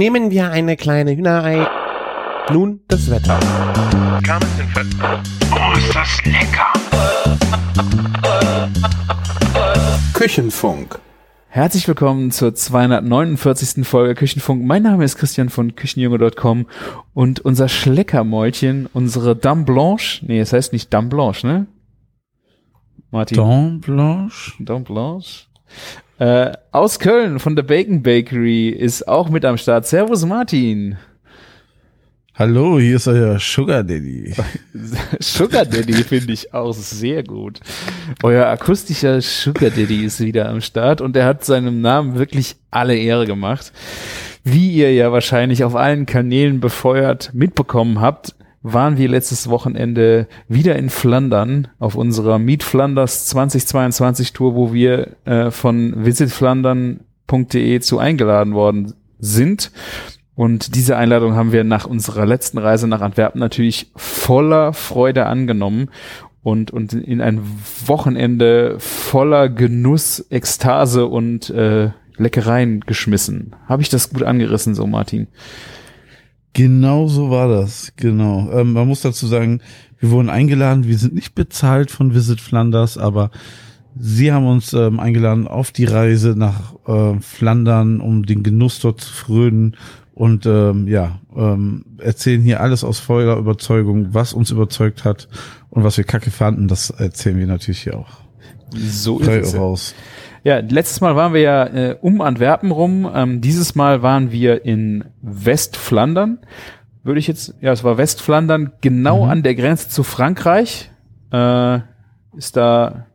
Nehmen wir eine kleine Hühnerei. Nun das Wetter. Oh, ist das lecker! Küchenfunk. Herzlich willkommen zur 249. Folge Küchenfunk. Mein Name ist Christian von Küchenjunge.com und unser Schleckermäulchen, unsere Dame Blanche, nee, es heißt nicht Dame Blanche, ne? Martin. Dame Blanche? Dame Blanche. Äh, aus Köln von der Bacon Bakery ist auch mit am Start. Servus Martin. Hallo, hier ist euer Sugar Daddy. Sugar Daddy finde ich auch sehr gut. Euer akustischer Sugar Daddy ist wieder am Start und er hat seinem Namen wirklich alle Ehre gemacht. Wie ihr ja wahrscheinlich auf allen Kanälen befeuert mitbekommen habt, waren wir letztes Wochenende wieder in Flandern auf unserer Meet Flanders 2022 Tour, wo wir äh, von visitflandern.de zu eingeladen worden sind. Und diese Einladung haben wir nach unserer letzten Reise nach Antwerpen natürlich voller Freude angenommen und, und in ein Wochenende voller Genuss, Ekstase und äh, Leckereien geschmissen. Habe ich das gut angerissen, so Martin? Genau so war das, genau. Ähm, man muss dazu sagen, wir wurden eingeladen, wir sind nicht bezahlt von Visit Flanders, aber sie haben uns ähm, eingeladen auf die Reise nach äh, Flandern, um den Genuss dort zu frönen und ähm, ja, ähm, erzählen hier alles aus voller Überzeugung, was uns überzeugt hat und was wir kacke fanden, das erzählen wir natürlich hier auch. So ist es. raus. Ja, letztes Mal waren wir ja äh, um Antwerpen rum. Ähm, dieses Mal waren wir in Westflandern. Würde ich jetzt, ja, es war Westflandern, genau Mhm. an der Grenze zu Frankreich. Äh, ist da,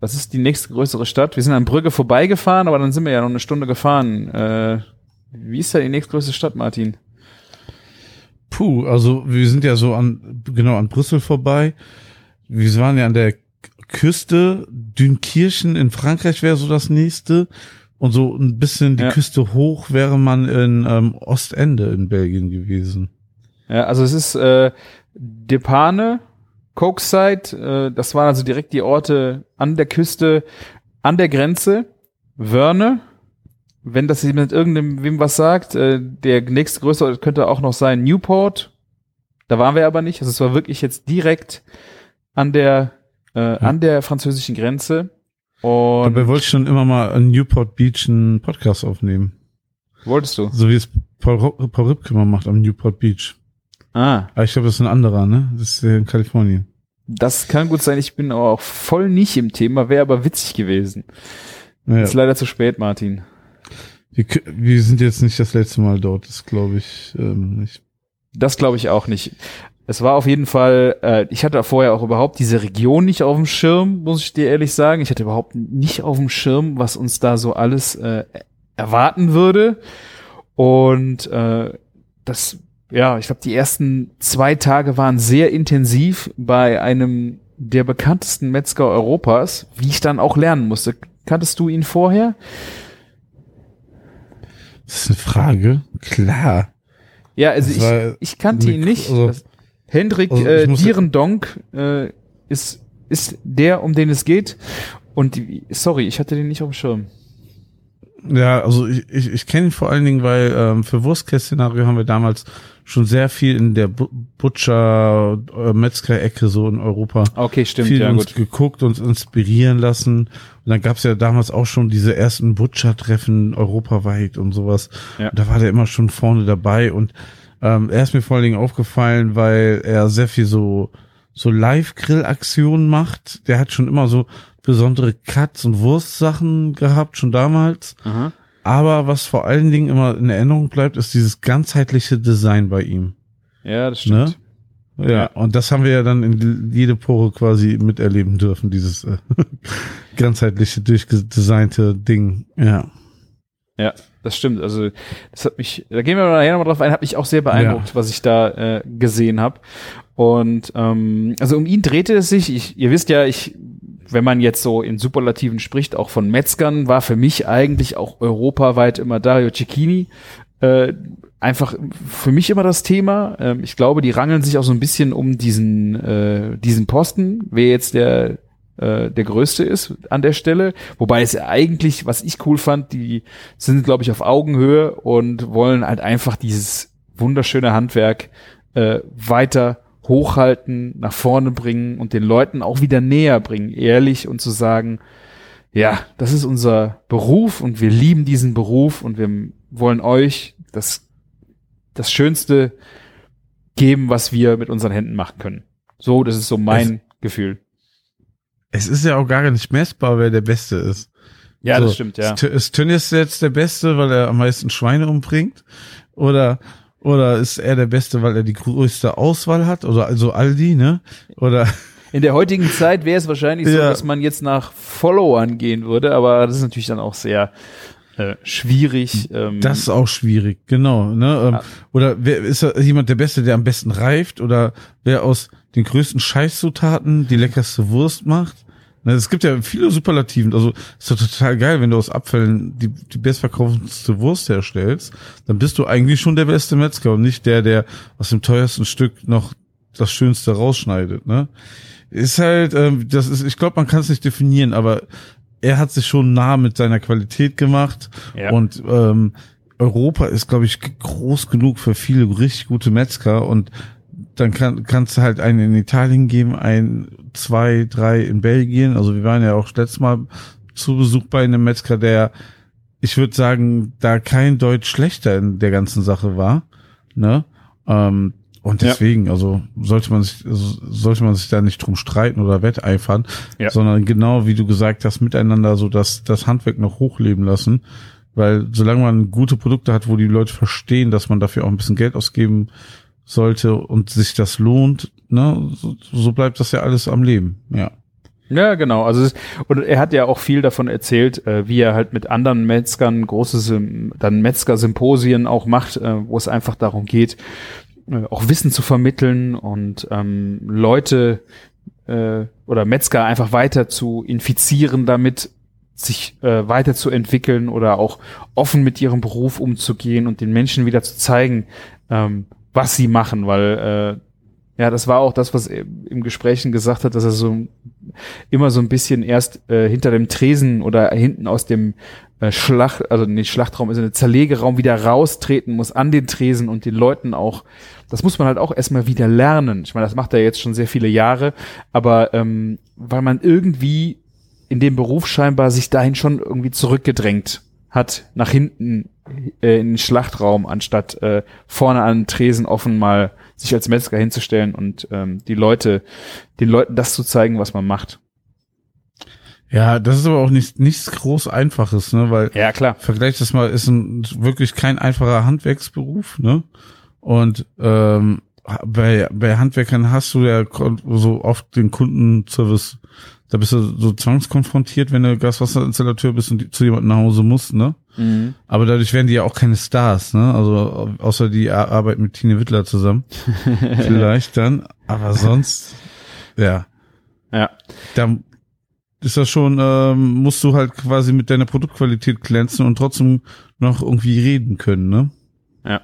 was ist die nächste größere Stadt? Wir sind an Brügge vorbeigefahren, aber dann sind wir ja noch eine Stunde gefahren. Äh, wie ist da die nächstgrößte Stadt, Martin? Puh, also wir sind ja so an, genau an Brüssel vorbei. Wir waren ja an der Küste. Dünkirchen in Frankreich wäre so das nächste. Und so ein bisschen die Ja. Küste hoch wäre man in ähm, Ostende in Belgien gewesen. Ja, also es ist äh, Depane, Cokeside, äh, das waren also direkt die Orte an der Küste, an der Grenze, Wörne, wenn das mit irgendeinem wem was sagt, äh, der nächste größere Ort könnte auch noch sein Newport. Da waren wir aber nicht. Also es war wirklich jetzt direkt an der äh, an der französischen Grenze. Und Dabei wollte ich schon immer mal an Newport Beach einen Podcast aufnehmen. wolltest du? So wie es Paul, Paul Rübke mal macht am Newport Beach. Ah, Aber ich glaube, das ist ein anderer, ne? Das ist in Kalifornien. das kann gut sein. Ich bin aber auch voll nicht im Thema, wäre aber witzig gewesen. Naja, Ist leider zu spät, Martin. wir, wir sind jetzt nicht das letzte Mal dort, das glaube ich ähm, nicht. Das glaube ich auch nicht. Es war auf jeden Fall, äh, ich hatte vorher auch überhaupt diese Region nicht auf dem Schirm, muss ich dir ehrlich sagen. Ich hatte überhaupt nicht auf dem Schirm, was uns da so alles äh, erwarten würde. Und äh, das, ja, ich glaube, die ersten zwei Tage waren sehr intensiv bei einem der bekanntesten Metzger Europas, wie ich dann auch lernen musste. Kanntest du ihn vorher? Das ist eine Frage. Klar. Ja, also ich, ich kannte ihn nicht. also- Das- Hendrik also äh, Dierendonk äh, ist, ist der, um den es geht. Und die, sorry, ich hatte den nicht auf dem Schirm. Ja, also ich, ich, ich kenne ihn vor allen Dingen, weil ähm, für Wurstkäst-Szenario haben wir damals schon sehr viel in der Bu- Butcher äh, Metzger-Ecke so in Europa Okay, stimmt, viel ja uns gut. geguckt, uns inspirieren lassen. Und dann gab's ja damals auch schon diese ersten Butcher-Treffen europaweit und sowas. Ja. Und da war der immer schon vorne dabei und ähm, er ist mir vor allen Dingen aufgefallen, weil er sehr viel so so Live-Grill-Aktionen macht. Der hat schon immer so besondere Cuts und Wurstsachen gehabt, schon damals. Aha. Aber was vor allen Dingen immer in Erinnerung bleibt, ist dieses ganzheitliche Design bei ihm. Ja, das stimmt. Ne? Ja, und das haben wir ja dann in jede Pore quasi miterleben dürfen, dieses äh, ganzheitliche, durchgedesignte Ding. Ja. Ja, das stimmt. Also das hat mich, da gehen wir nachher nochmal drauf ein, hat mich auch sehr beeindruckt, Ja. was ich da äh, gesehen habe. Und ähm, also um ihn drehte es sich. Ich, ihr wisst ja, ich, wenn man jetzt so in Superlativen spricht, auch von Metzgern, war für mich eigentlich auch europaweit immer Dario Cecchini. Äh, einfach für mich immer das Thema. Ähm, ich glaube, die rangeln sich auch so ein bisschen um diesen, äh, diesen Posten. Wer jetzt der äh, der größte ist an der Stelle. Wobei es eigentlich, was ich cool fand, die sind, glaube ich, auf Augenhöhe und wollen halt einfach dieses wunderschöne Handwerk äh, weiter hochhalten, nach vorne bringen und den Leuten auch wieder näher bringen, ehrlich und zu sagen, ja, das ist unser Beruf und wir lieben diesen Beruf und wir wollen euch das, das Schönste geben, was wir mit unseren Händen machen können. So, das ist so mein es, Gefühl. Es ist ja auch gar nicht messbar, wer der Beste ist. Ja, so, das stimmt, ja. Ist Tönnies jetzt der Beste, weil er am meisten Schweine umbringt? Oder oder ist er der Beste, weil er die größte Auswahl hat? Oder also Aldi, ne? Oder in der heutigen Zeit wäre es wahrscheinlich ja. so, dass man jetzt nach Followern gehen würde, aber das ist natürlich dann auch sehr äh, schwierig. Ähm. Das ist auch schwierig, genau. Ne? Ähm, ja. Oder wer ist jemand der Beste, der am besten reift? Oder wer aus den größten Scheißzutaten die leckerste Wurst macht? Ne, es gibt ja viele Superlativen. Also ist doch total geil, wenn du aus Abfällen die, die bestverkaufendste Wurst herstellst, dann bist du eigentlich schon der beste Metzger und nicht der, der aus dem teuersten Stück noch das Schönste rausschneidet. Ne? Ist halt, ähm, das ist, ich glaube, man kann es nicht definieren, aber er hat sich schon nah mit seiner Qualität gemacht ja. und ähm, Europa ist, glaube ich, groß genug für viele richtig gute Metzger und dann kann, kannst du halt einen in Italien geben, ein, zwei, drei in Belgien. Also wir waren ja auch letztes Mal zu Besuch bei einem Metzger, der, ich würde sagen, da kein Deutsch schlechter in der ganzen Sache war. Ne? Ähm, und deswegen, ja. also sollte man sich, sollte man sich da nicht drum streiten oder wetteifern, ja. sondern genau wie du gesagt hast, miteinander so das, das Handwerk noch hochleben lassen. Weil solange man gute Produkte hat, wo die Leute verstehen, dass man dafür auch ein bisschen Geld ausgeben sollte und sich das lohnt, ne, so, so bleibt das ja alles am Leben, ja. Ja, genau. Also es, und er hat ja auch viel davon erzählt, äh, wie er halt mit anderen Metzgern große dann Metzger-Symposien auch macht, äh, wo es einfach darum geht, äh, auch Wissen zu vermitteln und ähm, Leute äh, oder Metzger einfach weiter zu infizieren damit, sich äh, weiterzuentwickeln oder auch offen mit ihrem Beruf umzugehen und den Menschen wieder zu zeigen, ähm, was sie machen, weil äh, ja, das war auch das, was er im Gesprächen gesagt hat, dass er so immer so ein bisschen erst äh, hinter dem Tresen oder hinten aus dem äh, Schlacht, also nicht Schlachtraum, ist also eine Zerlegeraum wieder raustreten muss an den Tresen und den Leuten auch, das muss man halt auch erstmal wieder lernen. Ich meine, das macht er jetzt schon sehr viele Jahre, aber ähm, weil man irgendwie in dem Beruf scheinbar sich dahin schon irgendwie zurückgedrängt hat, nach hinten äh, in den Schlachtraum, anstatt äh, vorne an Tresen offen mal sich als Metzger hinzustellen und ähm, die Leute, den Leuten das zu zeigen, was man macht. Ja, das ist aber auch nicht, nichts groß Einfaches, ne, weil. Ja, klar. Vergleich das mal, ist ein, wirklich kein einfacher Handwerksberuf, ne? Und, ähm, bei, bei Handwerkern hast du ja so oft den Kundenservice da bist du so zwangskonfrontiert, wenn du Gaswasserinstallateur bist und zu jemandem nach Hause musst, ne? Mhm. Aber dadurch werden die ja auch keine Stars, ne? Also außer die arbeiten mit Tine Wittler zusammen. Vielleicht dann. Aber sonst, ja. Ja. Da ist das schon, ähm, musst du halt quasi mit deiner Produktqualität glänzen und trotzdem noch irgendwie reden können, ne? Ja.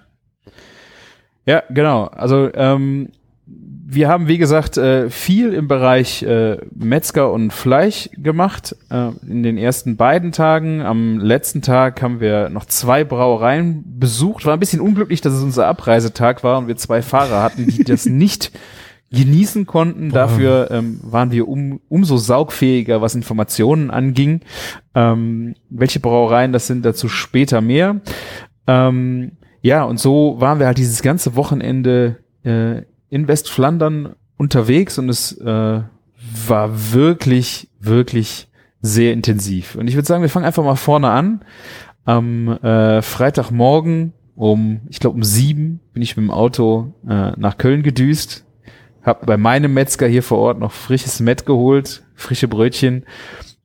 Ja, genau. Also ähm, wir haben, wie gesagt, äh, viel im Bereich äh, Metzger und Fleisch gemacht äh, in den ersten beiden Tagen. Am letzten Tag haben wir noch zwei Brauereien besucht. War ein bisschen unglücklich, dass es unser Abreisetag war und wir zwei Fahrer hatten, die das nicht genießen konnten. Boah. Dafür ähm, waren wir um, umso saugfähiger, was Informationen anging. Ähm, welche Brauereien das sind, dazu später mehr. Ähm, ja, und so waren wir halt dieses ganze Wochenende äh, in Westflandern unterwegs und es äh, war wirklich, wirklich sehr intensiv. Und ich würde sagen, wir fangen einfach mal vorne an. Am äh, Freitagmorgen um, ich glaube um sieben, bin ich mit dem Auto äh, nach Köln gedüst. Hab bei meinem Metzger hier vor Ort noch frisches Met geholt, frische Brötchen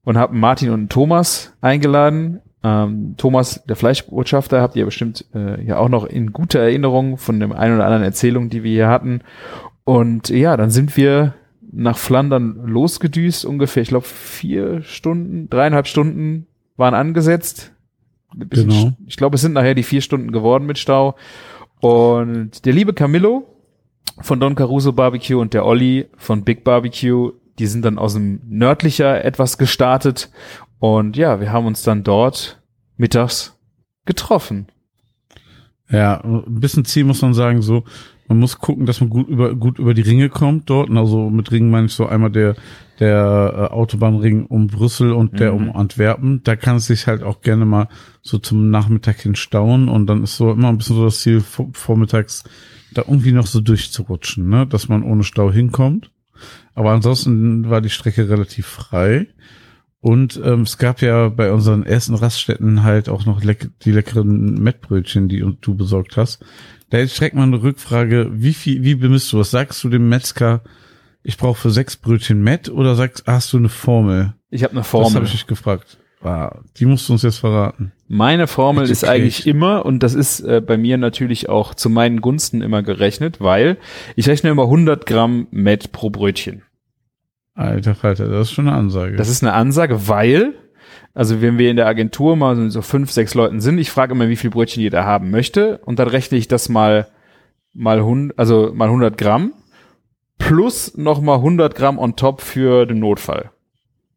und habe Martin und Thomas eingeladen. Ähm, Thomas, der Fleischbotschafter, habt ihr bestimmt äh, ja auch noch in guter Erinnerung von dem einen oder anderen Erzählung, die wir hier hatten. Und ja, dann sind wir nach Flandern losgedüst, ungefähr, ich glaube, vier Stunden, dreieinhalb Stunden waren angesetzt. Genau. Ich glaube, es sind nachher die vier Stunden geworden mit Stau. Und der liebe Camillo von Don Caruso Barbecue und der Olli von Big Barbecue, die sind dann aus dem nördlicher etwas gestartet. Und ja, wir haben uns dann dort mittags getroffen. Ja, ein bisschen Ziel muss man sagen, so, man muss gucken, dass man gut über, gut über die Ringe kommt dort. Also mit Ringen meine ich so einmal der, der äh, Autobahnring um Brüssel und der Mhm. um Antwerpen. Da kann es sich halt auch gerne mal so zum Nachmittag hin stauen und dann ist so immer ein bisschen so das Ziel, vor, vormittags da irgendwie noch so durchzurutschen, ne, dass man ohne Stau hinkommt. Aber ansonsten war die Strecke relativ frei. Und ähm, es gab ja bei unseren ersten Raststätten halt auch noch leck die leckeren Mettbrötchen, die du besorgt hast. Da hätte ich direkt mal eine Rückfrage. Wie viel, wie bemisst du das? Sagst du dem Metzger, ich brauche für sechs Brötchen Mett oder sagst, hast du eine Formel? Ich habe eine Das Formel. habe ich dich gefragt. Ah, die musst du uns jetzt verraten. Meine Formel ist eigentlich immer, und das ist äh, bei mir natürlich auch zu meinen Gunsten immer gerechnet, weil ich rechne immer 100 Gramm Met pro Brötchen. Alter Falter, das ist schon eine Ansage. Das ist eine Ansage, weil, also wenn wir in der Agentur mal so- fünf, sechs Leuten sind, ich frage immer, wie viel Brötchen jeder haben möchte, und dann rechne ich das mal, mal, hund, also mal 100 Gramm, plus noch mal 100 Gramm on top für den Notfall.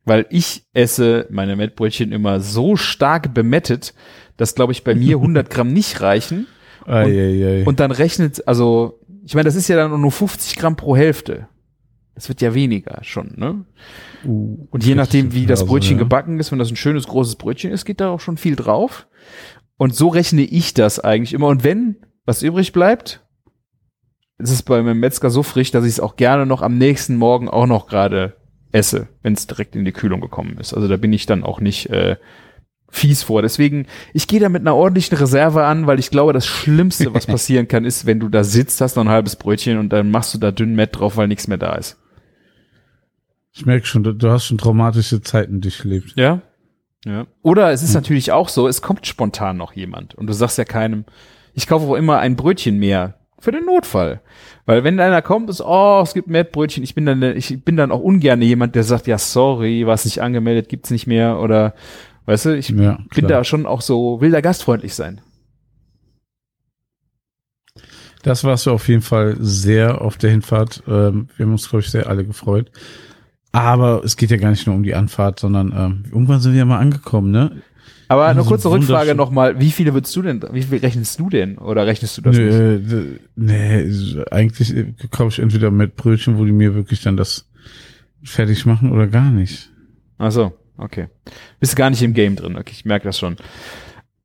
Weil ich esse meine Mettbrötchen immer so stark bemettet, dass, glaube ich, bei mir 100 Gramm nicht reichen. Ei, ei, ei. Und dann rechnet, also, ich meine, das ist ja dann nur 50 Gramm pro Hälfte. Das wird ja weniger schon, ne? Uh, Und je nachdem, wie das also, Brötchen ja. gebacken ist, wenn das ein schönes großes Brötchen ist, geht da auch schon viel drauf. Und so rechne ich das eigentlich immer. Und wenn was übrig bleibt, ist es bei meinem Metzger so frisch, dass ich es auch gerne noch am nächsten Morgen auch noch gerade esse, wenn es direkt in die Kühlung gekommen ist. Also da bin ich dann auch nicht äh, fies vor. Deswegen, ich gehe da mit einer ordentlichen Reserve an, weil ich glaube, das Schlimmste, was passieren kann, ist, wenn du da sitzt, hast noch ein halbes Brötchen und dann machst du da dünn Mett drauf, weil nichts mehr da ist. Ich merke schon, du, du hast schon traumatische Zeiten durchlebt. Ja. Ja. Oder es ist natürlich auch so, es kommt spontan noch jemand und du sagst ja keinem, ich kaufe auch immer ein Brötchen mehr für den Notfall. Weil wenn einer kommt, ist, oh, es gibt mehr Brötchen, ich bin dann, ich bin dann auch ungern jemand, der sagt, ja, sorry, war's nicht angemeldet, gibt's nicht mehr oder, weißt du, ich Ja, bin da schon auch so, will da gastfreundlich sein. Das warst du auf jeden Fall sehr auf der Hinfahrt. Ähm, wir haben uns, glaube ich, sehr alle gefreut. Aber es geht ja gar nicht nur um die Anfahrt, sondern ähm, irgendwann sind wir ja mal angekommen, ne? Aber eine Also kurze Rückfrage nochmal, wie viele würdest du denn, wie viel rechnest du denn oder rechnest du das nicht? Nö, äh, nee, eigentlich äh, kaufe ich entweder mit Brötchen, wo die mir wirklich dann das fertig machen oder gar nicht. Ach so, okay. Bist gar nicht im Game drin, okay, ich merke das schon.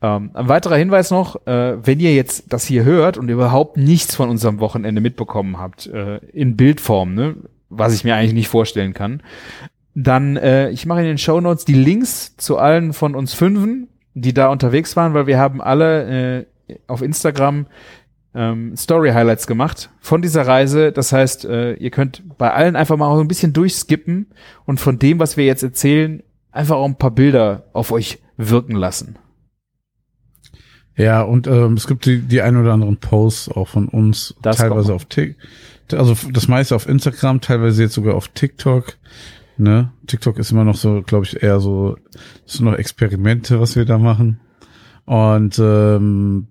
Ähm, ein weiterer Hinweis noch, äh, wenn ihr jetzt das hier hört und überhaupt nichts von unserem Wochenende mitbekommen habt, äh, in Bildform, ne, was ich mir eigentlich nicht vorstellen kann, dann, äh, ich mache in den Show Notes die Links zu allen von uns Fünfen, die da unterwegs waren, weil wir haben alle äh, auf Instagram ähm, Story Highlights gemacht von dieser Reise. Das heißt, äh, ihr könnt bei allen einfach mal so ein bisschen durchskippen und von dem, was wir jetzt erzählen, einfach auch ein paar Bilder auf euch wirken lassen. Ja, und ähm, es gibt die, die ein oder anderen Posts auch von uns, Das teilweise auf TikTok, also das meiste auf Instagram, teilweise jetzt sogar auf TikTok. Ne? TikTok ist immer noch so, glaube ich, eher so, sind noch Experimente, was wir da machen. Und ähm,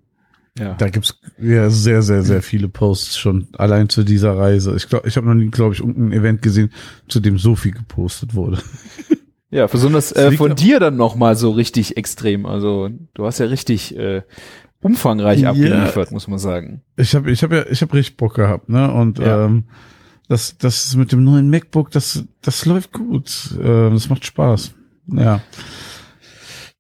Ja. da gibt's ja sehr, sehr, sehr viele Posts schon allein zu dieser Reise. Ich glaube, ich habe noch nie, glaube ich, irgendein Event gesehen, zu dem so viel gepostet wurde. Ja, besonders äh, von dir dann noch mal so richtig extrem. Also du hast ja richtig äh, umfangreich Ja. abgeliefert, muss man sagen. Ich habe ich hab ja, ich habe richtig Bock gehabt, ne? Und Ja. ähm, das, das mit dem neuen MacBook, das, das läuft gut. Ähm, das macht Spaß. Ja.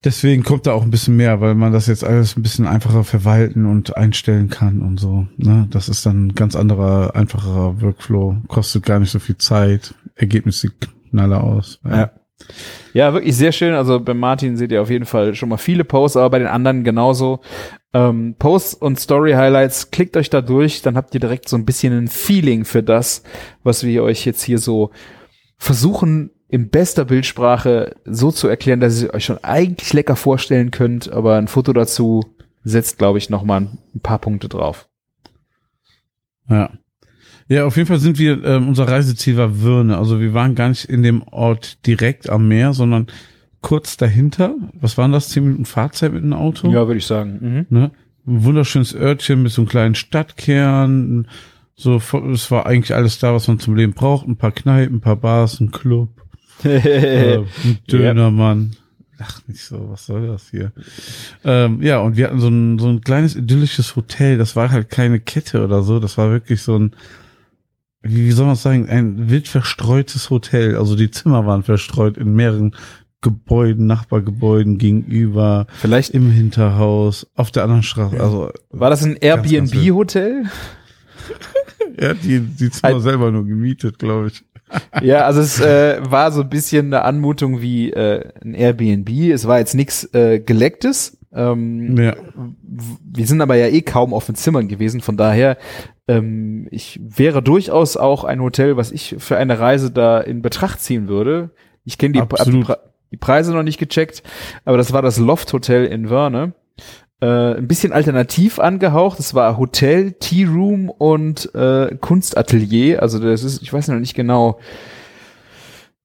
Deswegen kommt da auch ein bisschen mehr, weil man das jetzt alles ein bisschen einfacher verwalten und einstellen kann und so. Ne? Das ist dann ein ganz anderer, einfacherer Workflow. Kostet gar nicht so viel Zeit. Ergebnis sieht knaller aus. Ja. Ja, wirklich sehr schön. Also bei Martin seht ihr auf jeden Fall schon mal viele Posts, aber bei den anderen genauso. Ähm, Posts und Story Highlights, klickt euch da durch, dann habt ihr direkt so ein bisschen ein Feeling für das, was wir euch jetzt hier so versuchen, in bester Bildsprache so zu erklären, dass ihr euch schon eigentlich lecker vorstellen könnt, aber ein Foto dazu setzt, glaube ich, noch mal ein paar Punkte drauf. Ja. Ja, auf jeden Fall sind wir, ähm, unser Reiseziel war Würne. Also wir waren gar nicht in dem Ort direkt am Meer, sondern kurz dahinter. Was waren das? Zehn Minuten Fahrzeit mit dem Auto? würde ich sagen. Mhm. Ne? Ein wunderschönes Örtchen mit so einem kleinen Stadtkern, So, es war eigentlich alles da, was man zum Leben braucht. Ein paar Kneipen, ein paar Bars, ein Club, äh, ein Dönermann. Ach, nicht so, was soll das hier? Ähm, ja, und wir hatten so ein, so ein kleines idyllisches Hotel. Das war halt keine Kette oder so. Das war wirklich so ein, wie soll man sagen, ein wild verstreutes Hotel. Also die Zimmer waren verstreut in mehreren Gebäuden, Nachbargebäuden gegenüber, Vielleicht im Hinterhaus, auf der anderen Straße. Also war das ein. Airbnb-Hotel? Er hat die, die Zimmer Ein- selber nur gemietet, glaube ich. Ja, also es äh, war so ein bisschen eine Anmutung wie äh, ein Airbnb. Es war jetzt nichts äh, Gelecktes. Ähm, Ja. Wir sind aber ja eh kaum auf den Zimmern gewesen, von daher ähm, ich wäre durchaus auch ein Hotel, was ich für eine Reise da in Betracht ziehen würde. Ich kenne die, Absolut. Pre- die Preise noch nicht gecheckt, aber das war das Loft Hotel in Wörne. Äh, ein bisschen alternativ angehaucht. Es war Hotel, Tea Room und äh, Kunstatelier. Also das ist, ich weiß noch nicht genau,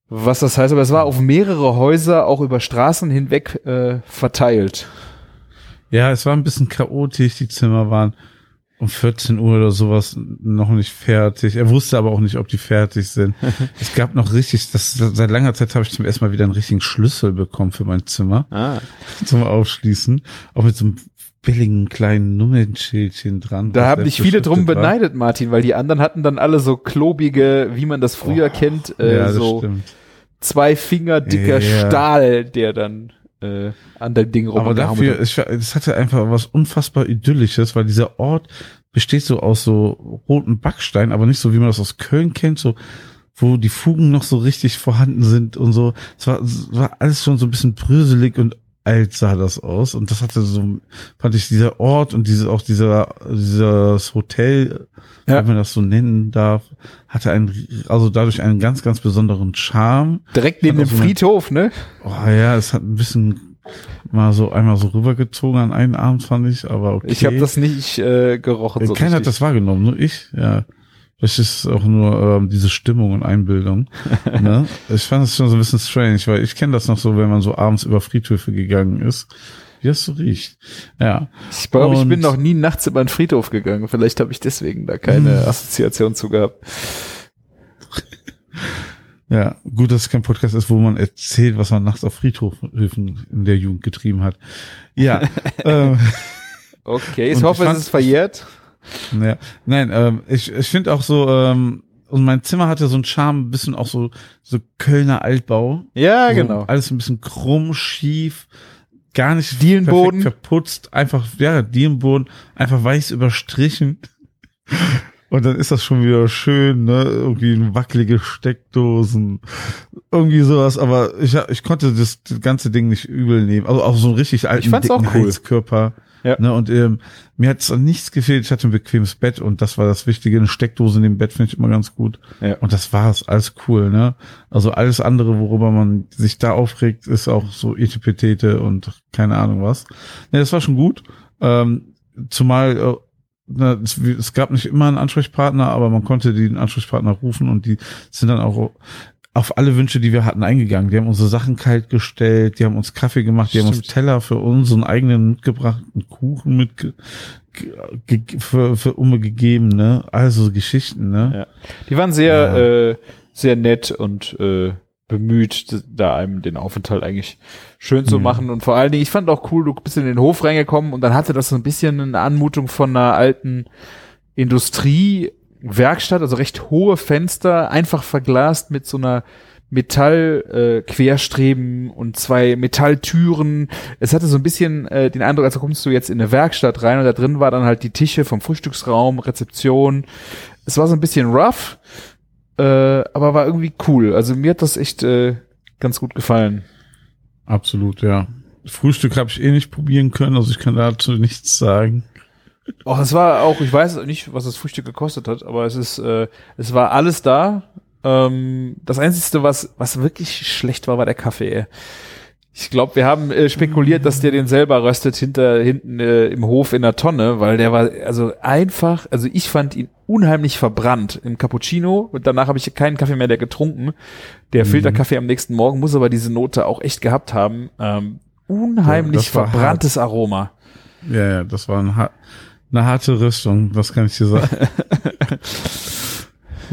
was das heißt, aber es war auf mehrere Häuser auch über Straßen hinweg äh, verteilt. Ja, es war ein bisschen chaotisch. Die Zimmer waren um 14 Uhr oder sowas noch nicht fertig. Er wusste aber auch nicht, ob die fertig sind. es gab noch richtig, das, seit langer Zeit habe ich zum ersten Mal wieder einen richtigen Schlüssel bekommen für mein Zimmer Ah. zum Aufschließen. Auch mit so einem billigen kleinen Nummernschildchen dran. Da haben dich viele drum war. beneidet, Martin, weil die anderen hatten dann alle so klobige, wie man das früher kennt, äh, ja, so stimmt. zwei Finger dicker Ja. Stahl, der dann äh, an dem Ding Aber dafür, ich, es hatte einfach was unfassbar Idyllisches, weil dieser Ort besteht so aus so roten Backstein, aber nicht so, wie man das aus Köln kennt, so wo die Fugen noch so richtig vorhanden sind und so. Es war, es war alles schon so ein bisschen bröselig und alt sah das aus. Und das hatte so, fand ich, dieser Ort und diese, auch dieser, dieses Hotel, Ja. wenn man das so nennen darf, hatte einen, also dadurch einen ganz, ganz besonderen Charme. direkt neben hat dem so eine- Friedhof, ne? Oh ja, es hat ein bisschen mal so einmal so rübergezogen an einen Abend, fand ich, aber okay. Ich habe das nicht äh, gerochen. Äh, So Keiner hat richtig. das wahrgenommen, nur ich, ja. Das ist auch nur ähm, diese Stimmung und Einbildung. ne? Ich fand es schon so ein bisschen strange, weil ich kenne das noch so, wenn man so abends über Friedhöfe gegangen ist, wie das so riecht. Ja. Ich glaube, ich bin noch nie nachts über einen Friedhof gegangen. Vielleicht habe ich deswegen da keine Hm. Assoziation zu gehabt. Ja, gut, dass es kein Podcast ist, wo man erzählt, was man nachts auf Friedhöfen in der Jugend getrieben hat. Ja, ähm, Okay, ich Und hoffe, ich es ist verjährt. Ja, nein, ähm, ich, ich finde auch so, ähm, und mein Zimmer hatte so einen Charme, ein bisschen auch so, so Kölner Altbau. Ja, so genau. Alles ein bisschen krumm, schief, gar nicht Dielenboden. verputzt, einfach, ja, Dielenboden, einfach weiß überstrichen. Und dann ist das schon wieder schön, ne? Irgendwie wackelige Steckdosen, irgendwie sowas. Aber ich, ich konnte das, das ganze Ding nicht übel nehmen. Also auch so einen richtig alten, Ich fand's auch dicken cool. Heizkörper. Ja. Ne? Und ähm, mir hat es an nichts gefehlt. Ich hatte ein bequemes Bett und das war das Wichtige. Eine Steckdose in dem Bett finde ich immer ganz gut. Ja. Und das war's. Alles cool, ne? Also alles andere, worüber man sich da aufregt, ist auch so Etipetete und keine Ahnung was. Ne, das war schon gut. Ähm, zumal äh, na, es, es gab nicht immer einen Ansprechpartner, aber man konnte den Ansprechpartner rufen und die sind dann auch auf alle Wünsche, die wir hatten, eingegangen. Die haben unsere Sachen kalt gestellt, die haben uns Kaffee gemacht, die haben uns Stimmt. Teller für unseren eigenen mitgebracht, einen Kuchen mit für, für Umme gegeben, ne? Also Geschichten, ne? Ja. Die waren sehr, äh, sehr nett und äh, bemüht, da einem den Aufenthalt eigentlich schön zu Mhm. machen. Und vor allen Dingen, ich fand auch cool, du bist in den Hof reingekommen und dann hatte das so ein bisschen eine Anmutung von einer alten Industriewerkstatt, also recht hohe Fenster, einfach verglast mit so einer Metall äh, und zwei Metalltüren. Es hatte so ein bisschen äh, den Eindruck, als kommst du jetzt in eine Werkstatt rein und da drin war dann halt die Tische vom Frühstücksraum, Rezeption. Es war so ein bisschen rough, äh, aber war irgendwie cool. Also mir hat das echt äh, ganz gut gefallen. Absolut, ja. Frühstück habe ich eh nicht probieren können, also ich kann dazu nichts sagen. Auch es war auch, ich weiß nicht, was das Frühstück gekostet hat, aber es ist, äh, es war alles da. Ähm, das Einzige, was, was wirklich schlecht war, war der Kaffee. Ich glaube, wir haben äh, spekuliert, dass der den selber röstet hinter hinten äh, im Hof in der Tonne, weil der war also einfach, also ich fand ihn unheimlich verbrannt im Cappuccino und danach habe ich keinen Kaffee mehr der getrunken. Der Mhm. Filterkaffee am nächsten Morgen muss aber diese Note auch echt gehabt haben. Ähm, unheimlich war verbranntes Aroma. Ja, ja, das war ein, Eine harte Rüstung, was kann ich dir sagen?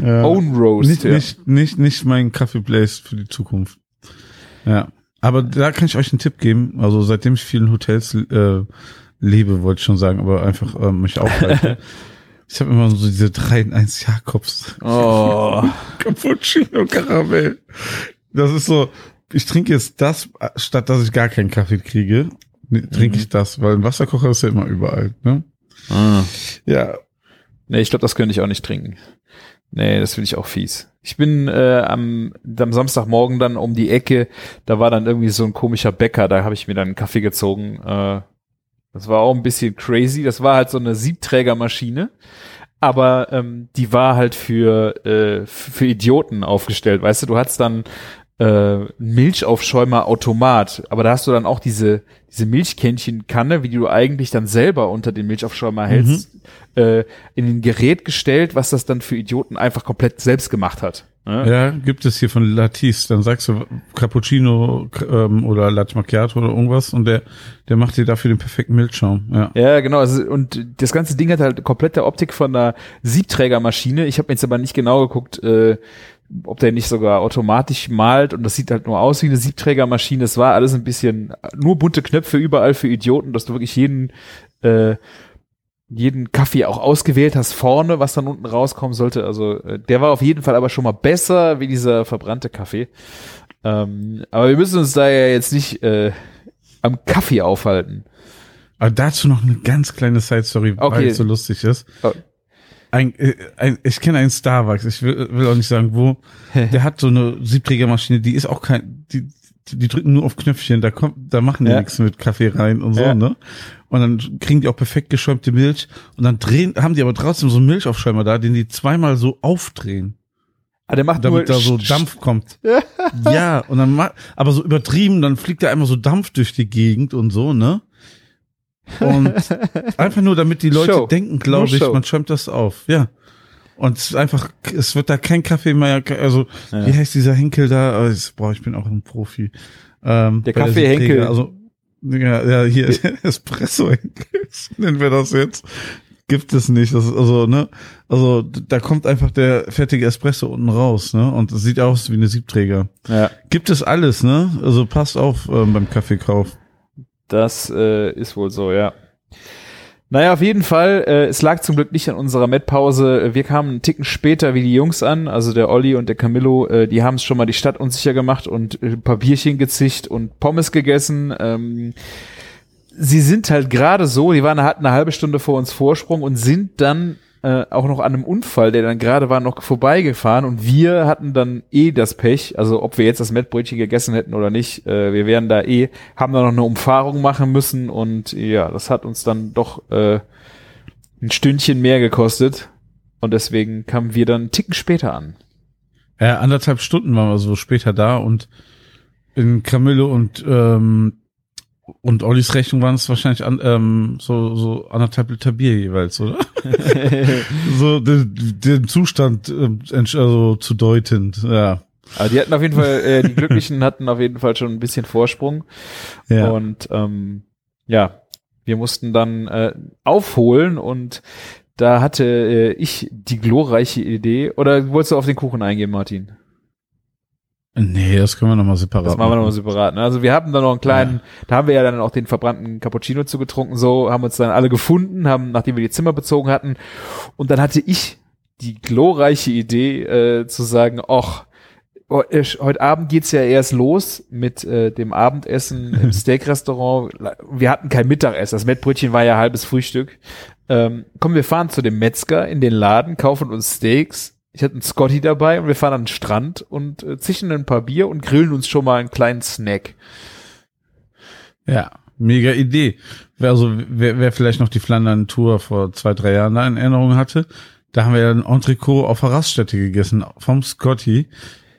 ja. Own Roast. Nicht, ja. nicht, nicht, nicht mein Kaffee Place für die Zukunft. Ja. Aber da kann ich euch einen Tipp geben. Also seitdem ich vielen Hotels äh, lebe, wollte ich schon sagen, aber einfach äh, mich aufhalte. ich habe immer so diese 3 in 1 Jakobs. Oh. Cappuccino Karamell. Das ist so, ich trinke jetzt das, statt dass ich gar keinen Kaffee kriege, ne, trinke Mhm. ich das, weil ein Wasserkocher ist ja immer überall. Ne? Ah. Ja, Nee, ich glaube, das könnte ich auch nicht trinken. Nee, das finde ich auch fies. Ich bin äh, am, am Samstagmorgen dann um die Ecke, da war dann irgendwie so ein komischer Bäcker, da habe ich mir dann einen Kaffee gezogen. Äh, das war auch ein bisschen crazy. Das war halt so eine Siebträgermaschine, aber ähm, die war halt für, äh, für Idioten aufgestellt. Weißt du, du hattest dann äh, einen Milchaufschäumer Automat, aber da hast du dann auch diese diese Milchkännchen-Kanne, wie du eigentlich dann selber unter den Milchaufschäumer hältst, äh, in ein Gerät gestellt, was das dann für Idioten einfach komplett selbst gemacht hat. Ne? ja, gibt es hier von Latis. Dann sagst du Cappuccino ähm, oder Latte Macchiato oder irgendwas und der, der macht dir dafür den perfekten Milchschaum. Ja. Ja, genau. Also, und das ganze Ding hat halt komplette Optik von einer Siebträgermaschine. Ich habe mir jetzt aber nicht genau geguckt, äh, ob der nicht sogar automatisch malt und das sieht halt nur aus wie eine Siebträgermaschine. Es war alles ein bisschen nur bunte Knöpfe überall für Idioten, dass du wirklich jeden äh, jeden Kaffee auch ausgewählt hast vorne, was dann unten rauskommen sollte. Also äh, der war auf jeden Fall aber schon mal besser wie dieser verbrannte Kaffee. Ähm, aber wir müssen uns da ja jetzt nicht äh, am Kaffee aufhalten. Aber dazu noch eine ganz kleine Side-Story, weil Okay. es so lustig ist. Ein, äh, ein, ich kenne einen Starbucks, ich will, will auch nicht sagen wo, der hat so eine Siebträgermaschine, die ist auch kein, die, die, drücken nur auf Knöpfchen, da kommt, da machen die Ja. nichts mit Kaffee rein und so, Ja. ne? Und dann kriegen die auch perfekt geschäumte Milch und dann drehen, haben die aber trotzdem so einen Milchaufschäumer da, den die zweimal so aufdrehen, Ah, der macht damit da so Dampf kommt. ja, und dann ma aber so übertrieben, dann fliegt da einmal so Dampf durch die Gegend und so, ne? Und einfach nur, damit die Leute Show. denken, glaube ich, Show. man schäumt das auf, ja. Und es ist einfach, es wird da kein Kaffee mehr, also, Ja. wie heißt dieser Henkel da? Das- Boah, ich bin auch ein Profi. Ähm, Der Kaffee-Henkel. Siebträger, Also, ja, ja, hier, Espresso-Henkel, nennen wir das jetzt. Gibt es nicht, das ist also, ne, also, da kommt einfach der fertige Espresso unten raus, ne, und es sieht aus wie eine Siebträger. Ja, Gibt es alles, ne, also passt auf ähm, beim Kaffeekauf. Das äh, ist wohl so, ja. Naja, auf jeden Fall, äh, es lag zum Glück nicht an unserer Met-Pause. Wir kamen einen Ticken später wie die Jungs an, also der Olli und der Camillo, äh, die haben es schon mal die Stadt unsicher gemacht und äh, Bierchen gezischt und Pommes gegessen. Ähm, sie sind halt gerade so, die waren hatten eine halbe Stunde vor uns Vorsprung und sind dann äh, auch noch an einem Unfall, der dann gerade war, noch vorbeigefahren und wir hatten dann eh das Pech, also ob wir jetzt das Mettbrötchen gegessen hätten oder nicht, äh, wir wären da eh, haben da noch eine Umfahrung machen müssen und ja, das hat uns dann doch äh, ein Stündchen mehr gekostet und deswegen kamen wir dann einen Ticken später an. Ja, anderthalb Stunden waren wir so später da und in Camillo und ähm, und Ollis Rechnung waren es wahrscheinlich an, ähm, so so anderthalb Liter Bier jeweils, oder? so den, den Zustand entsch- also zu deutend, ja. Aber die hatten auf jeden Fall, äh, die Glücklichen hatten auf jeden Fall schon ein bisschen Vorsprung. Ja. Und ähm, ja, wir mussten dann äh, aufholen und da hatte äh, ich die glorreiche Idee. Oder wolltest du auf den Kuchen eingehen, Martin? Nee, das können wir nochmal separat Das machen wir nochmal separat. Ne? Also wir haben da noch einen kleinen, da haben wir ja dann auch den verbrannten Cappuccino zugetrunken, so haben uns dann alle gefunden, haben, nachdem wir die Zimmer bezogen hatten. Und dann hatte ich die glorreiche Idee äh, zu sagen, ach, oh, äh, heute Abend geht's ja erst los mit äh, dem Abendessen im Steak-Restaurant. Wir hatten kein Mittagessen, das Mettbrötchen war ja halbes Frühstück. Ähm, komm, wir fahren zu dem Metzger in den Laden, kaufen uns Steaks. Ich hatte einen Scotty dabei und wir fahren an den Strand und äh, zischen ein paar Bier und grillen uns schon mal einen kleinen Snack. Ja, mega Idee. Also wer, wer vielleicht noch die Flandern-Tour vor zwei, drei Jahren da in Erinnerung hatte, da haben wir ja ein Entrecot auf der Raststätte gegessen vom Scotty.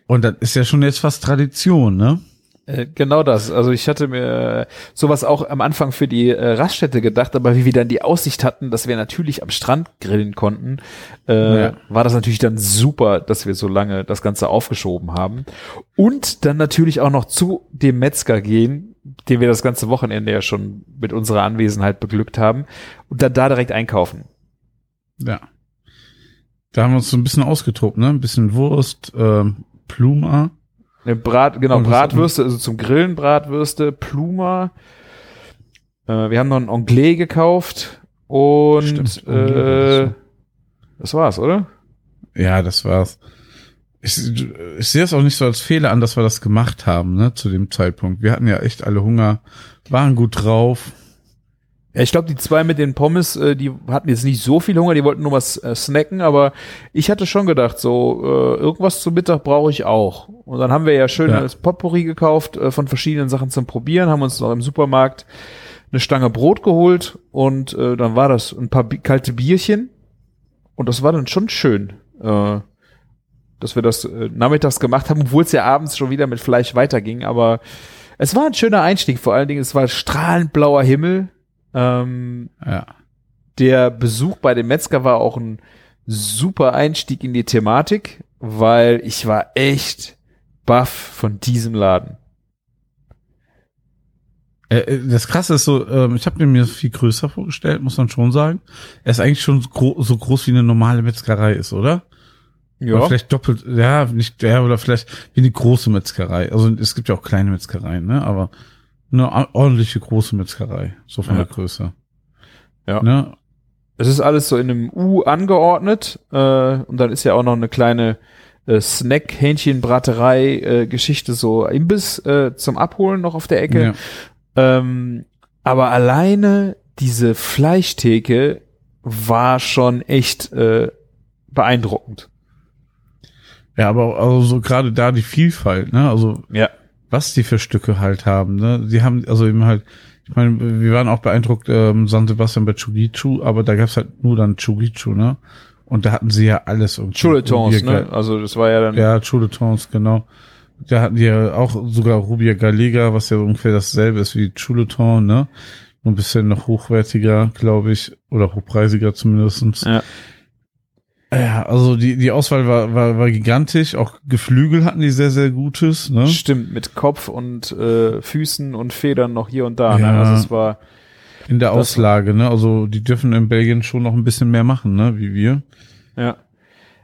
Und das ist ja schon jetzt fast Tradition, ne? Äh, genau das. Also ich hatte mir sowas auch am Anfang für die äh, Raststätte gedacht, aber wie wir dann die Aussicht hatten, dass wir natürlich am Strand grillen konnten, äh, Ja. war das natürlich dann super, dass wir so lange das Ganze aufgeschoben haben. Und dann natürlich auch noch zu dem Metzger gehen, den wir das ganze Wochenende ja schon mit unserer Anwesenheit beglückt haben und dann da direkt einkaufen. Ja. Da haben wir uns so ein bisschen ausgetobt, ne? Ein bisschen Wurst, ähm, Pluma. Ne, Brat, genau, Bratwürste, also zum Grillen Bratwürste, Pluma. Äh, wir haben noch ein Anglais gekauft und Stimmt, äh, das war's, oder? Ja, das war's. Ich, ich sehe es auch nicht so als Fehler an, dass wir das gemacht haben, ne, zu dem Zeitpunkt. Wir hatten ja echt alle Hunger, waren gut drauf. Ja, ich glaube, die zwei mit den Pommes, äh, die hatten jetzt nicht so viel Hunger, die wollten nur was äh, snacken, aber ich hatte schon gedacht, so äh, irgendwas zum Mittag brauche ich auch. Und dann haben wir ja schön Ja. das Potpourri gekauft äh, von verschiedenen Sachen zum Probieren, haben uns noch im Supermarkt eine Stange Brot geholt und äh, dann war das ein paar Bi kalte Bierchen und das war dann schon schön, äh, dass wir das äh, nachmittags gemacht haben, obwohl es ja abends schon wieder mit Fleisch weiterging, aber es war ein schöner Einstieg, vor allen Dingen, es war strahlend blauer Himmel. Ähm, Ja. der Besuch bei dem Metzger war auch ein super Einstieg in die Thematik, weil ich war echt baff von diesem Laden. Äh, äh, Das Krasse ist so, ähm, ich habe mir viel größer vorgestellt, muss man schon sagen. Er ist eigentlich schon so, gro so groß wie eine normale Metzgerei ist, oder? Oder vielleicht doppelt, ja, nicht der, oder vielleicht wie eine große Metzgerei. Also es gibt ja auch kleine Metzgereien, ne? Aber eine ordentliche große Metzgerei, so von Ja. der Größe. Ja. Ne? Es ist alles so in einem U angeordnet äh, und dann ist ja auch noch eine kleine äh, Snack-Hähnchen-Braterei-Geschichte, so Imbiss äh, zum Abholen noch auf der Ecke. Ja. Ähm, aber alleine diese Fleischtheke war schon echt äh, beeindruckend. ja, aber also so gerade da die Vielfalt, ne? Also Ja. Was die für Stücke halt haben, ne? Die haben also eben halt, ich meine, wir waren auch beeindruckt, ähm, San Sebastian bei Chugichu, aber da gab's halt nur dann Chugichu, ne? Und da hatten sie ja alles irgendwie. Chuletons, ne? Also das war ja dann. Ja, Chuletons, genau. Da hatten die ja auch sogar Rubia Gallega, was ja ungefähr dasselbe ist wie Chuleton, ne? Nur ein bisschen noch hochwertiger, glaube ich, oder hochpreisiger zumindestens. Ja. Ja, also die, die Auswahl war, war, war gigantisch. Auch Geflügel hatten die sehr, sehr gutes, ne? Stimmt, mit Kopf und äh, Füßen und Federn noch hier und da. Ja. Ne? Also es war In der Auslage, ne? Also die dürfen in Belgien schon noch ein bisschen mehr machen, ne? Wie wir. Ja.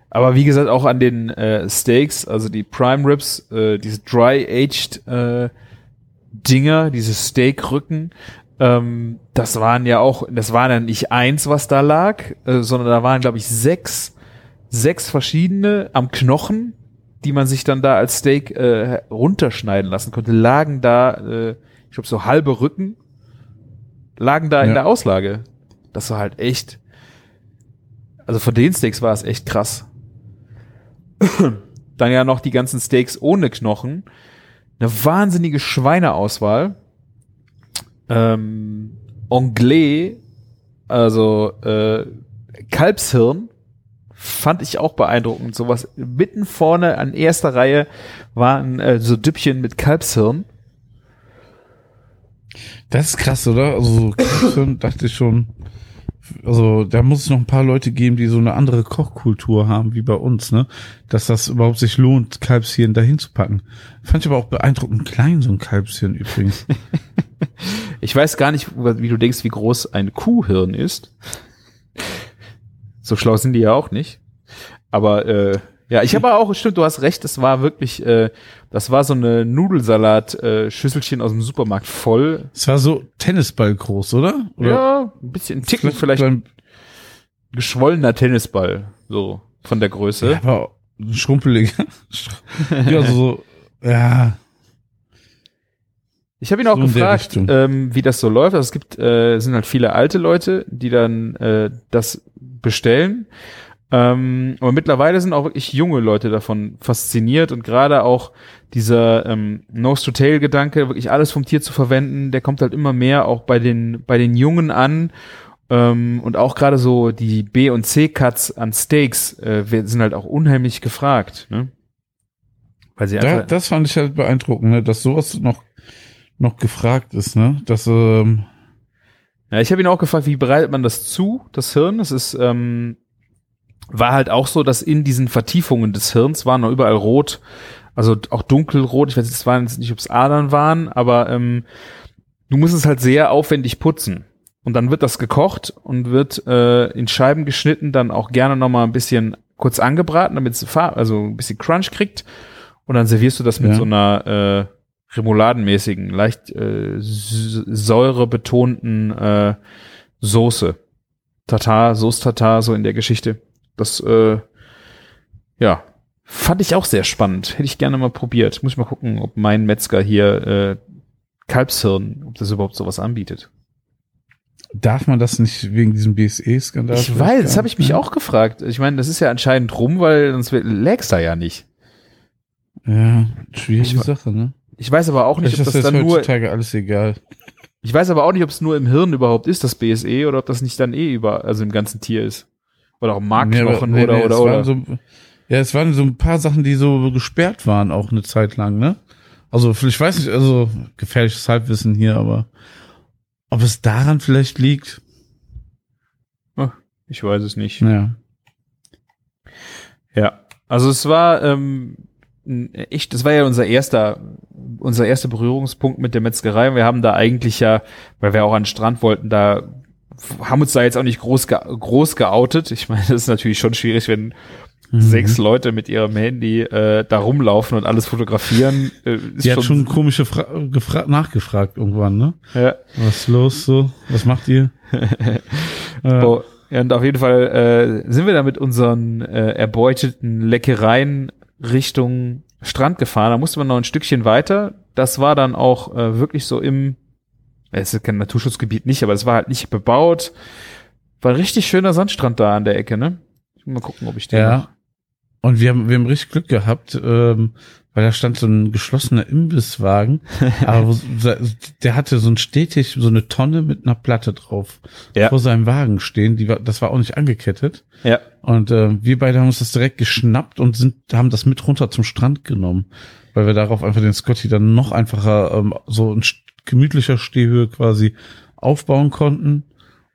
Aber wie gesagt, auch an den äh, Steaks, also die Prime Ribs, äh, diese Dry-Aged äh, Dinger, diese Steakrücken, ähm, das waren ja auch, das war dann nicht eins, was da lag, äh, sondern da waren, glaube ich, sechs, sechs verschiedene am Knochen, die man sich dann da als Steak äh, runterschneiden lassen konnte, lagen da, äh, ich glaube, so halbe Rücken, lagen da in Ja. der Auslage. Das war halt echt, also von den Steaks war es echt krass. Dann ja noch die ganzen Steaks ohne Knochen. Eine wahnsinnige Schweineauswahl. Ähm, Anglais, also äh, Kalbshirn, fand ich auch beeindruckend. Sowas mitten vorne an erster Reihe waren äh, so Düppchen mit Kalbshirn. Das ist krass, oder? Also so Kalbshirn dachte ich schon. Also da muss es noch ein paar Leute geben, die so eine andere Kochkultur haben wie bei uns, ne? Dass das überhaupt sich lohnt, Kalbshirn dahin zu packen. Fand ich aber auch beeindruckend klein, so ein Kalbshirn übrigens. Ich weiß gar nicht, wie du denkst, wie groß ein Kuhhirn ist. So schlau sind die ja auch nicht. Aber äh, ja, ich habe auch, stimmt, du hast recht, das war wirklich, äh, das war so eine Nudelsalat-Schüsselchen aus dem Supermarkt voll. Es war so Tennisball groß, oder? oder Ja, ein bisschen, ein Ticken vielleicht ein, geschwollener Tennisball, so von der Größe. ja, aber schrumpeliger. ja, so, ja. Ich habe ihn auch So gefragt, ähm, wie das so läuft. Also es gibt, äh, es sind halt viele alte Leute, die dann äh, das bestellen. Ähm, aber mittlerweile sind auch wirklich junge Leute davon fasziniert und gerade auch dieser ähm, Nose-to-Tail-Gedanke, wirklich alles vom Tier zu verwenden, der kommt halt immer mehr auch bei den bei den Jungen an. Ähm, und auch gerade so die B- und C-Cuts an Steaks äh, sind halt auch unheimlich gefragt. Ne? Weil sie Da, das fand ich halt beeindruckend, ne? dass sowas noch, noch gefragt ist, ne? Dass, ähm, Ja, ich habe ihn auch gefragt, wie bereitet man das zu, das Hirn? Das ist, ähm, war halt auch so, dass in diesen Vertiefungen des Hirns waren noch überall rot Also auch dunkelrot, ich weiß jetzt waren jetzt nicht, ob es Adern waren, aber ähm, du musst es halt sehr aufwendig putzen. Und dann wird das gekocht und wird äh, in Scheiben geschnitten, dann auch gerne nochmal ein bisschen kurz angebraten, damit es also ein bisschen Crunch kriegt. Und dann servierst du das mit Ja. so einer äh, remouladenmäßigen, leicht äh, säurebetonten äh, Soße. Tatar, Soße Tatar, so in der Geschichte. Das, äh, ja, fand ich auch sehr spannend. Hätte ich gerne mal probiert. Muss ich mal gucken, ob mein Metzger hier äh, Kalbshirn, ob das überhaupt sowas anbietet. Darf man das nicht wegen diesem BSE-Skandal? Ich weiß, das habe ich mich auch gefragt. Ich meine, das ist ja anscheinend rum, weil sonst lägst da ja nicht. Ja, schwierige Ich Sache, ne? Ich weiß aber auch nicht, ob das das dann nur, alles egal. ich weiß aber auch nicht, ob es nur im Hirn überhaupt ist, das BSE, oder ob das nicht dann eh über, also im ganzen Tier ist. Oder auch im Markknochen Nee, nee, oder, nee, oder, es oder. So, ja, es waren so ein paar Sachen, die so gesperrt waren, auch eine Zeit lang, ne? Also, ich weiß nicht, also gefährliches Halbwissen hier, aber ob es daran vielleicht liegt? ich weiß es nicht. Ja. Ja, also es war ähm, echt, das war ja unser erster, unser erster Berührungspunkt mit der Metzgerei. Wir haben da eigentlich ja, weil wir auch an den Strand wollten, da haben uns da jetzt auch nicht groß, ge groß geoutet. Ich meine, das ist natürlich schon schwierig, wenn Mhm. sechs Leute mit ihrem Handy äh, da rumlaufen und alles fotografieren. Äh, Die hat schon komische Fra gefra nachgefragt irgendwann, ne? ja. Was ist los so? Was macht ihr? äh, Oh, ja, und auf jeden Fall äh, sind wir da mit unseren äh, erbeuteten Leckereien Richtung Strand gefahren. Da musste man noch ein Stückchen weiter. Das war dann auch äh, wirklich so im, es ist kein Naturschutzgebiet nicht, aber es war halt nicht bebaut. War ein richtig schöner Sandstrand da an der Ecke, ne? Mal gucken, ob ich den noch- Ja. Und wir haben, wir haben richtig Glück gehabt, ähm, weil da stand so ein geschlossener Imbisswagen, aber der hatte so ein stetig, so eine Tonne mit einer Platte drauf Ja. vor seinem Wagen stehen. Die war, das war auch nicht angekettet. Ja. Und äh, wir beide haben uns das direkt geschnappt und sind, haben das mit runter zum Strand genommen, weil wir darauf einfach den Scotty dann noch einfacher ähm, so in gemütlicher Stehhöhe quasi aufbauen konnten.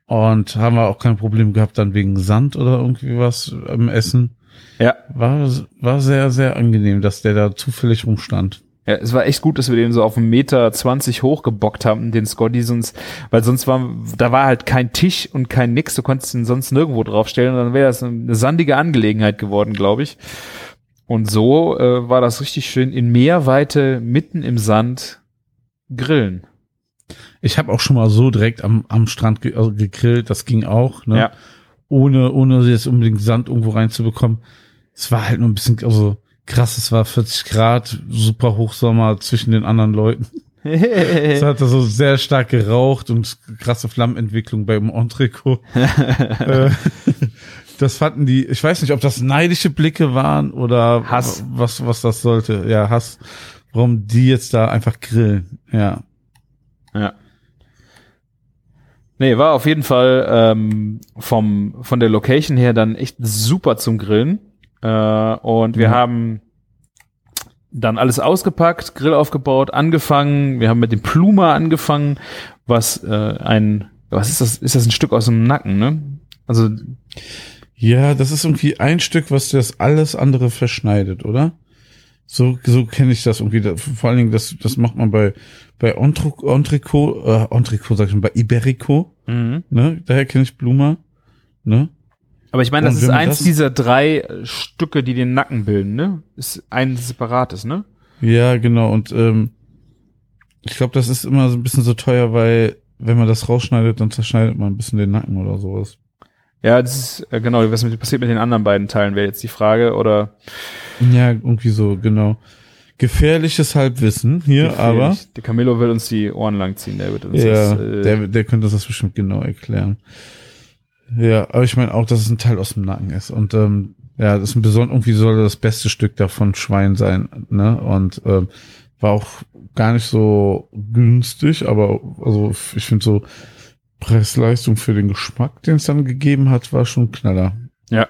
Und haben wir auch kein Problem gehabt dann wegen Sand oder irgendwie was am Essen. Ja. War, war sehr, sehr angenehm, dass der da zufällig rumstand. Ja, es war echt gut, dass wir den so auf einen Meter zwanzig hochgebockt haben, den Scotty, sonst, weil sonst war, da war halt kein Tisch und kein nix, du konntest ihn sonst nirgendwo draufstellen und dann wäre das eine sandige Angelegenheit geworden, glaube ich. Und so äh, war das richtig schön in Meerweite, mitten im Sand, grillen. Ich habe auch schon mal so direkt am, am Strand ge also gegrillt, das ging auch, ne? Ja. Ohne, ohne jetzt unbedingt Sand irgendwo reinzubekommen. Es war halt nur ein bisschen, also krass, es war 40 Grad, super Hochsommer zwischen den anderen Leuten. Es hat so sehr stark geraucht und krasse Flammenentwicklung beim Entrecot. Äh, das fanden die, ich weiß nicht, ob das neidische Blicke waren oder Hass. was, was das sollte. Ja, Hass. Warum die jetzt da einfach grillen. Ja. Ja. Nee, war auf jeden Fall ähm, vom, von der Location her dann echt super zum Grillen. Äh, und wir Mhm. haben dann alles ausgepackt, Grill aufgebaut, angefangen. Wir haben mit dem Pluma angefangen, was äh, ein, was ist das? Ist das ein Stück aus dem Nacken, ne? Also Ja, das ist irgendwie ein Stück, was das alles andere verschneidet, oder? So, so kenne ich das irgendwie. Da- Vor allen Dingen, das, das macht man bei, bei Entrecot, äh, Entrecot sag ich schon, bei Iberico, mhm. ne? Daher kenne ich Bluma, ne? aber ich meine, das ist eins das- dieser drei äh, Stücke, die den Nacken bilden, ne? Ist ein separates, ne? Ja, genau. Und ähm, ich glaube, das ist immer so ein bisschen so teuer, weil wenn man das rausschneidet, dann zerschneidet man ein bisschen den Nacken oder sowas. Ja, das ist äh, genau, was passiert mit den anderen beiden Teilen, wäre jetzt die Frage, oder Ja, irgendwie so, genau. Gefährliches Halbwissen hier, Gefährlich. aber Der Camillo will uns die Ohren lang ziehen, der wird uns ja, das, äh, der, der könnte das bestimmt genau erklären. Ja, aber ich meine auch, dass es ein Teil aus dem Nacken ist. Und ähm, ja, das ist ein besonders, irgendwie soll das beste Stück davon Schwein sein, ne? Und ähm, war auch gar nicht so günstig, aber also ich finde so Preis-Leistung für den Geschmack, den es dann gegeben hat, war schon Knaller. Ja.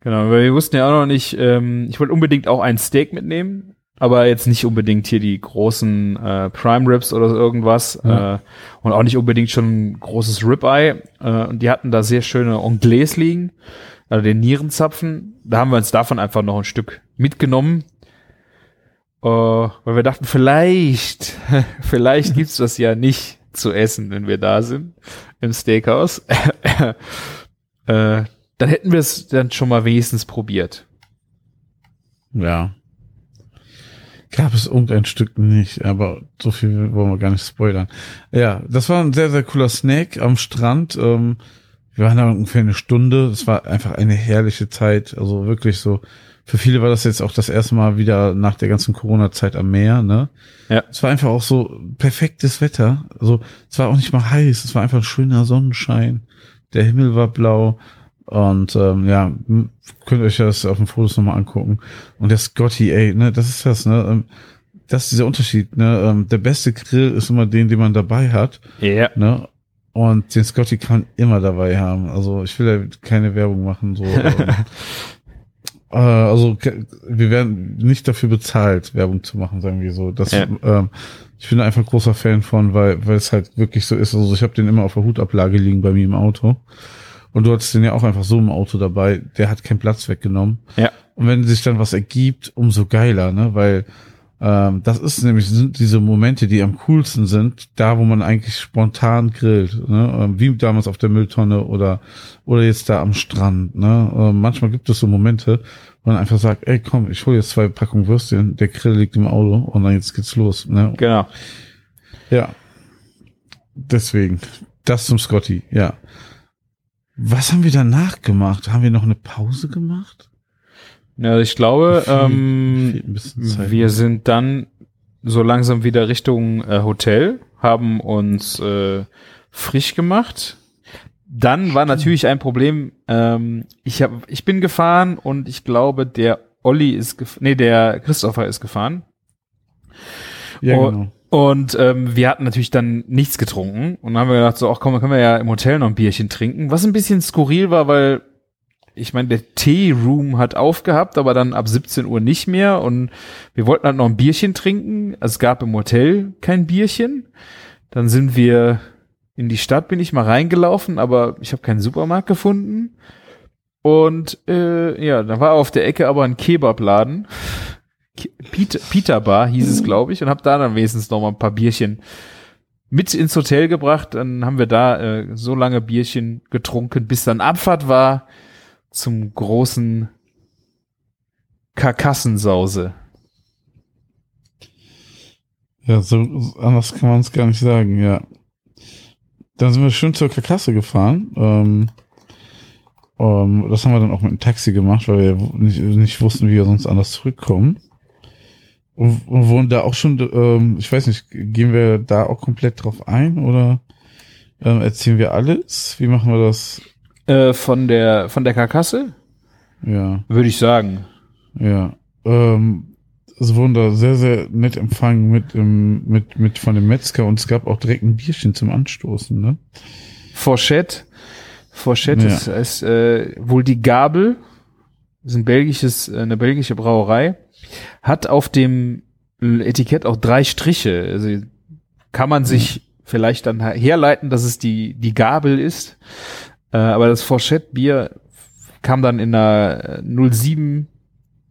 Genau, weil wir wussten ja auch noch nicht, ähm, ich wollte unbedingt auch ein Steak mitnehmen, aber jetzt nicht unbedingt hier die großen äh, Prime Ribs oder so irgendwas Ja. äh, und auch nicht unbedingt schon ein großes Ribeye. Äh, und die hatten da sehr schöne Anglais liegen, also den Nierenzapfen. Da haben wir uns davon einfach noch ein Stück mitgenommen. Uh, weil wir dachten, vielleicht, vielleicht gibt's das ja nicht zu essen, wenn wir da sind im Steakhouse. äh, dann hätten wir es dann schon mal wenigstens probiert. Ja. Gab es irgendein Stück nicht, aber so viel wollen wir gar nicht spoilern. Ja, das war ein sehr, sehr cooler Snack am Strand. Ähm, wir waren da ungefähr eine Stunde. Es war einfach eine herrliche Zeit. Also wirklich so für viele war das jetzt auch das erste Mal wieder nach der ganzen Corona-Zeit am Meer, ne? Ja. Es war einfach auch so perfektes Wetter. Also es war auch nicht mal heiß, es war einfach ein schöner Sonnenschein. Der Himmel war blau. Und ähm, ja, könnt ihr euch das auf den Fotos nochmal angucken. Und der Scotty, ey, ne, das ist das, ne? Ähm, das ist dieser Unterschied, ne? Ähm, der beste Grill ist immer den, den man dabei hat. Ja. Ne? Und den Scotty kann immer dabei haben. Also ich will ja keine Werbung machen, so. ähm, äh, also wir werden nicht dafür bezahlt, Werbung zu machen, sagen wir so. Das, Ja. ähm, ich bin da einfach großer Fan von, weil weil es halt wirklich so ist. Also ich habe den immer auf der Hutablage liegen bei mir im Auto. Und du hattest den ja auch einfach so im Auto dabei. Der hat keinen Platz weggenommen. Ja. Und wenn sich dann was ergibt, umso geiler, ne? Weil ähm, das ist nämlich sind diese Momente, die am coolsten sind, da wo man eigentlich spontan grillt, ne? Ähm, wie damals auf der Mülltonne oder oder jetzt da am Strand, ne? Ähm, manchmal gibt es so Momente, wo man einfach sagt, ey komm, ich hole jetzt zwei Packungen Würstchen, der Grill liegt im Auto und dann jetzt geht's los, ne? Genau. Ja. Deswegen. Das zum Scotty, ja. Was haben wir danach gemacht? Haben wir noch eine Pause gemacht? Ja, ich glaube, Fehlt- ähm, Zeit. wir sind dann so langsam wieder Richtung äh, Hotel, haben uns äh, frisch gemacht. Dann war natürlich ein Problem. Ähm, ich hab, ich bin gefahren und ich glaube, der Olli ist, gef nee, der Christopher ist gefahren. Ja, Oh, genau. Und ähm, wir hatten natürlich dann nichts getrunken und dann haben wir gedacht, so, ach komm, dann können wir ja im Hotel noch ein Bierchen trinken. Was ein bisschen skurril war, weil ich meine, der Tea-Room hat aufgehabt, aber dann ab 17 Uhr nicht mehr und wir wollten halt noch ein Bierchen trinken. Es gab im Hotel kein Bierchen. Dann sind wir in die Stadt, bin ich mal reingelaufen, aber ich habe keinen Supermarkt gefunden. Und äh, ja, da war auf der Ecke aber ein Kebabladen. Peter, Peter Bar hieß es, glaube ich, und habe da dann wenigstens noch mal ein paar Bierchen mit ins Hotel gebracht. Dann haben wir da äh, so lange Bierchen getrunken, bis dann Abfahrt war zum großen Karkassensause. Ja, so anders kann man es gar nicht sagen, ja. Dann sind wir schön zur Karkasse gefahren. Ähm, ähm, das haben wir dann auch mit dem Taxi gemacht, weil wir nicht, nicht wussten, wie wir sonst anders zurückkommen. Und, und wurden da auch schon, ähm, ich weiß nicht, gehen wir da auch komplett drauf ein oder ähm, erzählen wir alles? Wie machen wir das? Äh, von der von der Karkasse Ja, würde ich sagen. ja. Ähm, es wurden da sehr, sehr nett empfangen mit, ähm, mit, mit von dem Metzger und es gab auch direkt ein Bierchen zum Anstoßen, ne? Fourchette. Fourchette Ja. ist, ist äh, wohl die Gabel. ist ein belgisches, äh, eine belgische Brauerei. Hat auf dem Etikett auch drei Striche. Also kann man sich vielleicht dann herleiten, dass es die, die Gabel ist. Äh, aber das Fourchette-Bier kam dann in einer äh, 07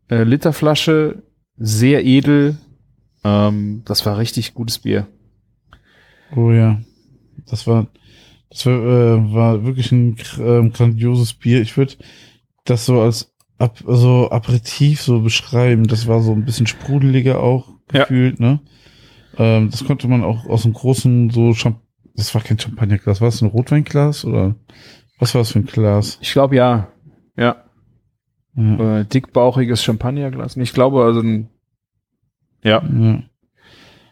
äh, Liter Flasche, sehr edel. Ähm, das war richtig gutes Bier. Oh ja. Das war, das war, äh, war wirklich ein ähm, grandioses Bier. Ich würde das so als Ap also Aperitif so beschreiben. Das war so ein bisschen sprudeliger auch Ja. gefühlt, ne? Ähm, das konnte man auch aus einem großen so Champ das war kein Champagnerglas, war es ein Rotweinglas oder was war das für ein Glas? Ich glaube ja. Ja. Ja, äh, dickbauchiges Champagnerglas. Ich glaube, also ein, ja, ja.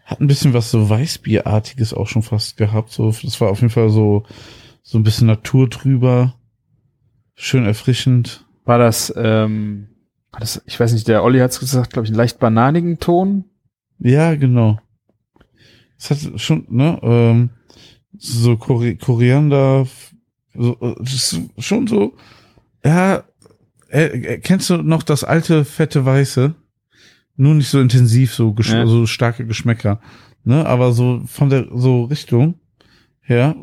Hat ein bisschen was so Weißbierartiges auch schon fast gehabt. So, das war auf jeden Fall so so ein bisschen Natur drüber, schön erfrischend. War das, ähm, das, ich weiß nicht, der Olli hat es gesagt, glaube ich, einen leicht bananigen Ton. Ja, genau. Es hat schon, ne, ähm, so Kori Koriander, so, äh, schon so, ja, äh, äh, kennst du noch das alte fette Weiße? Nur nicht so intensiv, so, Ja. so starke Geschmäcker, ne, aber so von der, so Richtung her,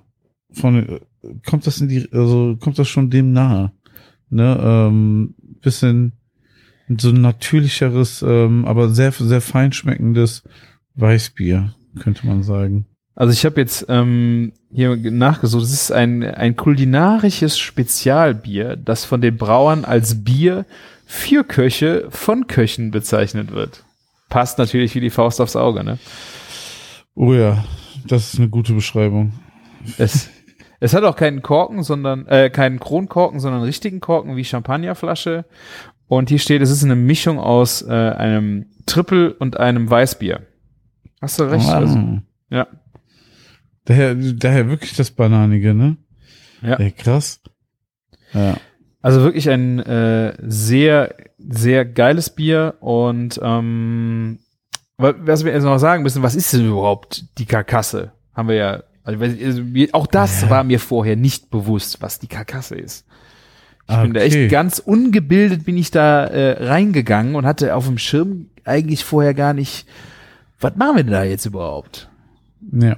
von, äh, kommt das in die, also kommt das schon dem nahe, ne, ähm, bisschen, so ein natürlicheres, ähm, aber sehr, sehr fein schmeckendes Weißbier, könnte man sagen. Also ich habe jetzt ähm, hier nachgesucht, es ist ein, ein kulinarisches Spezialbier, das von den Brauern als Bier für Köche von Köchen bezeichnet wird. Passt natürlich wie die Faust aufs Auge, ne? Oh ja, das ist eine gute Beschreibung. Es, es hat auch keinen Korken, sondern äh, keinen Kronkorken, sondern richtigen Korken wie Champagnerflasche. Und hier steht, es ist eine Mischung aus äh, einem Triple und einem Weißbier. Hast du recht? Ah. Also, ja. Daher, daher wirklich das Bananige, ne? Ja. Ey, krass. Ja. Also wirklich ein äh, sehr, sehr geiles Bier und ähm, wa- was wir jetzt noch sagen müssen, was ist denn überhaupt die Karkasse? Haben wir ja, also, also mir- auch das war mir vorher nicht bewusst, was die Karkasse ist. Ich Ah, bin da okay. echt ganz ungebildet bin ich da äh, reingegangen und hatte auf dem Schirm eigentlich vorher gar nicht, was machen wir denn da jetzt überhaupt? Ja.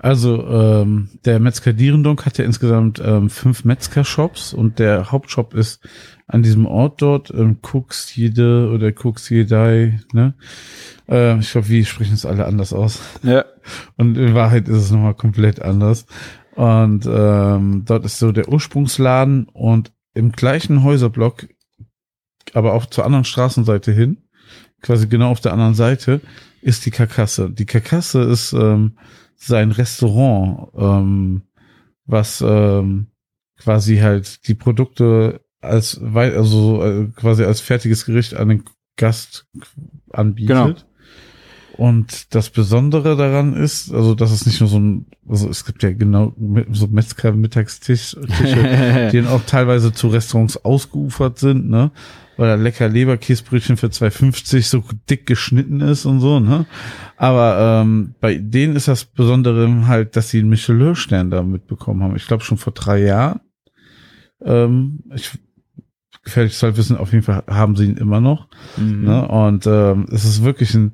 Also ähm, der Metzger Dierendonk hat ja insgesamt ähm, fünf Metzger-Shops und der Hauptshop ist an diesem Ort dort, ähm, Kuxjede oder Kuxjedei, ne? Äh, ich glaube, wie sprechen es alle anders aus. Ja. Und in Wahrheit ist es nochmal komplett anders. Und ähm, dort ist so der Ursprungsladen und im gleichen Häuserblock, aber auch zur anderen Straßenseite hin, quasi genau auf der anderen Seite, ist die Karkasse. Die Karkasse ist ähm, sein Restaurant, ähm, was ähm, quasi halt die Produkte als also äh, quasi als fertiges Gericht an den Gast anbietet. Genau. Und das Besondere daran ist, also dass es nicht nur so ein, also es gibt ja genau so Metzger-Mittagstisch, Tische, die dann auch teilweise zu Restaurants ausgeufert sind, ne? Weil da lecker Leberkäsebrötchen für 2,50 so dick geschnitten ist und so, ne? Aber ähm, bei denen ist das Besondere halt, dass sie einen Michelin-Stern da mitbekommen haben. Ich glaube schon vor drei Jahren. Ähm, ich gefährliches Halbwissen, auf jeden Fall haben sie ihn immer noch. Mhm. Ne? Und ähm, es ist wirklich ein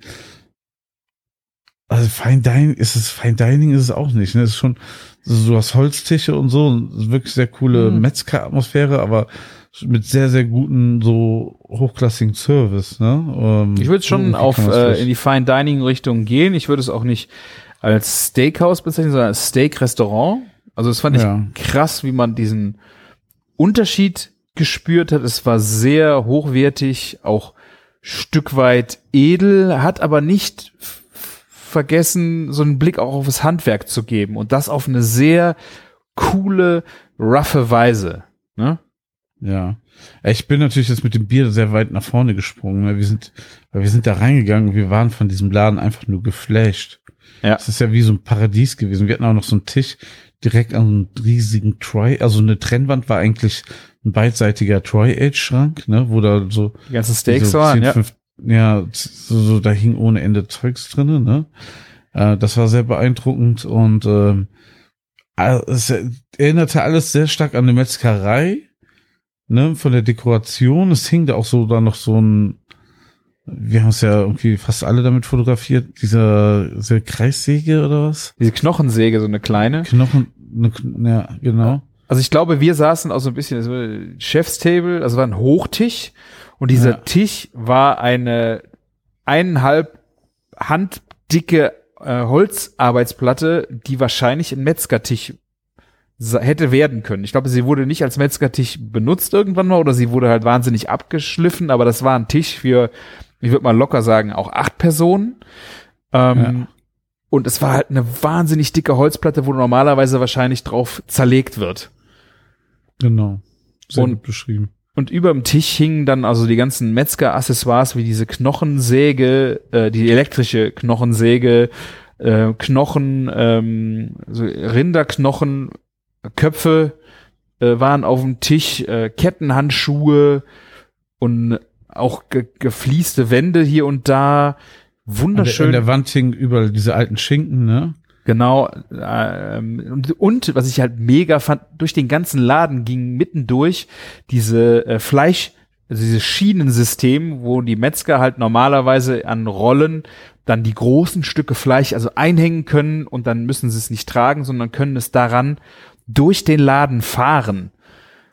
also Fine Dining ist es Fine Dining ist es auch nicht. Ne? Es ist schon so hast Holztische und so, und es wirklich sehr coole Mhm. Metzger-Atmosphäre, aber mit sehr sehr guten so hochklassigen Service. Ne? Ähm, Ich würde schon auf äh, in die Fine Dining Richtung gehen. Ich würde es auch nicht als Steakhouse bezeichnen, sondern als Steak-Restaurant. Also das fand ich Ja. krass, wie man diesen Unterschied gespürt hat. Es war sehr hochwertig, auch Stück weit edel, hat aber nicht vergessen, so einen Blick auch auf das Handwerk zu geben und das auf eine sehr coole, roughe Weise. Ne? Ja. Ich bin natürlich jetzt mit dem Bier sehr weit nach vorne gesprungen. ne? Wir sind, weil wir sind da reingegangen und wir waren von diesem Laden einfach nur geflasht. Ja. Es ist ja wie so ein Paradies gewesen. Wir hatten auch noch so einen Tisch direkt an einem riesigen Try, also eine Trennwand war eigentlich ein beidseitiger Tri-Age-Schrank, ne, wo da so Die ganzen Steaks so waren, 10, ja. 5 ja, so, so da hing ohne Ende Zeugs drinne, ne? Äh, das war sehr beeindruckend und ähm, äh, es erinnerte alles sehr stark an eine Metzgerei, ne? Von der Dekoration. Es hing da auch so da noch so ein wir haben es ja irgendwie fast alle damit fotografiert, dieser, diese Kreissäge oder was? Diese Knochensäge, so eine kleine. Knochen, ne, Kn- ja, genau. Also ich glaube, wir saßen auch so ein bisschen, es war Chefstable, also war ein Hochtisch und dieser Ja. Tisch war eine eineinhalb handdicke äh, Holzarbeitsplatte, die wahrscheinlich ein Metzgertisch hätte werden können. Ich glaube, sie wurde nicht als Metzgertisch benutzt irgendwann mal oder sie wurde halt wahnsinnig abgeschliffen, aber das war ein Tisch für, ich würde mal locker sagen, auch acht Personen. Ähm, Ja. Und es war halt eine wahnsinnig dicke Holzplatte, wo normalerweise wahrscheinlich drauf zerlegt wird. Genau. Sehr Und- gut beschrieben. Und über dem Tisch hingen dann also die ganzen Metzger-Accessoires wie diese Knochensäge, äh, die elektrische Knochensäge, äh, Knochen, ähm, so Rinderknochen, Köpfe äh, waren auf dem Tisch, äh, Kettenhandschuhe und auch ge geflieste Wände hier und da. An der, Wunderschön. an der Wand hingen überall diese alten Schinken, ne? Genau. Ähm, und, und was ich halt mega fand, durch den ganzen Laden ging mittendurch diese äh, Fleisch, also dieses Schienensystem, wo die Metzger halt normalerweise an Rollen dann die großen Stücke Fleisch also einhängen können und dann müssen sie es nicht tragen, sondern können es daran durch den Laden fahren.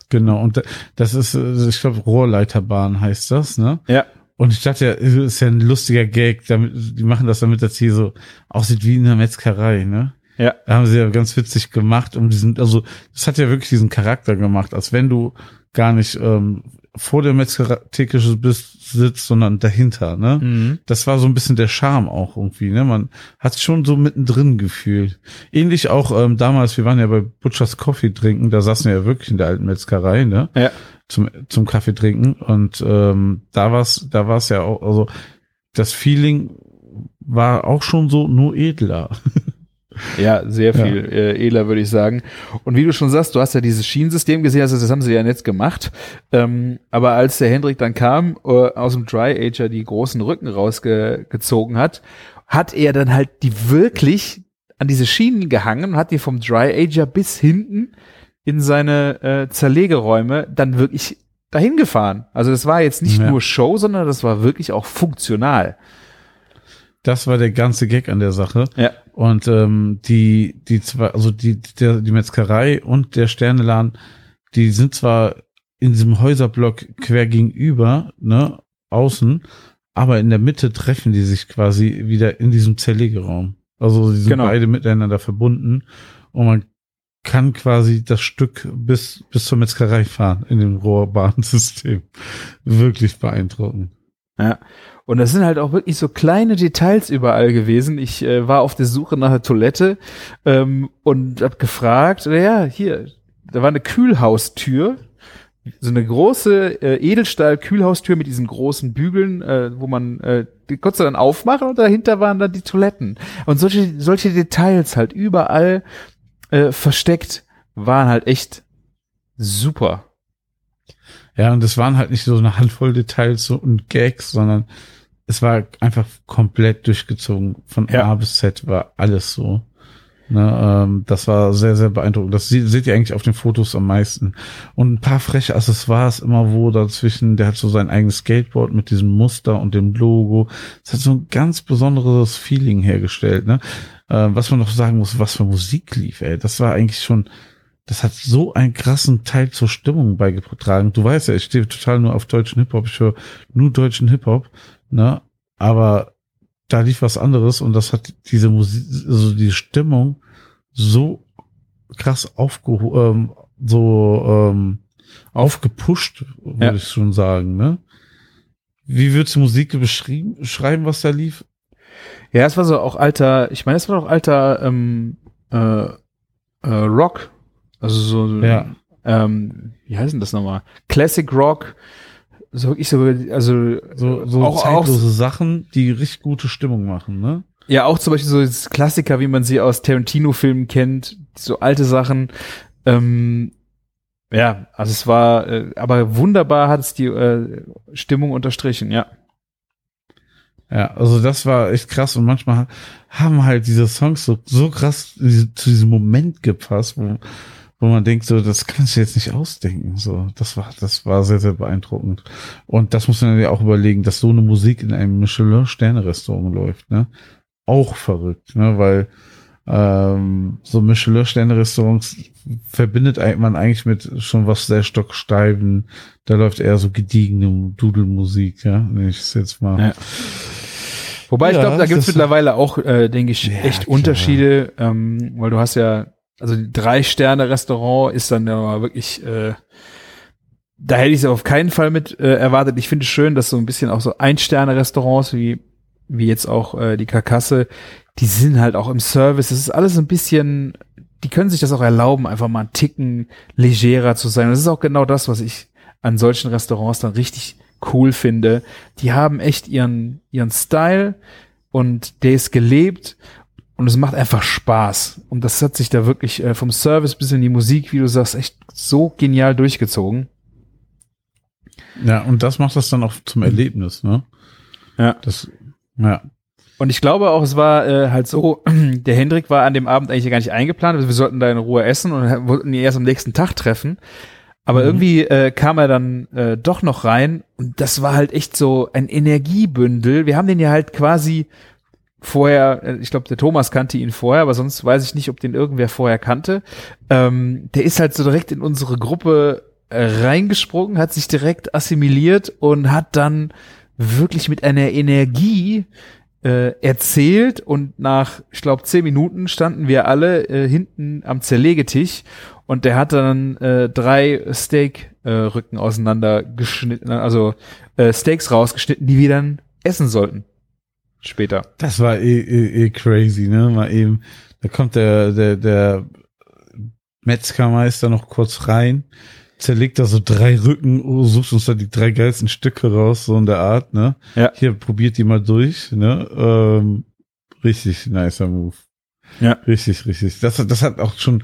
Genau, und da- das ist, äh, ich glaube, Rohrleiterbahn heißt das, ne? Ja. Und ich dachte ja, es ist ja ein lustiger Gag, damit, die machen das, damit das hier so aussieht wie in einer Metzgerei, ne? Ja. Da haben sie ja ganz witzig gemacht, um diesen, also das hat ja wirklich diesen Charakter gemacht, als wenn du gar nicht ähm, vor der Metzgertheke sitzt, sondern dahinter, ne? Mhm. Das war so ein bisschen der Charme auch irgendwie, ne? Man hat schon so mittendrin gefühlt. Ähnlich auch ähm, damals, wir waren ja bei Butchers Coffee trinken, da saßen wir ja wirklich in der alten Metzgerei, ne? Ja. Zum, zum Kaffee trinken. Und ähm, da war's, da war's ja auch, also das Feeling war auch schon so nur edler. Ja, sehr Ja. viel äh, edler, würde ich sagen. Und wie du schon sagst, du hast ja dieses Schienensystem gesehen, also das haben sie ja jetzt gemacht. Ähm, aber als der Hendrik dann kam, äh, aus dem Dry Ager die großen Rücken rausgezogen hat, hat er dann halt die wirklich an diese Schienen gehangen und hat die vom Dry Ager bis hinten in seine äh, Zerlegeräume dann wirklich dahin gefahren. Also das war jetzt nicht Ja. nur Show, sondern das war wirklich auch funktional. Das war der ganze Gag an der Sache. Ja. Und ähm, die, die zwei, also die, der, die Metzgerei und der Sterneladen, die sind zwar in diesem Häuserblock quer gegenüber, ne, außen, aber in der Mitte treffen die sich quasi wieder in diesem Zerlegeraum. Also sie sind Genau. beide miteinander verbunden und man kann quasi das Stück bis, bis zur Metzgerei fahren in dem Rohrbahnsystem. Wirklich beeindruckend. Ja. Und das sind halt auch wirklich so kleine Details überall gewesen. Ich äh, war auf der Suche nach einer Toilette ähm, und hab gefragt, ja, hier, da war eine Kühlhaustür, so eine große äh, Edelstahl-Kühlhaustür mit diesen großen Bügeln, äh, wo man äh, die konntest dann aufmachen und dahinter waren dann die Toiletten. Und solche, solche Details halt überall äh, versteckt waren halt echt super. Ja, und es waren halt nicht so eine Handvoll Details und Gags, sondern es war einfach komplett durchgezogen. Von Ja. A bis Z war alles so. Ne, ähm, das war sehr, sehr beeindruckend. Das seht, seht ihr eigentlich auf den Fotos am meisten. Und ein paar freche Accessoires immer wo dazwischen. Der hat so sein eigenes Skateboard mit diesem Muster und dem Logo. Es hat so ein ganz besonderes Feeling hergestellt. Ne? Äh, was man noch sagen muss, was für Musik lief, ey. Das war eigentlich schon, das hat so einen krassen Teil zur Stimmung beigetragen. Du weißt ja, ich stehe total nur auf deutschen Hip-Hop, ich höre nur deutschen Hip-Hop, ne? Aber da lief was anderes und das hat diese Musik, also die Stimmung so krass aufgeho ähm, so ähm, aufgepusht, würde Ja. ich schon sagen, ne? Wie würdest du Musik beschrieben, beschreiben, was da lief? Ja, es war so auch alter, ich meine, es war doch alter ähm, äh, äh, Rock. Also so, Ja. ähm, wie heißt denn das nochmal? Classic Rock. So wirklich so, also So, so auch, auch, zeitlose Sachen, die richtig gute Stimmung machen, ne? ja, auch zum Beispiel so Klassiker, wie man sie aus Tarantino-Filmen kennt, so alte Sachen. Ähm, ja, also es war, äh, aber wunderbar hat es die äh, Stimmung unterstrichen, ja. Ja, also das war echt krass und manchmal haben halt diese Songs so, so krass zu diesem Moment gepasst, wo, wo man denkt, so, das kannst du jetzt nicht ausdenken. So, das war, das war sehr, sehr beeindruckend. Und das muss man ja auch überlegen, dass so eine Musik in einem Michelin-Sterne-Restaurant läuft, ne? Auch verrückt, ne? Weil ähm, so Michelin-Sterne-Restaurants verbindet man eigentlich mit schon was sehr stocksteifen. Da läuft eher so gediegene Dudelmusik, ja, wenn ich es jetzt mal. Ja. Wobei ich Ja, glaube, da gibt es das- mittlerweile auch, äh, denke ich, Ja, echt klar. Unterschiede, ähm, weil du hast ja, also Drei-Sterne-Restaurant ist dann ja wirklich, äh, da hätte ich es auf keinen Fall mit äh, erwartet. Ich finde es schön, dass so ein bisschen auch so Ein-Sterne-Restaurants wie, wie jetzt auch äh, die Karkasse, die sind halt auch im Service. Das ist alles ein bisschen, die können sich das auch erlauben, einfach mal einen Ticken legerer zu sein. Und das ist auch genau das, was ich an solchen Restaurants dann richtig cool finde. Die haben echt ihren, ihren Style und der ist gelebt und es macht einfach Spaß. Und das hat sich da wirklich äh, vom Service bis in die Musik, wie du sagst, echt so genial durchgezogen. Ja, und das macht das dann auch zum Erlebnis, ne? Ja. Das, ja. Und ich glaube auch, es war äh, halt so, der Hendrik war an dem Abend eigentlich gar nicht eingeplant. Also wir sollten da in Ruhe essen und wollten ihn erst am nächsten Tag treffen. Aber Mhm. irgendwie äh, kam er dann äh, doch noch rein und das war halt echt so ein Energiebündel. Wir haben den ja halt quasi vorher, äh, ich glaube, der Thomas kannte ihn vorher, aber sonst weiß ich nicht, ob den irgendwer vorher kannte. Ähm, der ist halt so direkt in unsere Gruppe äh, reingesprungen, hat sich direkt assimiliert und hat dann wirklich mit einer Energie äh, erzählt und nach, ich glaube, zehn Minuten standen wir alle äh, hinten am Zerlegetisch und der hat dann äh, drei Steak-Rücken äh, auseinandergeschnitten, also äh, Steaks rausgeschnitten, die wir dann essen sollten. Später. Das war eh, eh, eh crazy, ne? Mal eben, da kommt der, der, der Metzgermeister noch kurz rein, zerlegt da so drei Rücken, oh, sucht uns da die drei geilsten Stücke raus, so in der Art, ne? Ja. Hier, probiert die mal durch, ne? Ähm, richtig nicer Move. Ja. Richtig, richtig. Das, das hat auch schon,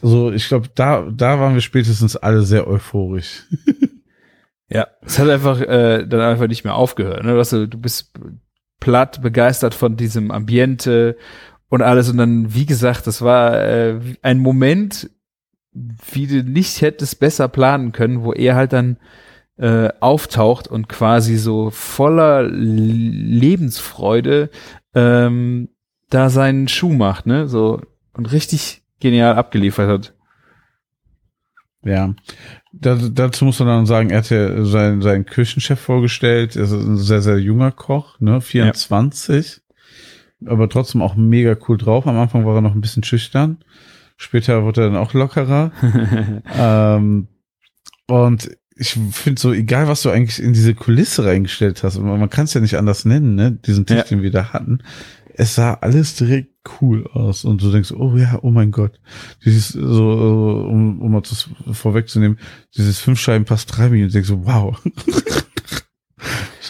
also ich glaube, da, da waren wir spätestens alle sehr euphorisch. Ja, es hat einfach äh, dann einfach nicht mehr aufgehört. Ne? Du, du bist platt begeistert von diesem Ambiente und alles. Und dann, wie gesagt, das war äh, ein Moment, wie du nicht hättest besser planen können, wo er halt dann äh, auftaucht und quasi so voller Lebensfreude ähm, da seinen Schuh macht, ne? So und richtig genial abgeliefert hat. Ja, da, dazu muss man dann sagen, er hat ja seinen, seinen Küchenchef vorgestellt. Er ist ein sehr, sehr junger Koch, ne, 24. Ja. Aber trotzdem auch mega cool drauf. Am Anfang war er noch ein bisschen schüchtern. Später wurde er dann auch lockerer. ähm, und ich finde so, egal was du eigentlich in diese Kulisse reingestellt hast, man kann es ja nicht anders nennen, ne, diesen Tisch, ja. den wir da hatten. Es sah alles direkt cool aus und du denkst, oh ja, oh mein Gott, dieses so, um, um mal das vorwegzunehmen, dieses fünf Scheiben Pastrami und denkst so, wow.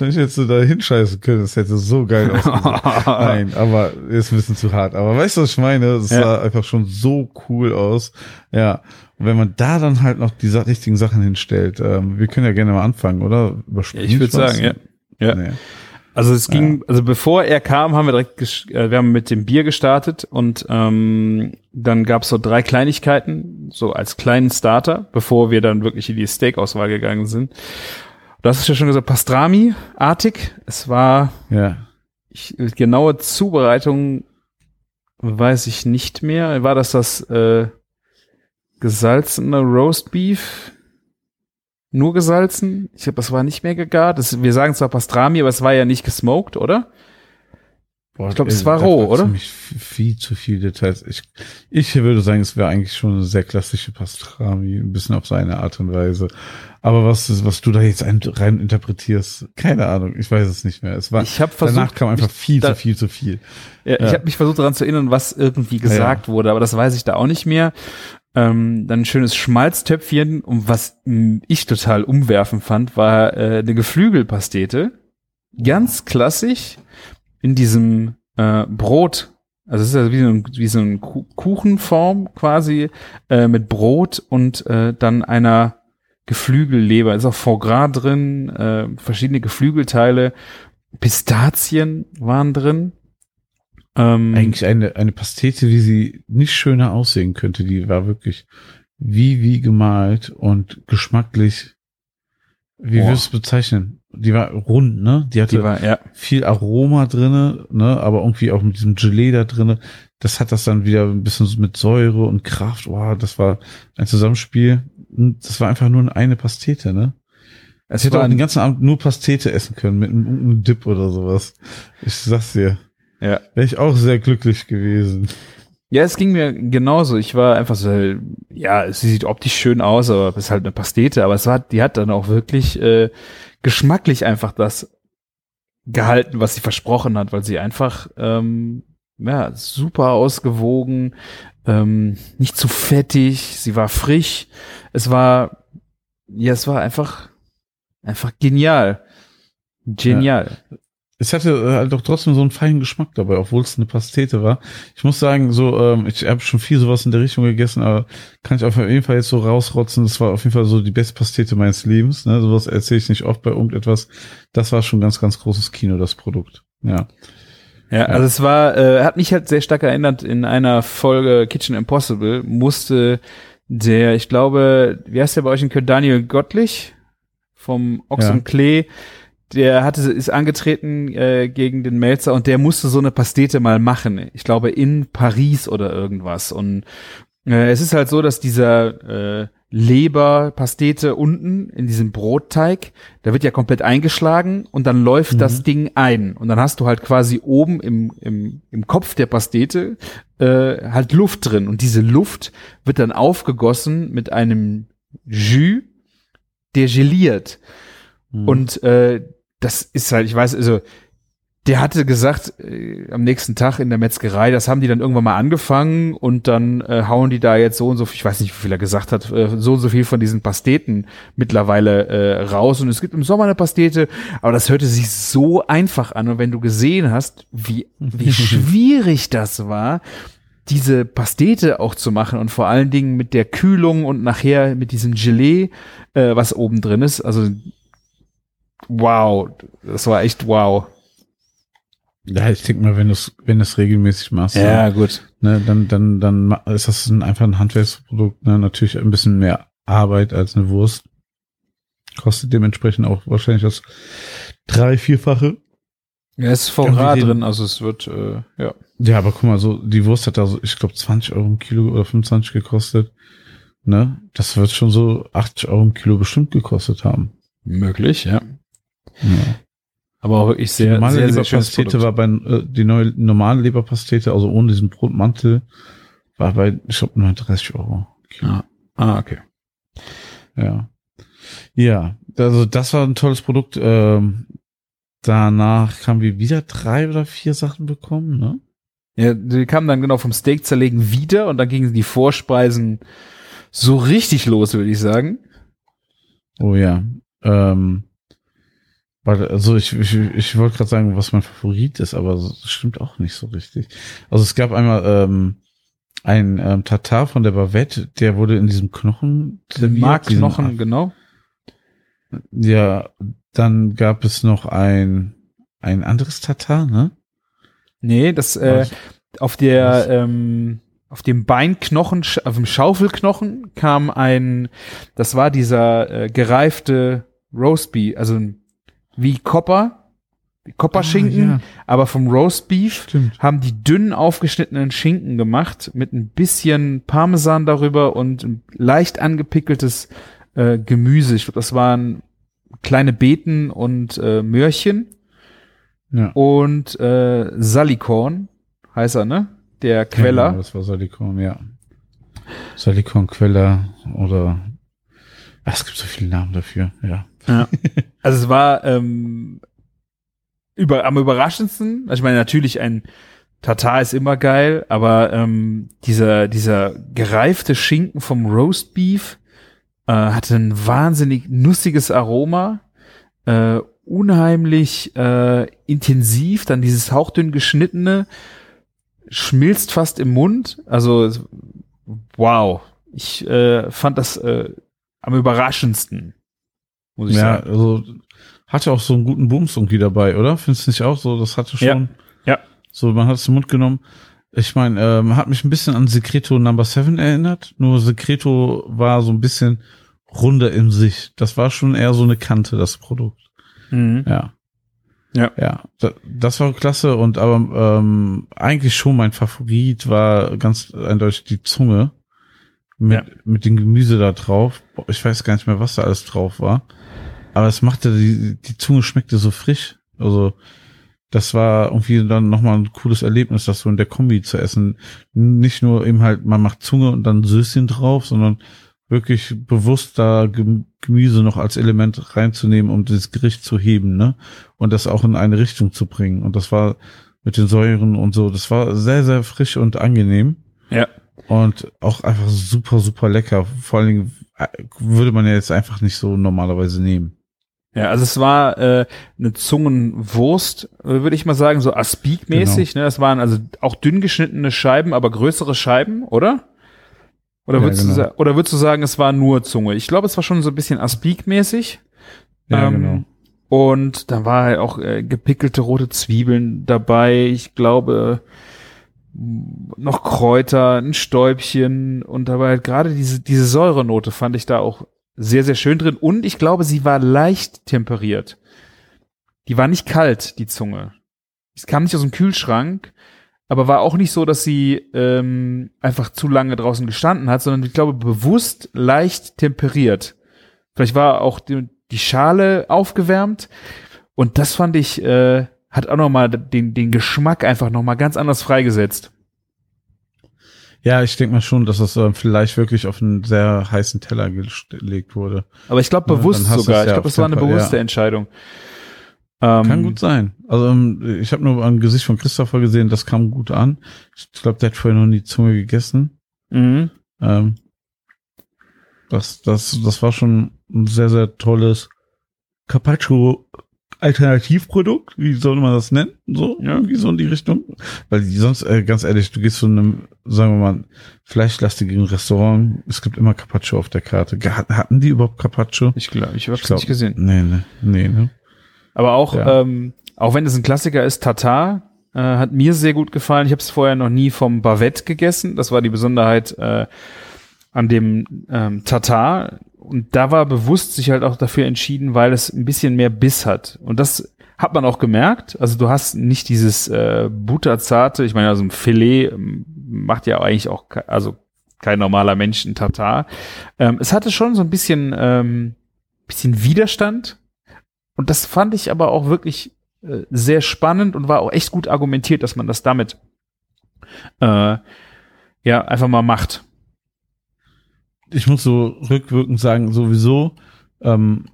Wahrscheinlich hättest du da hinscheißen können, das hätte so geil ausgesehen. Nein, aber ist ein bisschen zu hart. Aber weißt du, was ich meine? Das ja. sah einfach schon so cool aus. Ja. Und wenn man da dann halt noch die richtigen Sachen hinstellt, ähm, wir können ja gerne mal anfangen, oder? Überspringen ja, ich würde sagen, ja. Ja. Nee. Also es ging, ja. also bevor er kam, haben wir direkt, äh, wir haben mit dem Bier gestartet und ähm, dann gab es so drei Kleinigkeiten, so als kleinen Starter, bevor wir dann wirklich in die Steak-Auswahl gegangen sind. Du hast es ja schon gesagt, Pastrami-artig. Es war ja. ich, genaue Zubereitung weiß ich nicht mehr. War das das äh, gesalzene Roast Beef? Nur gesalzen. Ich glaube, das war nicht mehr gegart. Das, wir sagen zwar Pastrami, aber es war ja nicht gesmoked, oder? Boah, ich glaube, es war roh, oder? Ziemlich viel zu viel Details. Ich, ich würde sagen, es wäre eigentlich schon eine sehr klassische Pastrami, ein bisschen auf seine Art und Weise. Aber was, was du da jetzt ein, rein interpretierst, keine Ahnung, ich weiß es nicht mehr. Es war, ich hab versucht, danach kam einfach viel zu viel zu viel. Ja, ja. Ich habe mich versucht daran zu erinnern, was irgendwie gesagt ja. wurde, aber das weiß ich da auch nicht mehr. Ähm, dann ein schönes Schmalztöpfchen und was ich total umwerfen fand, war äh, eine Geflügelpastete. Ganz klassisch in diesem äh, Brot. Also es ist ja wie so ein, wie so ein Kuchenform quasi äh, mit Brot und äh, dann einer Geflügelleber. Ist auch Foie Gras drin, äh, verschiedene Geflügelteile. Pistazien waren drin. Ähm, Eigentlich eine, eine Pastete, wie sie nicht schöner aussehen könnte. Die war wirklich wie, wie gemalt und geschmacklich. Wie würdest du es bezeichnen? Die war rund, ne? Die hatte die war, ja. viel Aroma drinne, ne? Aber irgendwie auch mit diesem Gelee da drinne. Das hat das dann wieder ein bisschen mit Säure und Kraft. Wow, das war ein Zusammenspiel. Das war einfach nur eine Pastete, ne? Es hätte auch den ganzen Abend nur Pastete essen können mit einem, einem Dip oder sowas. Ich sag's dir. Ja. Wäre ich auch sehr glücklich gewesen. Ja, es ging mir genauso. Ich war einfach so, ja, sie sieht optisch schön aus, aber es ist halt eine Pastete, aber es war, die hat dann auch wirklich äh, geschmacklich einfach das gehalten, was sie versprochen hat, weil sie einfach ähm, ja, super ausgewogen, ähm, nicht zu fettig, sie war frisch. Es war, ja, es war einfach, einfach genial. Genial. Ja es hatte äh, halt doch trotzdem so einen feinen Geschmack dabei, obwohl es eine Pastete war. Ich muss sagen, so, ähm, ich habe schon viel sowas in der Richtung gegessen, aber kann ich auf jeden Fall jetzt so rausrotzen. Das war auf jeden Fall so die beste Pastete meines Lebens. Ne? Sowas erzähle ich nicht oft bei irgendetwas. Das war schon ganz, ganz großes Kino, das Produkt. Ja. Ja, also es war, äh, hat mich halt sehr stark erinnert, in einer Folge Kitchen Impossible musste der, ich glaube, wie heißt der bei euch in Köln, Daniel Gottlich vom Ochs ja. und Klee, der hatte, ist angetreten äh, gegen den Melzer und der musste so eine Pastete mal machen. Ich glaube in Paris oder irgendwas. Und äh, es ist halt so, dass dieser äh, Leberpastete unten in diesem Brotteig. Da wird ja komplett eingeschlagen und dann läuft Mhm. das Ding ein. Und dann hast du halt quasi oben im, im, im Kopf der Pastete äh, halt Luft drin. Und diese Luft wird dann aufgegossen mit einem Jus, der geliert. Mhm. Und äh, das ist halt, ich weiß, also der hatte gesagt, äh, am nächsten Tag in der Metzgerei, das haben die dann irgendwann mal angefangen und dann äh, hauen die da jetzt so und so, viel, ich weiß nicht, wie viel er gesagt hat, äh, so und so viel von diesen Pasteten mittlerweile äh, raus. Und es gibt im Sommer eine Pastete, aber das hörte sich so einfach an. Und wenn du gesehen hast, wie, wie schwierig das war, diese Pastete auch zu machen und vor allen Dingen mit der Kühlung und nachher mit diesem Gelee, äh, was oben drin ist, also wow, das war echt wow. Ja, ich denke mal, wenn du es wenn du's regelmäßig machst, gut. ne, dann, dann, dann ist das ein, einfach ein Handwerksprodukt, ne? natürlich ein bisschen mehr Arbeit als eine Wurst. Kostet dementsprechend auch wahrscheinlich das drei-, vierfache. Ja, es ist Ja, den- drin, also es wird, äh, ja. Ja, aber guck mal, so, die Wurst hat da so, ich glaube, 20 Euro im Kilo oder 25 gekostet. Ne? Das wird schon so 80 Euro im Kilo bestimmt gekostet haben. Möglich, ja. Ja. Aber auch wirklich Die sehr, normale sehr, sehr schönes Leberpastete Produkt. war bei, äh, die neue normale Leberpastete, also ohne diesen Brotmantel, war bei, ich glaube, 39 Euro. Ah, ah, okay. Ja. Ja, also das war ein tolles Produkt. Ähm, danach haben wir wieder drei oder vier Sachen bekommen, ne? Ja, die kamen dann genau vom Steak zerlegen wieder und dann gingen die Vorspeisen so richtig los, würde ich sagen. Oh ja. Ähm, also ich, ich, ich wollte gerade sagen, was mein Favorit ist, aber das stimmt auch nicht so richtig. Also es gab einmal ähm, ein ähm, Tatar von der Bavette, der wurde in diesem Knochen Markknochen, genau. Ja, dann gab es noch ein ein anderes Tatar, ne? Nee, das äh, Was? auf der ähm, auf dem Beinknochen, auf dem Schaufelknochen kam ein, das war dieser äh, gereifte Roastbeef, also wie Kopper, wie Kopperschinken, Ah, ja, aber vom Roastbeef stimmt. haben die dünn aufgeschnittenen Schinken gemacht mit ein bisschen Parmesan darüber und leicht angepickeltes äh, Gemüse. Ich glaube, das waren kleine Beeten und äh, Möhrchen Ja. und äh, Salikorn heißt er, ne? Der Ja, Queller. genau, das war Salikon, ja. Salikon, Queller oder Ach, es gibt so viele Namen dafür, ja. Also es war ähm, über, am überraschendsten. Also ich meine, natürlich ein Tatar ist immer geil, aber ähm, dieser, dieser gereifte Schinken vom Roastbeef äh, hatte ein wahnsinnig nussiges Aroma, äh, unheimlich äh, intensiv, dann dieses hauchdünn geschnittene, schmilzt fast im Mund. Also wow, ich äh, fand das äh, am überraschendsten. Muss ich Ja, sagen. also hatte auch so einen guten Bums irgendwie dabei, oder? Findest du nicht auch so? Das hatte Ja. schon. Ja. So, man hat es im Mund genommen. Ich meine, ähm, hat mich ein bisschen an Secreto Number 7 erinnert. Nur Secreto war so ein bisschen runder in sich. Das war schon eher so eine Kante, das Produkt. Mhm. Ja. Ja. Ja, da, das war klasse und aber ähm, eigentlich schon mein Favorit war ganz eindeutig die Zunge mit, Ja. mit dem Gemüse da drauf. Ich weiß gar nicht mehr, was da alles drauf war. Aber es machte, die, die Zunge schmeckte so frisch. Also das war irgendwie dann nochmal ein cooles Erlebnis, das so in der Kombi zu essen. Nicht nur eben halt, man macht Zunge und dann Söschen drauf, sondern wirklich bewusst da Gem- Gemüse noch als Element reinzunehmen, um das Gericht zu heben, ne? Und das auch in eine Richtung zu bringen. Und das war mit den Säuren und so, das war sehr, sehr frisch und angenehm. Ja. Und auch einfach super, super lecker. Vor allen Dingen äh, würde man ja jetzt einfach nicht so normalerweise nehmen. Ja, also es war äh, eine Zungenwurst, würde ich mal sagen, so Aspik-mäßig. Ne? Das waren also auch dünn geschnittene Scheiben, aber größere Scheiben, oder? Oder, Ja, würdest, du, genau. sa- oder würdest du sagen, es war nur Zunge? Ich glaube, es war schon so ein bisschen Aspik-mäßig. Ja, Ähm, genau. Und da war halt auch äh, gepickelte rote Zwiebeln dabei. Ich glaube, noch Kräuter, ein Stäubchen und dabei halt gerade diese, diese Säurenote fand ich da auch sehr, sehr schön drin. Und ich glaube, sie war leicht temperiert. Die war nicht kalt, die Zunge. Es kam nicht aus dem Kühlschrank. aber war auch nicht so, dass sie ähm, einfach zu lange draußen gestanden hat, sondern ich glaube bewusst leicht temperiert. Vielleicht war auch die, die Schale aufgewärmt und das fand ich äh, hat auch noch mal den den Geschmack einfach noch mal ganz anders freigesetzt. Ja, ich denke mal schon, dass das äh, vielleicht wirklich auf einen sehr heißen Teller gelegt wurde. Aber ich glaube Ja, bewusst hast sogar. du's Ich ja glaube, das war eine bewusste ja. Entscheidung. Ähm, Kann gut sein. Also ähm, ich habe nur am Gesicht von Christopher gesehen, das kam gut an. Ich glaube, der hat vorher noch nie Zunge gegessen. Mhm. Ähm, das, das, das war schon ein sehr, sehr tolles Carpaccio Alternativprodukt, wie soll man das nennen? So, Ja. irgendwie so in die Richtung. Weil die sonst, äh, ganz ehrlich, du gehst zu einem, sagen wir mal, fleischlastigen Restaurant, es gibt immer Carpaccio auf der Karte. Hatten die überhaupt Carpaccio? Ich glaube, ich habe es glaub- nicht gesehen. Nee, nee, nee, ne? Aber auch, Ja. ähm, auch wenn es ein Klassiker ist, Tatar äh, hat mir sehr gut gefallen. Ich habe es vorher noch nie vom Bavette gegessen. Das war die Besonderheit äh, an dem ähm, Tatar. Und da war bewusst sich halt auch dafür entschieden, weil es ein bisschen mehr Biss hat. Und das hat man auch gemerkt. Also du hast nicht dieses äh, butterzarte, ich meine, also ein Filet ähm, macht ja eigentlich auch, also kein normaler Mensch ein Tatar. Ähm, es hatte schon so ein bisschen, ähm, bisschen Widerstand. Und das fand ich aber auch wirklich äh, sehr spannend und war auch echt gut argumentiert, dass man das damit äh, ja einfach mal macht. Ich muss so rückwirkend sagen, sowieso ähm,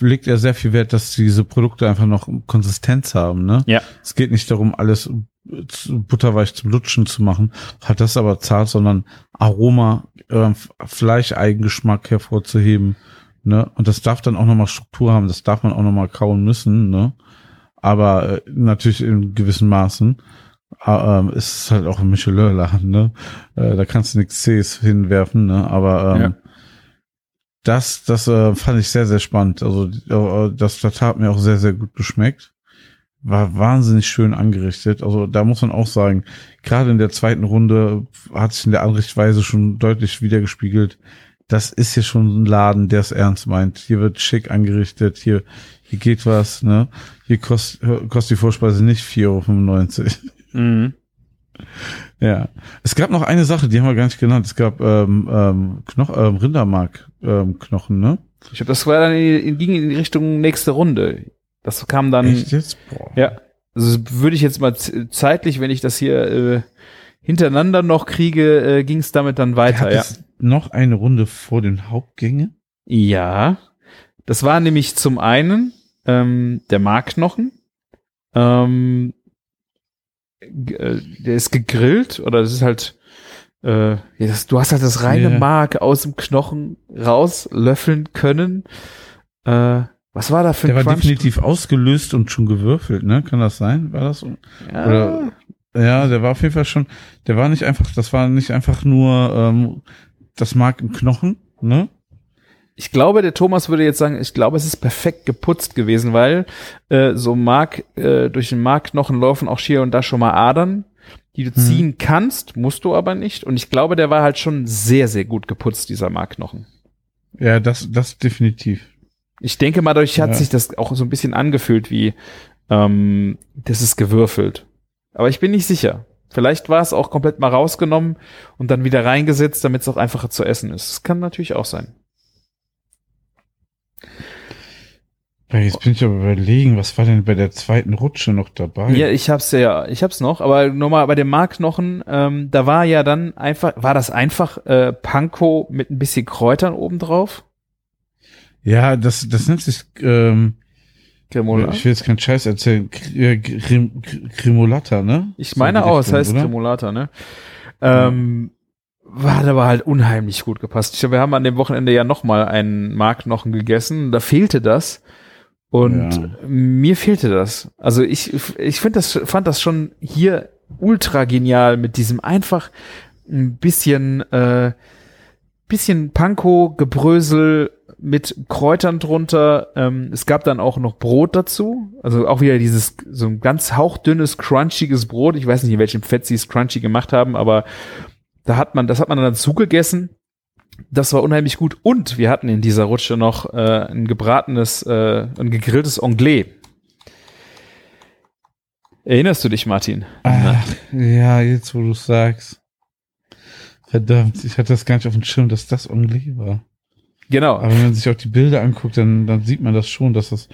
legt er sehr viel Wert, dass diese Produkte einfach noch Konsistenz haben. Ne? Ja. Es geht nicht darum, alles zu- butterweich zum Lutschen zu machen, hat das aber zart, sondern Aroma, äh, Fleischeigengeschmack hervorzuheben. Ne? Und das darf dann auch nochmal Struktur haben, das darf man auch nochmal kauen müssen. Ne? Aber äh, natürlich in gewissen Maßen. Ähm, ist halt auch ein Michelin-Laden, ne? Äh, da kannst du nichts Cs hinwerfen, ne? Aber ähm, Ja. das, das äh, fand ich sehr, sehr spannend. Also äh, das, das hat mir auch sehr, sehr gut geschmeckt. War wahnsinnig schön angerichtet. Also da muss man auch sagen, gerade in der zweiten Runde hat sich in der Anrichtweise schon deutlich wiedergespiegelt. Das ist hier schon ein Laden, der es ernst meint. Hier wird schick angerichtet, hier, hier geht was, ne? Hier kostet, kostet die Vorspeise nicht 4,95 Euro. Mhm. Ja. Es gab noch eine Sache, die haben wir gar nicht genannt. Es gab ähm, ähm, Knoch ähm, Rindermark ähm, Knochen, ne? Ich glaube, das war dann in, ging in die Richtung nächste Runde. Das kam dann. Echt jetzt? Boah. Ja. Also würde ich jetzt mal zeitlich, wenn ich das hier äh, hintereinander noch kriege, äh, ging es damit dann weiter, ja. noch eine Runde vor den Hauptgängen? Ja. Das war nämlich zum einen ähm, der Markknochen. Ähm, äh, der ist gegrillt oder das ist halt äh, das, du hast halt das reine Ja. Mark aus dem Knochen rauslöffeln können. Äh, was war da für Der ein war Crunch? definitiv ausgelöst und schon gewürfelt, ne? Kann das sein? War das? Ja, Oder- Ja, der war auf jeden Fall schon, der war nicht einfach, das war nicht einfach nur ähm, das Mark im Knochen, ne? Ich glaube, der Thomas würde jetzt sagen, ich glaube, es ist perfekt geputzt gewesen, weil äh, so Mark, äh, durch den Markknochen laufen auch hier und da schon mal Adern, die du Mhm. ziehen kannst, musst du aber nicht. Und ich glaube, der war halt schon sehr, sehr gut geputzt, dieser Markknochen. Ja, das, das definitiv. Ich denke mal, dadurch hat Ja. sich das auch so ein bisschen angefühlt wie, ähm, das ist gewürfelt. Aber ich bin nicht sicher. Vielleicht war es auch komplett mal rausgenommen und dann wieder reingesetzt, damit es auch einfacher zu essen ist. Das kann natürlich auch sein. Jetzt bin ich aber überlegen, was war denn bei der zweiten Rutsche noch dabei? Ja, ich hab's ja, ich hab's noch, aber nochmal bei dem Markknochen, ähm, da war ja dann einfach, war das einfach äh, Panko mit ein bisschen Kräutern obendrauf? Ja, das, das nennt sich, ähm, Cremola? ich will jetzt keinen Scheiß erzählen, Kr- äh, ne? Ich So meine die auch, es heißt oder? Cremolata, ne? Ähm, hat aber halt unheimlich gut gepasst. Ich glaube, wir haben an dem Wochenende ja nochmal einen Markknochen gegessen, da fehlte das. Und Ja. mir fehlte das. Also ich, ich find das, fand das schon hier ultra genial mit diesem einfach ein bisschen, äh, bisschen Panko-Gebrösel mit Kräutern drunter. Ähm, es gab dann auch noch Brot dazu. Also auch wieder dieses, so ein ganz hauchdünnes, crunchiges Brot. Ich weiß nicht, in welchem Fett sie es crunchy gemacht haben, aber da hat man, das hat man dann dazu gegessen. Das war unheimlich gut. Und wir hatten in dieser Rutsche noch äh, ein gebratenes, äh, ein gegrilltes Anglais. Erinnerst du dich, Martin? Ach, ja, jetzt wo du sagst. Verdammt, ich hatte das gar nicht auf dem Schirm, dass das Onglee war. Genau. Aber wenn man sich auch die Bilder anguckt, dann, dann sieht man das schon, dass das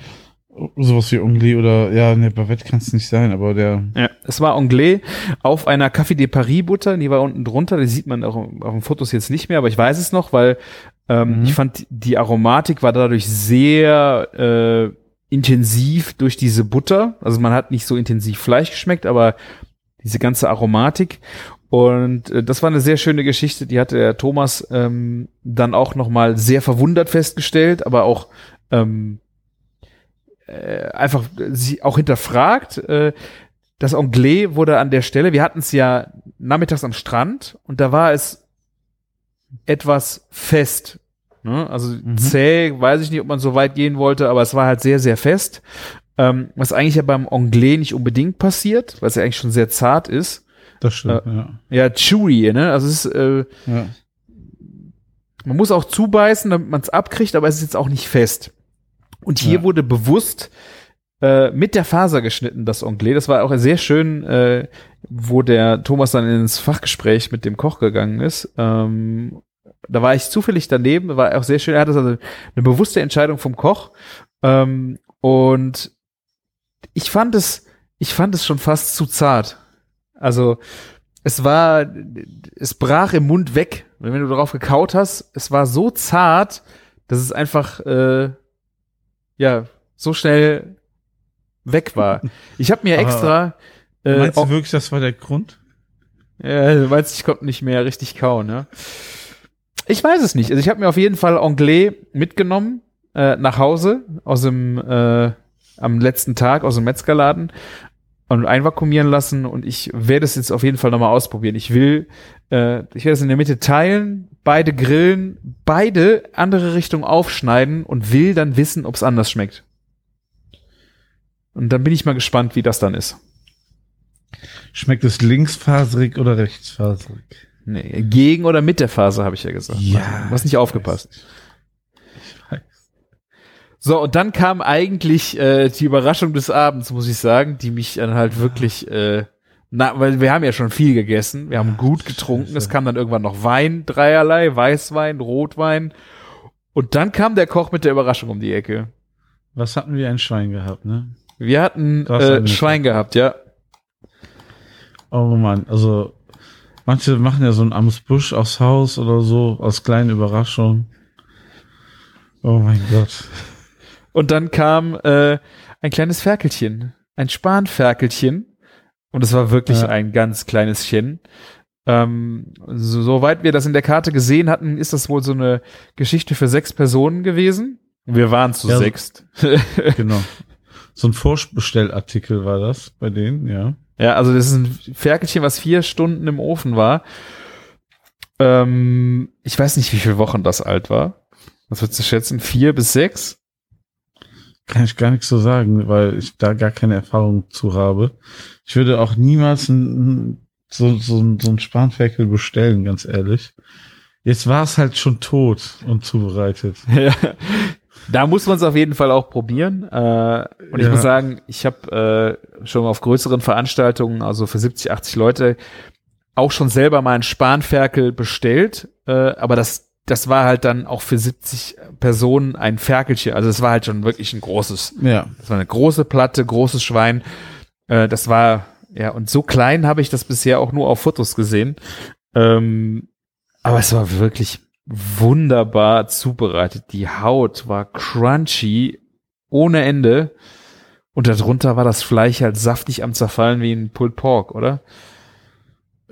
sowas wie Onglee oder, ja, ne, Bavette kann es nicht sein, aber der. Ja, es war Anglais auf einer Café de Paris Butter, die war unten drunter, die sieht man auch auf den Fotos jetzt nicht mehr, aber ich weiß es noch, weil ähm, Mhm. ich fand, die Aromatik war dadurch sehr äh, intensiv durch diese Butter. Also man hat nicht so intensiv Fleisch geschmeckt, aber diese ganze Aromatik. Und äh, das war eine sehr schöne Geschichte, die hatte der Thomas ähm, dann auch nochmal sehr verwundert festgestellt, aber auch ähm, äh, einfach sie auch hinterfragt. Äh, das Anglais wurde an der Stelle, wir hatten es ja nachmittags am Strand und da war es etwas fest. Ne? Also Mhm. zäh, weiß ich nicht, ob man so weit gehen wollte, aber es war halt sehr, sehr fest. Ähm, was eigentlich ja beim Anglais nicht unbedingt passiert, weil es ja eigentlich schon sehr zart ist. Das stimmt, ja. Ja, chewy, ne? Also es ist, äh, ja. man muss auch zubeißen, damit man es abkriegt, aber es ist jetzt auch nicht fest. Und hier Ja. wurde bewusst äh, mit der Faser geschnitten, das Anglais. Das war auch sehr schön, äh, wo der Thomas dann ins Fachgespräch mit dem Koch gegangen ist. Ähm, da war ich zufällig daneben, war auch sehr schön. Er hatte also eine bewusste Entscheidung vom Koch. Ähm, und ich fand es, ich fand es schon fast zu zart. Also es war, es brach im Mund weg, wenn du darauf gekaut hast. Es war so zart, dass es einfach, äh, ja, so schnell weg war. Ich habe mir extra, äh, Meinst du wirklich, das war der Grund? ja, du meinst, ich konnte nicht mehr richtig kauen, ne? Ich weiß es nicht. Also ich habe mir auf jeden Fall Anglais mitgenommen äh, nach Hause aus dem äh, am letzten Tag aus dem Metzgerladen und einvakuumieren lassen und ich werde es jetzt auf jeden Fall nochmal ausprobieren. Ich will, äh, ich werde es in der Mitte teilen, beide grillen, beide andere Richtung aufschneiden und will dann wissen, ob es anders schmeckt. Und dann bin ich mal gespannt, wie das dann ist. Schmeckt es linksfaserig oder rechtsfaserig? Nee, gegen oder mit der Phase, habe ich ja gesagt. Ja, Du hast nicht ich aufgepasst. Weiß. So, und dann kam eigentlich äh, die Überraschung des Abends, muss ich sagen, die mich dann halt wirklich, äh, na, weil wir haben ja schon viel gegessen, wir haben gut getrunken, es Scheiße. kam dann irgendwann noch Wein, dreierlei, Weißwein, Rotwein. Und dann kam der Koch mit der Überraschung um die Ecke. Was hatten wir ein Schwein gehabt, ne? Wir hatten äh, Schwein gehabt, ja. Oh Mann, also manche machen ja so ein Amsbusch aufs Haus oder so, als kleine Überraschung. Oh mein Gott. Und dann kam äh, ein kleines Ferkelchen, ein Spanferkelchen. Und es war wirklich Ja. ein ganz kleines Chen. Ähm, so, soweit wir das in der Karte gesehen hatten, ist das wohl so eine Geschichte für sechs Personen gewesen. Wir waren zu Ja, sechst. Genau. So ein Vorbestellartikel war das bei denen, ja. ja, also das ist ein Ferkelchen, was vier Stunden im Ofen war. Ähm, ich weiß nicht, wie viele Wochen das alt war. Was würdest du schätzen? Vier bis sechs? Kann ich gar nichts so sagen, weil ich da gar keine Erfahrung zu habe. Ich würde auch niemals ein, so, so, so ein Spanferkel bestellen, ganz ehrlich. Jetzt war es halt schon tot und zubereitet. Ja. Da muss man es auf jeden Fall auch probieren. Äh, und ich Ja. muss sagen, ich habe äh, schon auf größeren Veranstaltungen, also für 70, 80 Leute, auch schon selber mal einen Spanferkel bestellt. Äh, aber das, das war halt dann auch für 70 Personen ein Ferkelchen. Also es war halt schon wirklich ein großes, Ja. das war eine große Platte, großes Schwein. Äh, das war, ja, und so klein habe ich das bisher auch nur auf Fotos gesehen. Ähm, aber es war wirklich wunderbar zubereitet. Die Haut war crunchy ohne Ende. Und darunter war das Fleisch halt saftig am Zerfallen wie ein Pulled Pork, oder?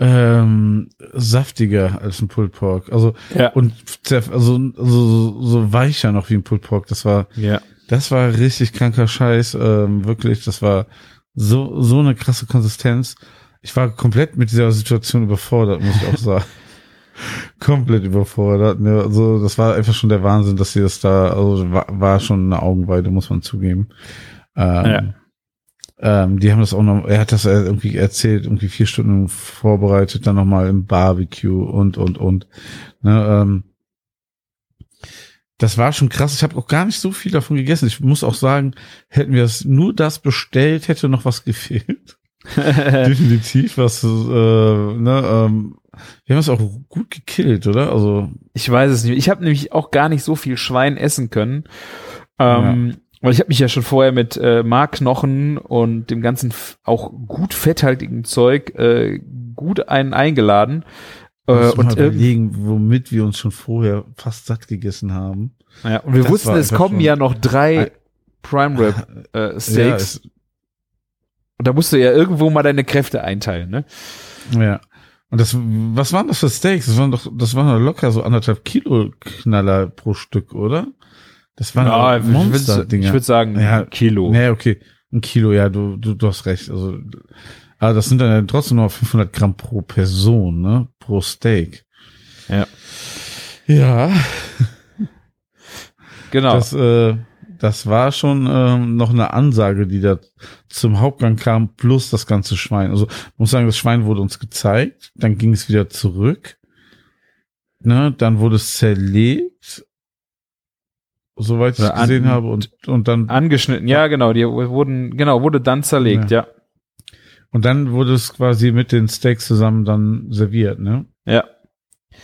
Ähm, saftiger als ein Pulled Pork. Also, Ja. und also, also so, so weicher noch wie ein Pulled Pork. Das war, Ja. das war richtig kranker Scheiß. Ähm, wirklich, das war so, so eine krasse Konsistenz. Ich war komplett mit dieser Situation überfordert, muss ich auch sagen. komplett überfordert. Ne? Also, das war einfach schon der Wahnsinn, dass sie das da, also war, war schon eine Augenweide, muss man zugeben. Ähm, Ja. Ähm, die haben das auch noch, er hat das irgendwie erzählt, irgendwie vier Stunden vorbereitet, dann nochmal im Barbecue und, und, und. Ne, ähm, das war schon krass. Ich habe auch gar nicht so viel davon gegessen. Ich muss auch sagen, hätten wir es nur das bestellt, hätte noch was gefehlt. definitiv was, äh, ne, ähm, wir haben es auch gut gekillt, oder? Also Ich weiß es nicht. Ich habe nämlich auch gar nicht so viel Schwein essen können. Ähm, Weil ich habe mich ja schon vorher mit äh, Markknochen und dem ganzen auch gut fetthaltigen Zeug äh, gut einen eingeladen. Äh, und, überlegen, womit wir uns schon vorher fast satt gegessen haben. ja, und wir das wussten, es kommen ja noch drei Ein- Prime Rib äh, Ja, Steaks. es, und da musst du ja irgendwo mal deine Kräfte einteilen, ne? ja. Und das, was waren das für Steaks? Das waren doch, das waren doch locker so anderthalb Kilo Knaller pro Stück, oder? Das waren Ja, doch ich würde Monster-Dinger. ich würd sagen, Ja, Kilo. Nee, okay. Ein Kilo, ja, du, du, du hast recht. Also, aber das sind dann trotzdem noch 500 Gramm pro Person, ne? Pro Steak. Ja. Ja, Genau. das, äh, das war schon ähm, noch eine Ansage, die da zum Hauptgang kam, plus das ganze Schwein. Also, muss sagen, das Schwein wurde uns gezeigt, dann ging es wieder zurück. Ne, dann wurde es zerlegt, soweit ich Oder an- gesehen habe, und, und dann Angeschnitten, ja, genau, die wurden, genau, wurde dann zerlegt, ja. Und dann wurde es quasi mit den Steaks zusammen dann serviert, ne? Ja.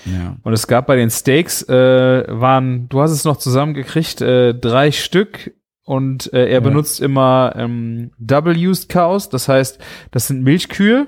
Ja. Und es gab bei den Steaks, äh, waren, du hast es noch zusammengekriegt, äh, drei Stück und äh, er Ja. benutzt immer ähm, Double-Used Cows, das heißt, das sind Milchkühe,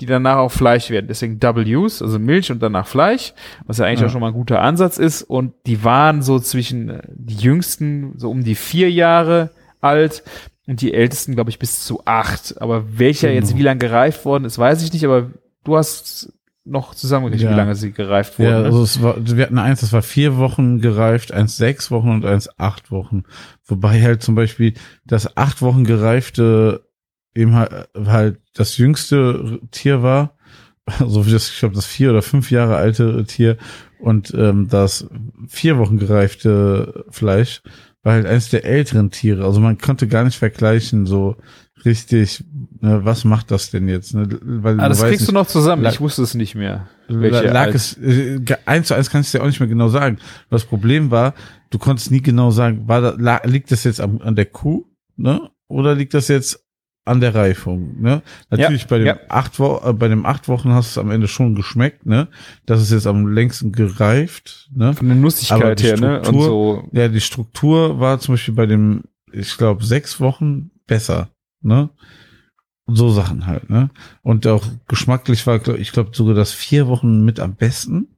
die danach auch Fleisch werden. Deswegen Double-Use, also Milch und danach Fleisch, was ja eigentlich Ja. auch schon mal ein guter Ansatz ist. Und die waren so zwischen äh, die jüngsten, so um die vier Jahre alt und die ältesten, glaube ich, bis zu acht. Aber welcher Genau. jetzt wie lange gereift worden ist, weiß ich nicht, aber du hast noch zusammengekriegt, Ja. wie lange sie gereift wurden. Ja, ne? also es war, wir hatten eins, das war vier Wochen gereift, eins sechs Wochen und eins acht Wochen. Wobei halt zum Beispiel das acht Wochen gereifte eben halt, halt das jüngste Tier war, so wie das, ich glaube, das vier oder fünf Jahre alte Tier und ähm, das vier Wochen gereifte Fleisch war halt eines der älteren Tiere. Also man konnte gar nicht vergleichen, so richtig, ne, was macht das denn jetzt? Ne? Weil Ah, das kriegst du nicht, noch zusammen. La- Ich wusste es nicht mehr. Lag es, äh, eins zu eins kann ich dir auch nicht mehr genau sagen. Das Problem war, du konntest nie genau sagen, war da, la, liegt das jetzt am, an der Kuh, ne? Oder liegt das jetzt an der Reifung, ne? Natürlich bei dem ja. acht Wo äh, bei dem acht Wochen hast du es am Ende schon geschmeckt, ne? Das ist jetzt am längsten gereift, ne? Von der Aber Nussigkeit die her, ne? Und Struktur- so. Ja, die Struktur war zum Beispiel bei dem, ich glaube, sechs Wochen besser, ne? Und so Sachen halt, ne? Und auch geschmacklich war, glaub, ich glaube, sogar das vier Wochen mit am besten,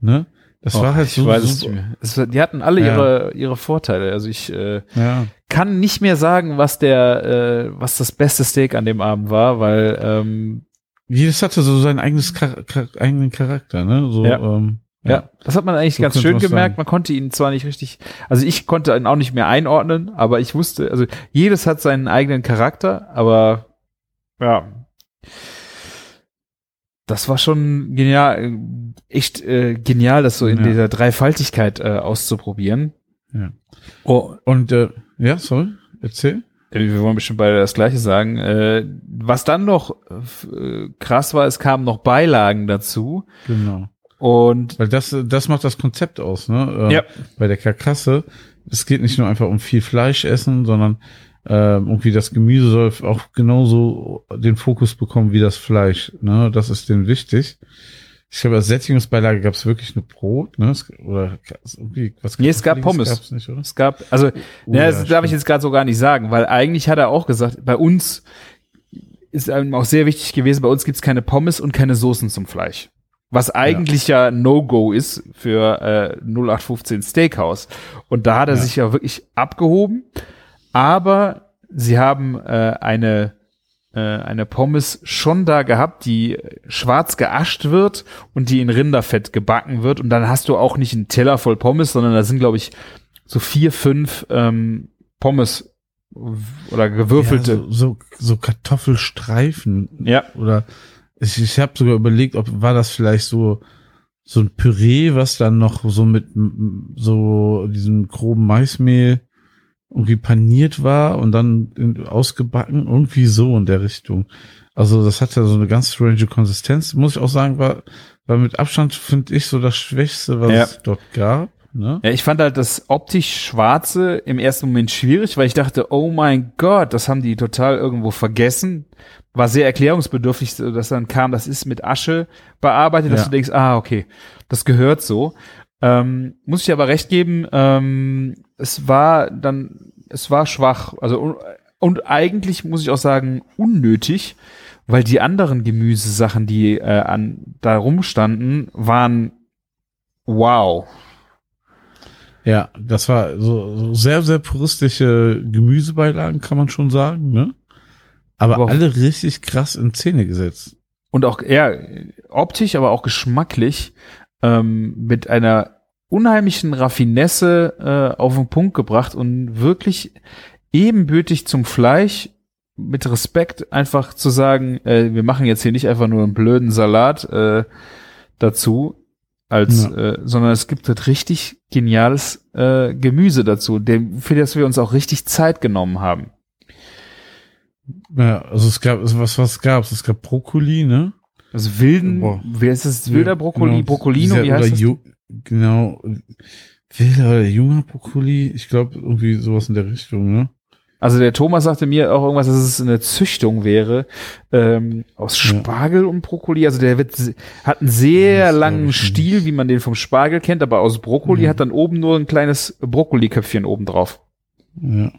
ne? Das war Och, halt ich so, weiß es so. Es, war- die hatten alle Ja. ihre, ihre Vorteile. Also ich äh, ja, kann nicht mehr sagen, was der, äh, was das beste Steak an dem Abend war, weil ähm, jedes hatte so sein eigenes Char Char eigenen Charakter, ne? So, Ja. ähm, ja. das hat man eigentlich So ganz schön gemerkt. sagen. Man konnte ihn zwar nicht richtig, also ich konnte ihn auch nicht mehr einordnen, aber ich wusste, also jedes hat seinen eigenen Charakter, aber ja. Das war schon genial, äh, echt äh, genial, das so in Ja. dieser Dreifaltigkeit äh, auszuprobieren. Ja. Oh, Und äh, ja, sorry, erzähl. Äh, Wir wollen bestimmt beide das Gleiche sagen. Äh, was dann noch äh, krass war, es kamen noch Beilagen dazu. Genau. Und Weil das, das macht das Konzept aus, ne? Äh, Ja. Bei der Karkasse. Es geht nicht nur einfach um viel Fleisch essen, sondern ähm, irgendwie das Gemüse soll auch genauso den Fokus bekommen wie das Fleisch. Ne? Das ist denen wichtig. Ich glaube, als Sättigungsbeilage gab es wirklich nur Brot, ne? Oder irgendwie was Nee, es gab Pommes. gab's nicht, oder? es gab, also, Oh, ja, ja, das darf stimmt. ich jetzt gerade so gar nicht sagen, weil eigentlich hat er auch gesagt, bei uns ist einem auch sehr wichtig gewesen, bei uns gibt's keine Pommes und keine Soßen zum Fleisch. Was eigentlich ja, No-Go ist für äh, 0815 Steakhouse. Und da hat er Ja. sich ja wirklich abgehoben. Aber sie haben äh, eine eine Pommes schon da gehabt, die schwarz geascht wird und die in Rinderfett gebacken wird. Und dann hast du auch nicht einen Teller voll Pommes, sondern da sind, glaube ich, so vier, fünf ähm, Pommes oder gewürfelte. Ja, so, so, so Kartoffelstreifen. Ja. Oder ich, ich habe sogar überlegt, ob war das vielleicht so so ein Püree, was dann noch so mit so diesem groben Maismehl irgendwie paniert war und dann ausgebacken, irgendwie so in der Richtung. Also das hat ja so eine ganz strange Konsistenz, muss ich auch sagen, war, war mit Abstand, finde ich, so das Schwächste, was Ja. es dort gab. Ne? Ja, ich fand halt das optisch Schwarze im ersten Moment schwierig, weil ich dachte, oh mein Gott, das haben die total irgendwo vergessen. war sehr erklärungsbedürftig, dass dann kam, das ist mit Asche bearbeitet, dass Ja. du denkst, ah, okay, das gehört so. Ähm, muss ich aber recht geben, ähm, es war dann, es war schwach, also un- und eigentlich muss ich auch sagen, unnötig, weil die anderen Gemüsesachen, die äh, an da rumstanden, waren wow. Ja, das war so, so sehr, sehr puristische Gemüsebeilagen, kann man schon sagen, ne? Aber, Aber alle richtig krass in Szene gesetzt. und auch eher optisch, aber auch geschmacklich ähm, mit einer unheimlichen Raffinesse äh, auf den Punkt gebracht und wirklich ebenbürtig zum Fleisch mit Respekt einfach zu sagen, äh, wir machen jetzt hier nicht einfach nur einen blöden Salat äh, dazu, als, Ja. äh, sondern es gibt halt richtig geniales äh, Gemüse dazu, dem, für das wir uns auch richtig Zeit genommen haben. Ja, also es gab, also was, was gab's? Es gab Brokkoli, ne? Also wilden, Boah. wer ist das? Wilder Ja, Brokkoli, genau, Brokkolino, wie heißt das? Genau. Wilder oder junger Brokkoli? Ich glaube, irgendwie sowas in der Richtung, ne? Also der Thomas sagte mir auch irgendwas, dass es eine Züchtung wäre ähm, aus Ja. Spargel und Brokkoli. Also der wird, hat einen sehr Das langen Stiel, wie man den vom Spargel kennt, aber aus Brokkoli Mhm. hat dann oben nur ein kleines Brokkoliköpfchen oben drauf. Ja.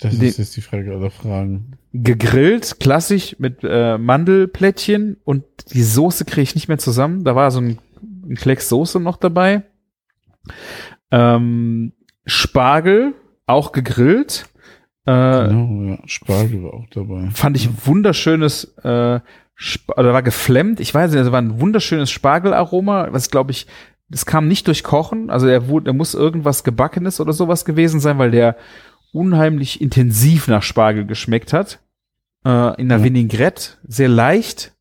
Das Den- ist jetzt die Frage aller Fragen. Gegrillt, klassisch mit äh, Mandelplättchen und die Soße kriege ich nicht mehr zusammen. Da war so ein, ein Klecks Soße noch dabei. Ähm, Spargel, auch gegrillt. Äh, Genau, ja. Spargel war auch dabei. fand ich wunderschönes, äh, Sp oder war geflemmt. Ich weiß nicht, also war ein wunderschönes Spargelaroma, was glaube ich, das kam nicht durch Kochen, also er wurde, er muss irgendwas gebackenes oder sowas gewesen sein, weil der unheimlich intensiv nach Spargel geschmeckt hat. Äh, in einer Ja. Vinaigrette, sehr leicht.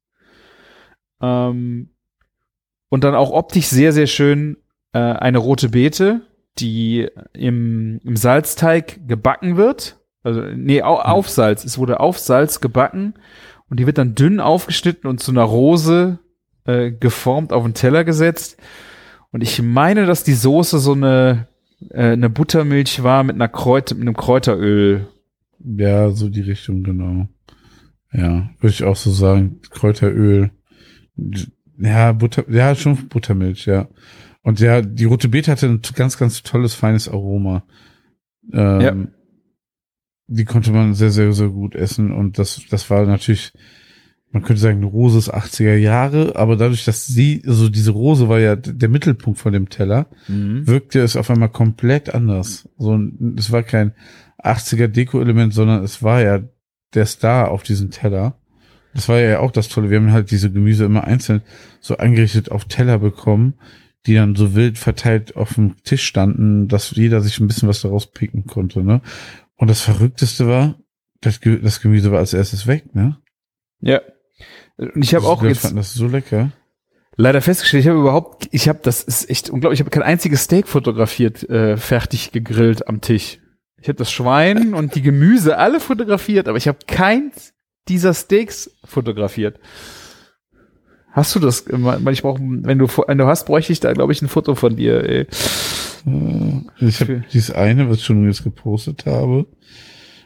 Ähm, und dann auch optisch sehr, sehr schön äh, eine rote Beete, die im, im Salzteig gebacken wird. Also, nee, au, auf Salz. Es wurde auf Salz gebacken und die wird dann dünn aufgeschnitten und zu einer Rose äh, geformt auf den Teller gesetzt. Und ich meine, dass die Soße so eine, äh, eine Buttermilch war mit einer Kräuter, mit einem Kräuteröl. Ja, so die Richtung, genau. Ja, würde ich auch so sagen. Kräuteröl. Ja, Butter, ja, schon Buttermilch, ja. Und ja, die rote Beete hatte ein ganz, ganz tolles, feines Aroma. Ähm, Ja. Die konnte man sehr, sehr, sehr gut essen. Und das, das war natürlich, man könnte sagen, eine Rose ist 80er Jahre, aber dadurch, dass sie, also diese Rose war ja der Mittelpunkt von dem Teller, wirkte es auf einmal komplett anders. So, ein- es war kein 80er Deko-Element, sondern es war ja der Star auf diesem Teller. Das war ja auch das Tolle. Wir haben halt diese Gemüse immer einzeln so eingerichtet auf Teller bekommen, die dann so wild verteilt auf dem Tisch standen, dass jeder sich ein bisschen was daraus picken konnte, ne? Und das Verrückteste war, das, Ge das Gemüse war als erstes weg, ne? Ja. Und ich habe auch Wir jetzt fanden das so lecker. leider festgestellt, ich habe überhaupt, ich habe, das ist echt unglaublich, ich habe kein einziges Steak fotografiert, äh, fertig gegrillt am Tisch. Ich habe das Schwein und die Gemüse alle fotografiert, aber ich habe keins dieser Steaks fotografiert. Hast du das? Ich brauche, wenn du, wenn du hast, bräuchte ich da, glaube ich, ein Foto von dir. Ey. Äh, Ich habe dieses eine, was ich schon jetzt gepostet habe.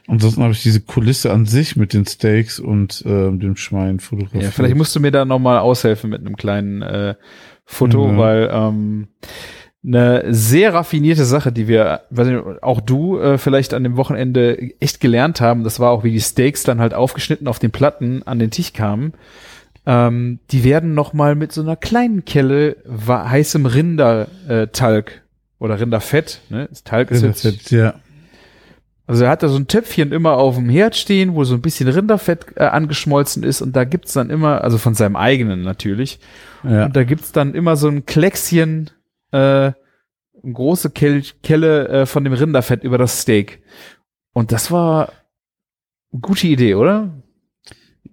Ansonsten habe ich diese Kulisse an sich mit den Steaks und ähm, dem Schwein fotografiert. Ja, vielleicht musst du mir da nochmal aushelfen mit einem kleinen äh, Foto, Mhm. weil ähm, eine sehr raffinierte Sache, die wir, weiß nicht, auch du äh, vielleicht an dem Wochenende echt gelernt haben, das war auch, wie die Steaks dann halt aufgeschnitten auf den Platten an den Tisch kamen. Ähm, die werden nochmal mit so einer kleinen Kelle heißem Rindertalg äh, oder Rinderfett, ne? Das Talg ist jetzt, Rinderfett, ja. also er hat da so ein Töpfchen immer auf dem Herd stehen, wo so ein bisschen Rinderfett äh, angeschmolzen ist und da gibt's dann immer, also von seinem eigenen natürlich, ja. und da gibt's dann immer so ein Kleckschen, äh, große Kel Kelle äh, von dem Rinderfett über das Steak. Und das war eine gute Idee, oder?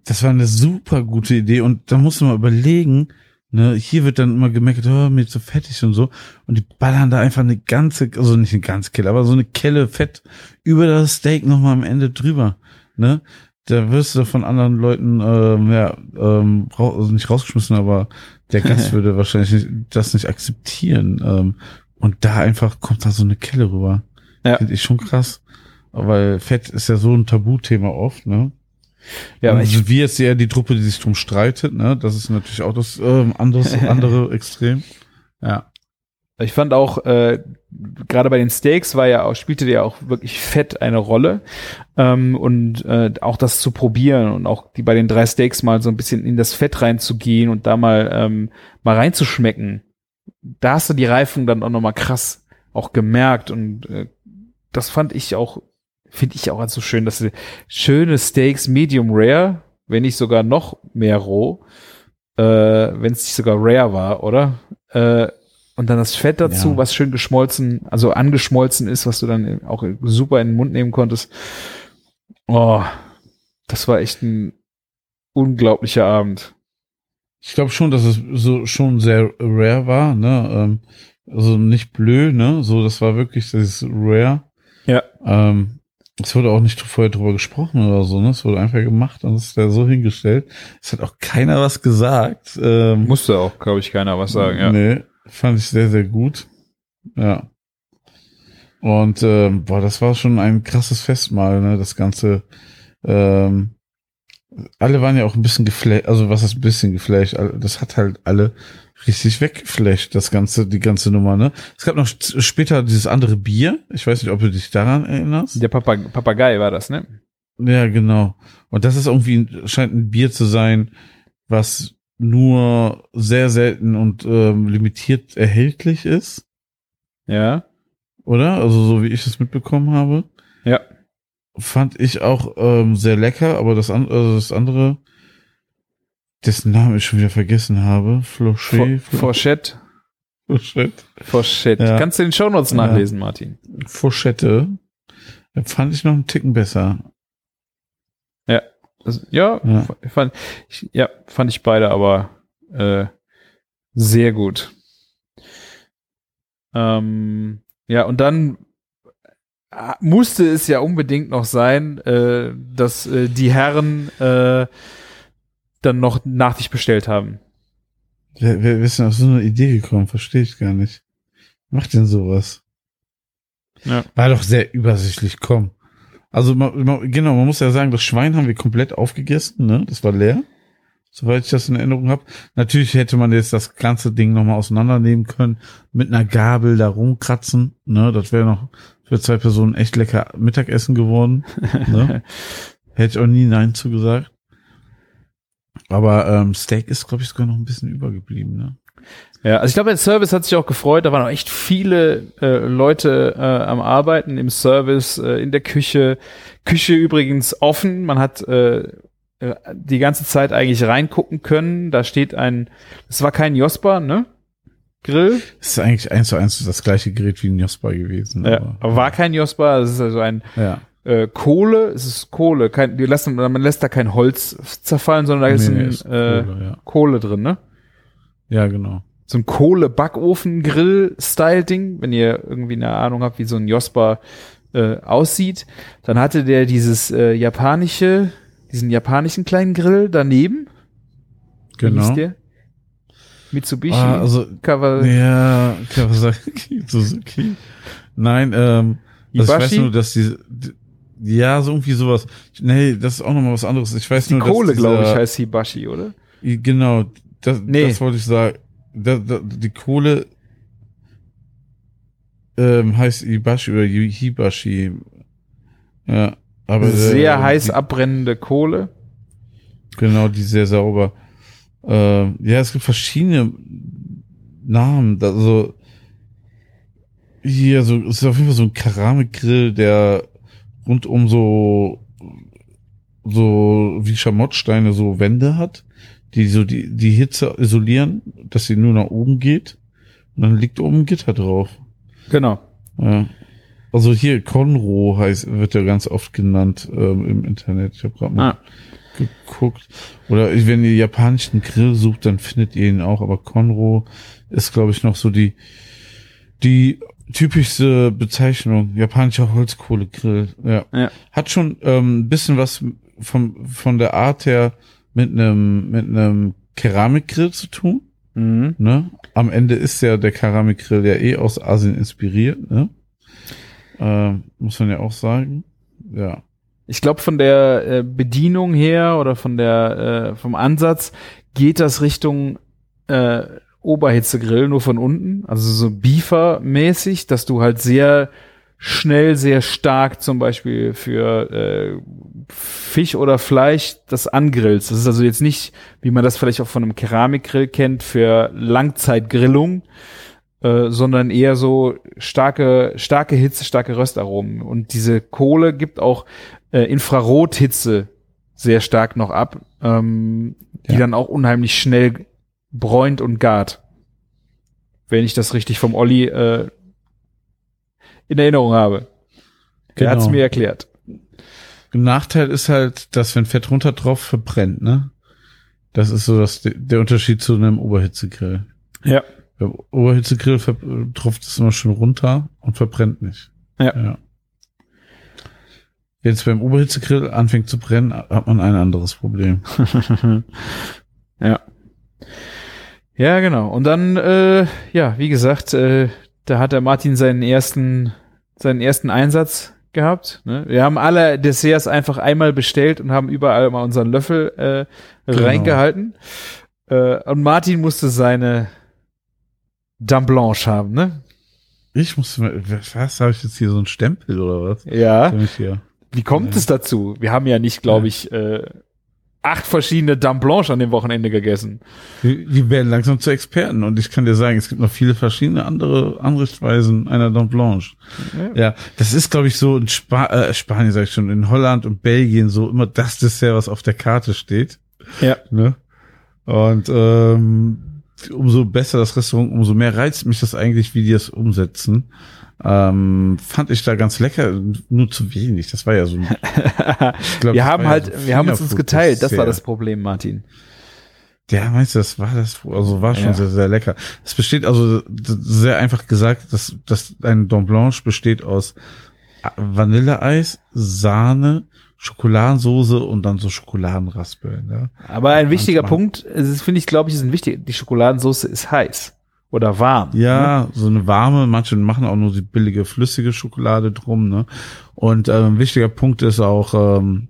Das war eine super gute Idee und da musst du mal überlegen, ne, hier wird dann immer gemerkt, oh, mir ist so fettig und so und die ballern da einfach eine ganze, also nicht eine ganze Kelle, aber so eine Kelle Fett über das Steak nochmal am Ende drüber, ne? Da wirst du von anderen Leuten, ähm, ja, ähm, also nicht rausgeschmissen, aber der Gast würde wahrscheinlich das nicht akzeptieren. Ähm, und da einfach kommt da so eine Kelle rüber. Ja. Finde ich schon krass. Weil Fett ist ja so ein Tabuthema oft, ne? Ja, aber ich, sind wir jetzt eher die Truppe, die sich drum streitet, ne? Das ist natürlich auch das ähm, anderes, andere Extrem. Ja. Ich fand auch, äh, gerade bei den Steaks war ja auch, spielte der auch wirklich fett eine Rolle. Ähm, und äh, auch das zu probieren und auch die bei den drei Steaks mal so ein bisschen in das Fett reinzugehen und da mal, ähm, mal reinzuschmecken. Da hast du die Reifung dann auch nochmal krass auch gemerkt und äh, das fand ich auch, finde ich auch als so schön, dass sie schöne Steaks, medium rare, wenn nicht sogar noch mehr roh, äh, wenn es nicht sogar rare war, oder? Äh, und dann das Fett dazu, Ja. was schön geschmolzen, also angeschmolzen ist, was du dann auch super in den Mund nehmen konntest. Oh, das war echt ein unglaublicher Abend. Ich glaube schon, dass es so schon sehr rare war, ne? Ähm, also nicht blöd, ne? So, das war wirklich das Rare. Ja. Ähm, es wurde auch nicht vorher drüber gesprochen oder so, ne? Es wurde einfach gemacht und es ist da so hingestellt. Es hat auch keiner was gesagt. Ähm, Musste auch, glaube ich, keiner was sagen, ja. Nee, fand ich sehr, sehr gut. Ja. Und ähm, boah, das war schon ein krasses Festmahl, ne? Das Ganze. Ähm, alle waren ja auch ein bisschen geflasht, also was ist ein bisschen geflasht? Das hat halt alle richtig weggeflasht, das ganze, die ganze Nummer, ne? Es gab noch später dieses andere Bier. Ich weiß nicht, ob du dich daran erinnerst. Der Papa Papagei war das, ne? Ja, genau. Und das ist irgendwie, scheint ein Bier zu sein, was nur sehr selten und ähm, limitiert erhältlich ist, Ja. oder? Also so wie ich es mitbekommen habe. Ja. Fand ich auch ähm, sehr lecker, aber das, an, also das andere, dessen Namen ich schon wieder vergessen habe, Flochet, Forchette. Flochet, Forchette. Ja. Kannst du den Shownotes Ja. nachlesen, Martin? Fourchette, fand ich noch einen Ticken besser. Das, ja, Ja. Fand, ich, ja, fand ich beide aber äh, sehr gut. Ähm, ja, und dann äh, musste es ja unbedingt noch sein, äh, dass äh, die Herren äh, dann noch Nachtisch bestellt haben. Wer, wer ist denn auf so eine Idee gekommen? Verstehe ich gar nicht. Macht denn sowas? Ja. War doch sehr übersichtlich, komm. Also man, man, genau, man muss ja sagen, das Schwein haben wir komplett aufgegessen, ne? Das war leer. Soweit ich das in Erinnerung habe. Natürlich hätte man jetzt das ganze Ding nochmal auseinandernehmen können, mit einer Gabel da rumkratzen, ne? Das wäre noch für zwei Personen echt lecker Mittagessen geworden. Ne? Hätte ich auch nie Nein zugesagt. Aber ähm, Steak ist, glaube ich, sogar noch ein bisschen übergeblieben, ne? Ja, also ich glaube, der Service hat sich auch gefreut. Da waren auch echt viele äh, Leute äh, am Arbeiten im Service, äh, in der Küche. Küche übrigens offen. Man hat äh, äh, die ganze Zeit eigentlich reingucken können. Da steht ein, es war kein Jospa, ne? Grill. Es ist eigentlich eins zu eins das gleiche Gerät wie ein Jospa gewesen. Ja, aber war kein Jospa. Es ist also ein ja. äh, Kohle. Es ist Kohle. Kein, die lassen, man lässt da kein Holz zerfallen, sondern da ist Nee, nee, ein ist äh, Kohle, ja. Kohle drin, ne? ja, genau. So ein Kohle-Backofen-Grill-Style-Ding, wenn ihr irgendwie eine Ahnung habt, wie so ein Jospa äh, aussieht. Dann hatte der dieses äh, japanische, diesen japanischen kleinen Grill daneben. Wie hieß Genau. der? Mitsubishi. Ah, also, Kawa ja, Kawasaki, Suzuki. Nein, ähm, also ich weiß nur, dass die, die ja, so irgendwie sowas. Nee, das ist auch nochmal was anderes. Ich weiß die nur, Kohle, glaube ich, heißt Hibashi, oder? Genau, das, Nee. das wollte ich sagen. Da, da, die Kohle ähm, heißt Ibashi oder Hibashi. Ja, aber Sehr äh, heiß die, abbrennende Kohle. Genau, die sehr sauber. Ähm, ja, es gibt verschiedene Namen. Also hier so es ist auf jeden Fall so ein Keramikgrill, der rundum so so wie Schamottsteine so Wände hat, die so die die Hitze isolieren, dass sie nur nach oben geht. Und dann liegt oben ein Gitter drauf. Genau. Ja. Also hier Conroe heißt, wird ja ganz oft genannt ähm, im Internet. Ich habe gerade mal Ah. geguckt. Oder wenn ihr japanischen Grill sucht, dann findet ihr ihn auch. Aber Conroe ist, glaube ich, noch so die die typischste Bezeichnung. Japanischer Holzkohlegrill. Ja. Ja. Hat schon ähm, ein bisschen was vom, von der Art her mit einem mit einem Keramikgrill zu tun. Mhm. Ne? Am Ende ist ja der Keramikgrill ja eh aus Asien inspiriert, ne? Ähm, muss man ja auch sagen. Ja. Ich glaube, von der äh, Bedienung her oder von der äh, vom Ansatz geht das Richtung äh, Oberhitzegrill nur von unten, also so Beefer-mäßig, dass du halt sehr schnell, sehr stark zum Beispiel für äh, Fisch oder Fleisch das angrillst. Das ist also jetzt nicht, wie man das vielleicht auch von einem Keramikgrill kennt, für Langzeitgrillung, äh, sondern eher so starke, starke Hitze, starke Röstaromen. Und diese Kohle gibt auch äh, Infrarothitze sehr stark noch ab, ähm, die Ja. dann auch unheimlich schnell bräunt und gart. Wenn ich das richtig vom Olli äh, in Erinnerung habe. Der hat's Genau. mir erklärt. Nachteil ist halt, dass wenn Fett runter drauf verbrennt, ne? Das ist so das, der Unterschied zu einem Oberhitzegrill. Ja. Beim Oberhitzegrill tropft es immer schön runter und verbrennt nicht. Ja. ja. Wenn es beim Oberhitzegrill anfängt zu brennen, hat man ein anderes Problem. ja. Ja, genau. Und dann, äh, ja, wie gesagt, äh, da hat der Martin seinen ersten, seinen ersten Einsatz gehabt. Ne? Wir haben alle Desserts einfach einmal bestellt und haben überall mal unseren Löffel äh, Genau. reingehalten. Äh, und Martin musste seine Dame Blanche haben, ne? Ich musste mal, was, habe ich jetzt hier so einen Stempel oder was? Ja. Wie kommt Ja. es dazu? Wir haben ja nicht, glaube ich, äh, acht verschiedene Dame Blanche an dem Wochenende gegessen. Wir, wir werden langsam zu Experten und ich kann dir sagen, es gibt noch viele verschiedene andere Anrichtweisen einer Dent Blanche. Ja, das ist, glaube ich, so in Spa äh, Spanien, sag ich schon, in Holland und Belgien so immer das Dessert, was auf der Karte steht. Ja. Ne? Und ähm, umso besser das Restaurant, umso mehr reizt mich das eigentlich, wie die das umsetzen. Ähm, fand ich da ganz lecker, nur zu wenig. Das war ja so glaub, wir das haben war ja halt, so wir haben uns geteilt. Das war das Problem, Martin. Ja, meinst du, das war das, also war schon Ja. sehr, sehr lecker. Es besteht also sehr einfach gesagt, dass, dass ein Dent Blanche besteht aus Vanilleeis, Sahne, Schokoladensoße und dann so Schokoladenraspeln. Ne? Aber ein wichtiger. Punkt, es ist, finde ich, glaube ich, ist ein wichtig. Die Schokoladensauce ist heiß oder warm. Ja, so eine warme, manche machen auch nur die billige flüssige Schokolade drum. Ne? Und ähm, wichtiger Punkt ist auch, ähm,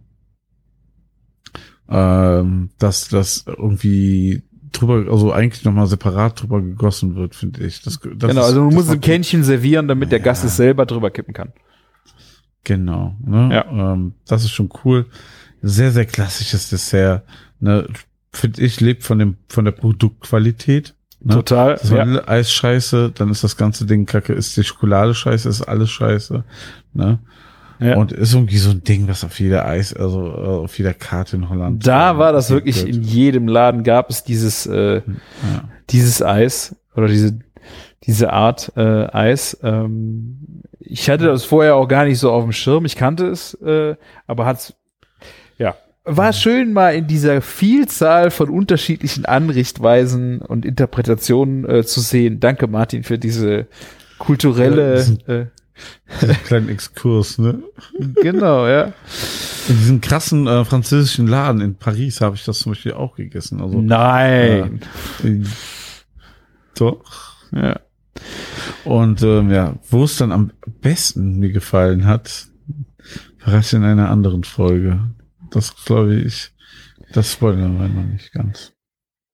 ähm, dass das irgendwie drüber, also eigentlich nochmal separat drüber gegossen wird, finde ich. Das, das genau, ist- also musst war ein Kännchen servieren, damit der Gast Ja. es selber drüber kippen kann. Genau, ne? Ja. Ähm, das ist schon cool. Sehr, sehr klassisches Dessert. Ne? Finde ich, lebt von dem, von der Produktqualität. Ne? Total. Das Ja. Vanilleeis scheiße, dann ist das ganze Ding kacke, ist die Schokolade scheiße, ist alles scheiße. Ne? Ja. Und ist irgendwie so ein Ding, was auf jeder Eis, also äh, auf jeder Karte in Holland. Da ähm, war das wirklich, in jedem Laden gab es dieses, äh, Ja. dieses Eis oder diese, diese Art äh, Eis. Ähm, ich hatte das vorher auch gar nicht so auf dem Schirm. Ich kannte es, äh, aber hat's, ja, war schön mal in dieser Vielzahl von unterschiedlichen Anrichtweisen und Interpretationen äh, zu sehen. Danke Martin für diese kulturelle, äh, kleinen Exkurs, ne? genau, ja. In diesem krassen äh, französischen Laden in Paris habe ich das zum Beispiel auch gegessen. Also Nein. äh, doch. Ja. Und ähm, ja, wo es dann am besten mir gefallen hat, verrate ich in einer anderen Folge. Das glaube ich, das spoilern wir noch nicht ganz.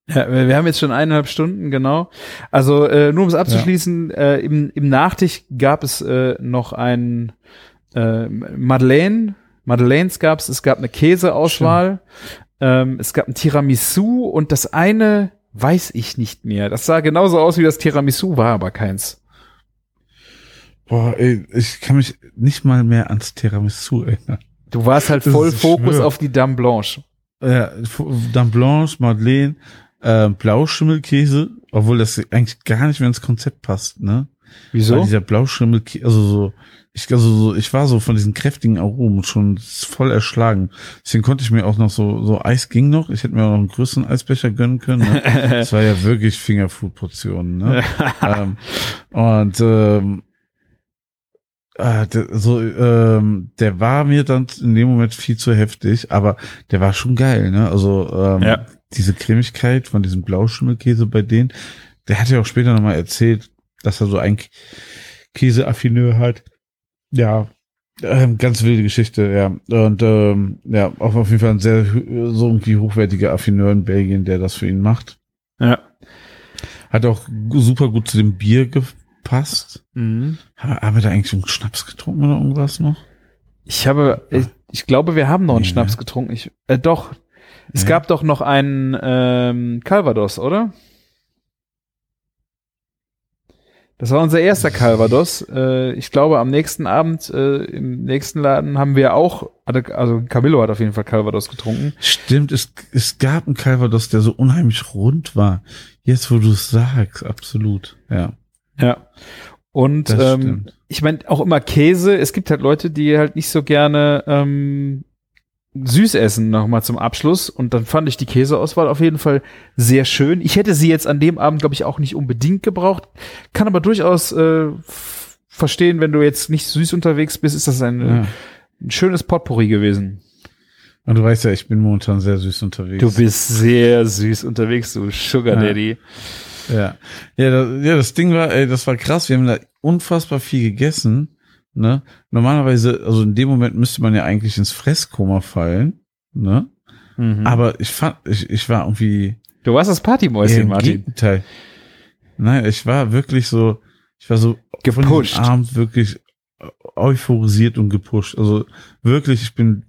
Ja, wir haben jetzt schon eineinhalb Stunden, genau. Also äh, nur um es abzuschließen, äh, im, im Nachtisch gab es äh, noch ein äh, Madeleine, Madeleines gab es, es gab eine Käseauswahl, ähm, es gab ein Tiramisu und das eine weiß ich nicht mehr. Das sah genauso aus wie das Tiramisu, war aber keins. Boah, ey, ich kann mich nicht mal mehr ans Tiramisu erinnern. Du warst halt voll Fokus schwör. auf die Dame Blanche. Ja, Dame Blanche, Madeleine, äh, Blauschimmelkäse, obwohl das eigentlich gar nicht mehr ins Konzept passt, ne? Weil Wieso? dieser Blauschimmelkäse, also so, ich, also so, ich war so von diesen kräftigen Aromen schon voll erschlagen. Deswegen konnte ich mir auch noch so, so Eis ging noch. Ich hätte mir auch noch einen größeren Eisbecher gönnen können. Ne? Das war ja wirklich Fingerfood-Portionen, ne? ähm, und ähm, äh, der, so, ähm, der war mir dann in dem Moment viel zu heftig, aber der war schon geil, ne? Also ähm, Ja. diese Cremigkeit von diesem Blauschimmelkäse bei denen, der hat ja auch später nochmal erzählt, dass er so ein Käseaffineur hat. Ja, Ähm, ganz wilde Geschichte, ja. Und ähm, ja, auch auf jeden Fall ein sehr so irgendwie hochwertiger Affineur in Belgien, der das für ihn macht. Ja. Hat auch super gut zu dem Bier gepasst. Mhm. Haben haben wir da eigentlich einen Schnaps getrunken oder irgendwas noch? Ich habe, ich, ich glaube, wir haben noch einen Nee, Schnaps getrunken. Ich, äh, doch. Es Ja. gab doch noch einen ähm, Calvados, oder? Das war unser erster Calvados. Äh, ich glaube, am nächsten Abend äh, im nächsten Laden haben wir auch, hatte- also Camillo hat auf jeden Fall Calvados getrunken. Stimmt, es, es gab einen Calvados, der so unheimlich rund war. Jetzt, wo du es sagst, absolut. Ja, Ja. Und das ähm, ich meine auch immer Käse. Es gibt halt Leute, die halt nicht so gerne ähm, süß essen nochmal zum Abschluss. Und dann fand ich die Käseauswahl auf jeden Fall sehr schön. Ich hätte sie jetzt an dem Abend, glaube ich, auch nicht unbedingt gebraucht. Kann aber durchaus äh, verstehen, wenn du jetzt nicht süß unterwegs bist, ist das ein, Ja. ein schönes Potpourri gewesen. Und du weißt ja, ich bin momentan sehr süß unterwegs. Du bist sehr süß unterwegs, du Sugar. Daddy. Ja, ja, das, ja, das Ding war, ey, das war krass. Wir haben da unfassbar viel gegessen. Ne? Normalerweise, also in dem Moment müsste man ja eigentlich ins Fresskoma fallen. Ne? Mhm. Aber ich fand, ich, ich war irgendwie du warst das Partymäuschen, im Martin. Gegenteil. Nein, ich war wirklich so, ich war so von Gepusht. diesem Abend wirklich euphorisiert und gepusht. Also wirklich, ich bin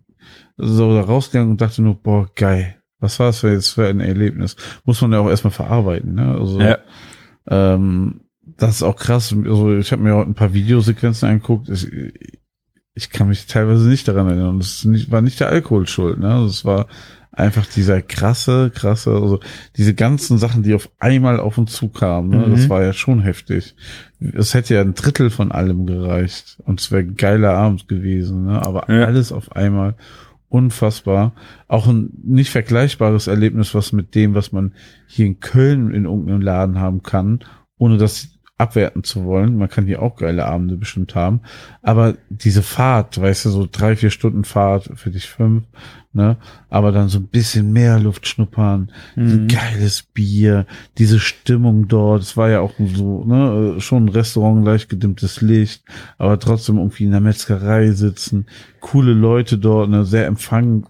so da rausgegangen und dachte nur, boah, geil. Was war das für jetzt für ein Erlebnis? Muss man ja auch erstmal verarbeiten, ne? Also, Ja. ähm, das ist auch krass. Also ich habe mir heute ein paar Videosequenzen angeguckt. Ich, ich kann mich teilweise nicht daran erinnern. Es ist nicht, war nicht der Alkohol schuld. Ne? Also es war einfach dieser krasse, krasse, also diese ganzen Sachen, die auf einmal auf uns zukamen. Ne? Mhm. Das war ja schon heftig. Es hätte ja ein Drittel von allem gereicht. Und es wäre geiler Abend gewesen. Ne? Aber Ja. alles auf einmal unfassbar. Auch ein nicht vergleichbares Erlebnis, was mit dem, was man hier in Köln in irgendeinem Laden haben kann, ohne das abwerten zu wollen. Man kann hier auch geile Abende bestimmt haben. Aber diese Fahrt, weißt du, so drei, vier Stunden Fahrt, für dich fünf, ne? Aber dann so ein bisschen mehr Luft schnuppern, Mhm. geiles Bier, diese Stimmung dort. Es war ja auch so, ne, schon ein Restaurant, leicht gedimmtes Licht, aber trotzdem irgendwie in der Metzgerei sitzen, coole Leute dort, ne, sehr empfangen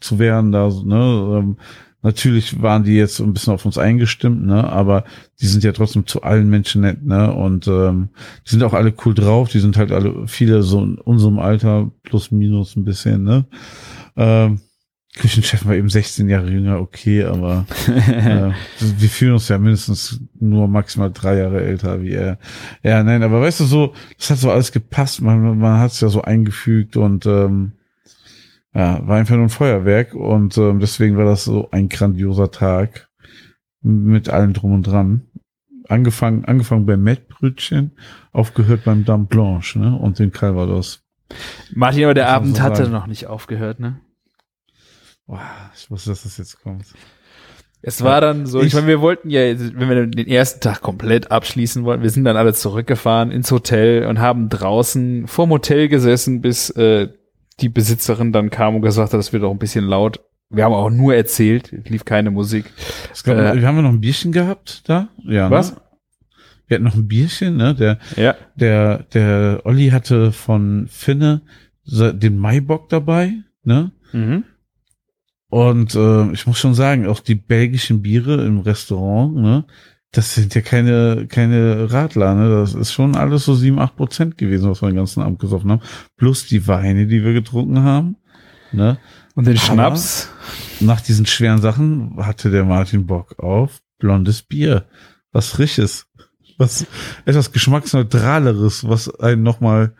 zu werden da, ne, ähm, Natürlich waren die jetzt so ein bisschen auf uns eingestimmt, ne, aber die sind ja trotzdem zu allen Menschen nett, ne, und ähm, die sind auch alle cool drauf, die sind halt alle, viele so in unserem Alter, plus minus ein bisschen, ne. Ähm, Küchenchef war eben 16 Jahre jünger, okay, aber äh, wir fühlen uns ja mindestens nur maximal drei Jahre älter wie er. Ja, nein, aber weißt du so, das hat so alles gepasst, man, man hat es ja so eingefügt und ähm, ja, war einfach nur ein Feuerwerk und ähm, deswegen war das so ein grandioser Tag mit allem drum und dran. Angefangen, angefangen beim Mettbrötchen, aufgehört beim Dame Blanche, ne, und den Calvados. Martin, aber der Abend so hatte noch nicht aufgehört, ne? Boah, ich wusste, dass das jetzt kommt. Es war dann so, ich, Ich- meine, wir wollten ja, wenn wir den ersten Tag komplett abschließen wollten, wir sind dann alle zurückgefahren ins Hotel und haben draußen vorm Hotel gesessen, bis äh, die Besitzerin dann kam und gesagt hat, es wird auch ein bisschen laut. Wir haben auch nur erzählt, lief keine Musik. Gab, Äh, wir haben wir noch ein Bierchen gehabt da? Ja, Was? Ne? Wir hatten noch ein Bierchen, ne? Der, Ja. der, der Olli hatte von Finne den Maibock dabei, ne? Mhm. Und äh, ich muss schon sagen, auch die belgischen Biere im Restaurant, ne? Das sind ja keine, keine Radler, ne? Das ist schon alles so sieben, acht Prozent gewesen, was wir den ganzen Abend gesoffen haben. Plus die Weine, die wir getrunken haben, ne? Und den Aber- Schnaps. nach diesen schweren Sachen hatte der Martin Bock auf blondes Bier. Was Frisches. Was etwas Geschmacksneutraleres, was einen nochmal,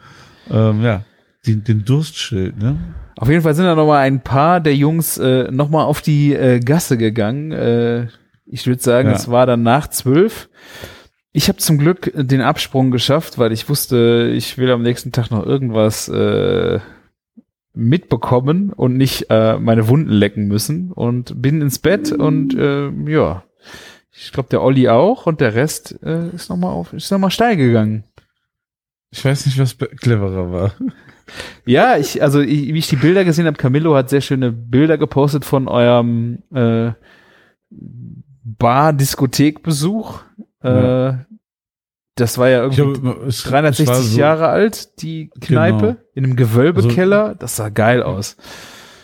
ähm, ja, den, den Durst stillt, ne? Auf jeden Fall sind da noch mal ein paar der Jungs äh, noch mal auf die äh, Gasse gegangen. Äh, ich würde sagen, Ja. es war dann nach zwölf. Ich habe zum Glück den Absprung geschafft, weil ich wusste, ich will am nächsten Tag noch irgendwas äh, mitbekommen und nicht äh, meine Wunden lecken müssen und bin ins Bett und äh, ja, ich glaube der Olli auch und der Rest äh, ist noch mal auf, ist noch mal steil gegangen. Ich weiß nicht, was cleverer war. Ja, ich, also ich, wie ich die Bilder gesehen habe, Camillo hat sehr schöne Bilder gepostet von eurem äh, Bar-Diskothek-Besuch. Äh, Das war ja irgendwie glaube, es, 360 es so, Jahre alt, die Kneipe, Genau. in einem Gewölbekeller. das sah geil aus.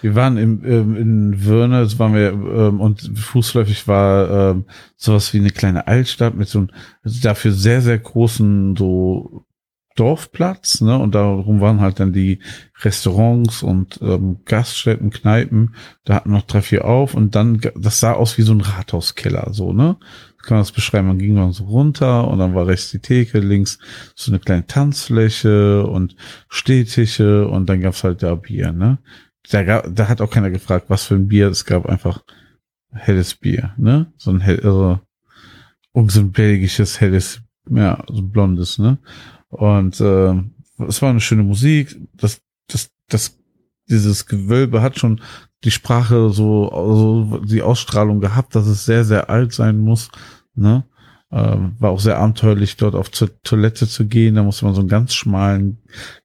Wir waren im, ähm, in Würne, das waren wir, ähm, und fußläufig war ähm, sowas wie eine kleine Altstadt mit so einem dafür sehr, sehr großen so Dorfplatz, ne? Und darum waren halt dann die Restaurants und ähm, Gaststätten, Kneipen, da hatten noch drei, vier auf und dann, das sah aus wie so ein Rathauskeller, so, ne? Kann man das beschreiben? Man ging dann so runter und dann war rechts die Theke, links so eine kleine Tanzfläche und Stehtische und dann gab's halt da Bier, ne? Da, gab, da hat auch keiner gefragt, was für ein Bier. Es gab einfach helles Bier, ne? So ein hell, also, so ein belgisches helles, ja, so ein blondes, ne? Und äh, es war eine schöne Musik. Das, das, das, dieses Gewölbe hat schon die Sprache so, also die Ausstrahlung gehabt, dass es sehr, sehr alt sein muss, ne? Ähm, war auch sehr abenteuerlich, dort auf zur Toilette zu gehen. Da musste man so einen ganz schmalen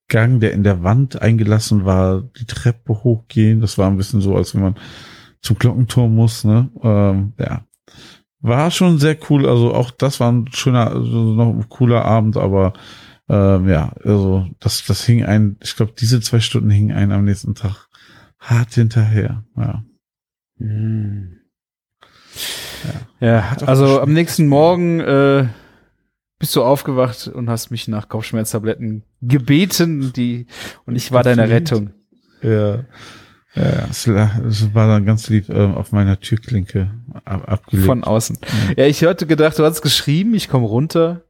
Gang, der in der Wand eingelassen war, die Treppe hochgehen. Das war ein bisschen so, als wenn man zum Glockenturm muss. Ne? Ähm, ja, war schon sehr cool. Also auch das war ein schöner, also noch ein cooler Abend, aber ähm, ja, also das, das hing ein. Ich glaube, diese zwei Stunden hingen einen am nächsten Tag hart hinterher. Ja. Ja, Hat auch also am nächsten Morgen äh, bist du aufgewacht und hast mich nach Kopfschmerztabletten gebeten, die und ich war deine. Rettung. Ja. Ja, es, war dann ganz lieb ähm, auf meiner Türklinke ab, abgelegt. Von außen. Ja, ich hörte gedacht, du hast geschrieben, ich komme runter,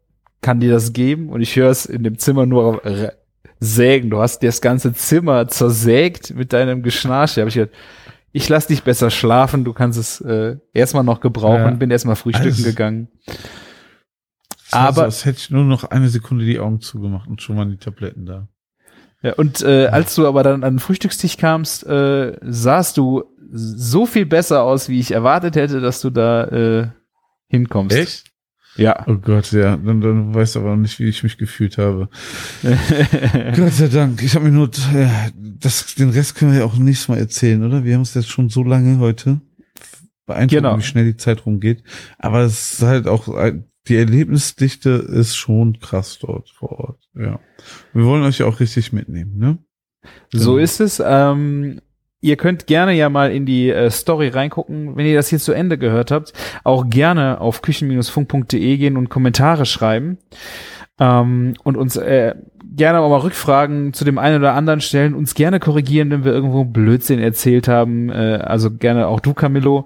kann dir das geben und ich höre es in dem Zimmer nur r- sägen. Du hast dir das ganze Zimmer zersägt mit deinem Geschnarche. Da hab ich gedacht, ich lass dich besser schlafen, du kannst es äh, erstmal noch gebrauchen, Ja. bin erstmal frühstücken Also- gegangen. So, aber- als hätte ich nur noch eine Sekunde die Augen zugemacht und schon waren die Tabletten da. Ja, und äh, als du aber dann an den Frühstückstisch kamst, äh, sahst du so viel besser aus, wie ich erwartet hätte, dass du da äh, hinkommst. Ja. Oh Gott, ja. Dann, dann weißt du aber nicht, wie ich mich gefühlt habe. Gott sei Dank. Ich habe mir nur, ja, das, den Rest können wir ja auch nächstes Mal erzählen, oder? Wir haben es jetzt schon so lange heute. Beeindruckend, Genau. wie schnell die Zeit rumgeht. Aber es ist halt auch, ein- die Erlebnisdichte ist schon krass dort vor Ort. Ja. Wir wollen euch ja auch richtig mitnehmen, ne? So Genau. ist es. Ähm, ihr könnt gerne ja mal in die äh, Story reingucken, wenn ihr das hier zu Ende gehört habt. Auch gerne auf küchen-funk.de gehen und Kommentare schreiben. Ähm, und uns äh, gerne auch mal Rückfragen zu dem einen oder anderen stellen. Uns gerne korrigieren, wenn wir irgendwo Blödsinn erzählt haben. Äh, also gerne auch du, Camillo.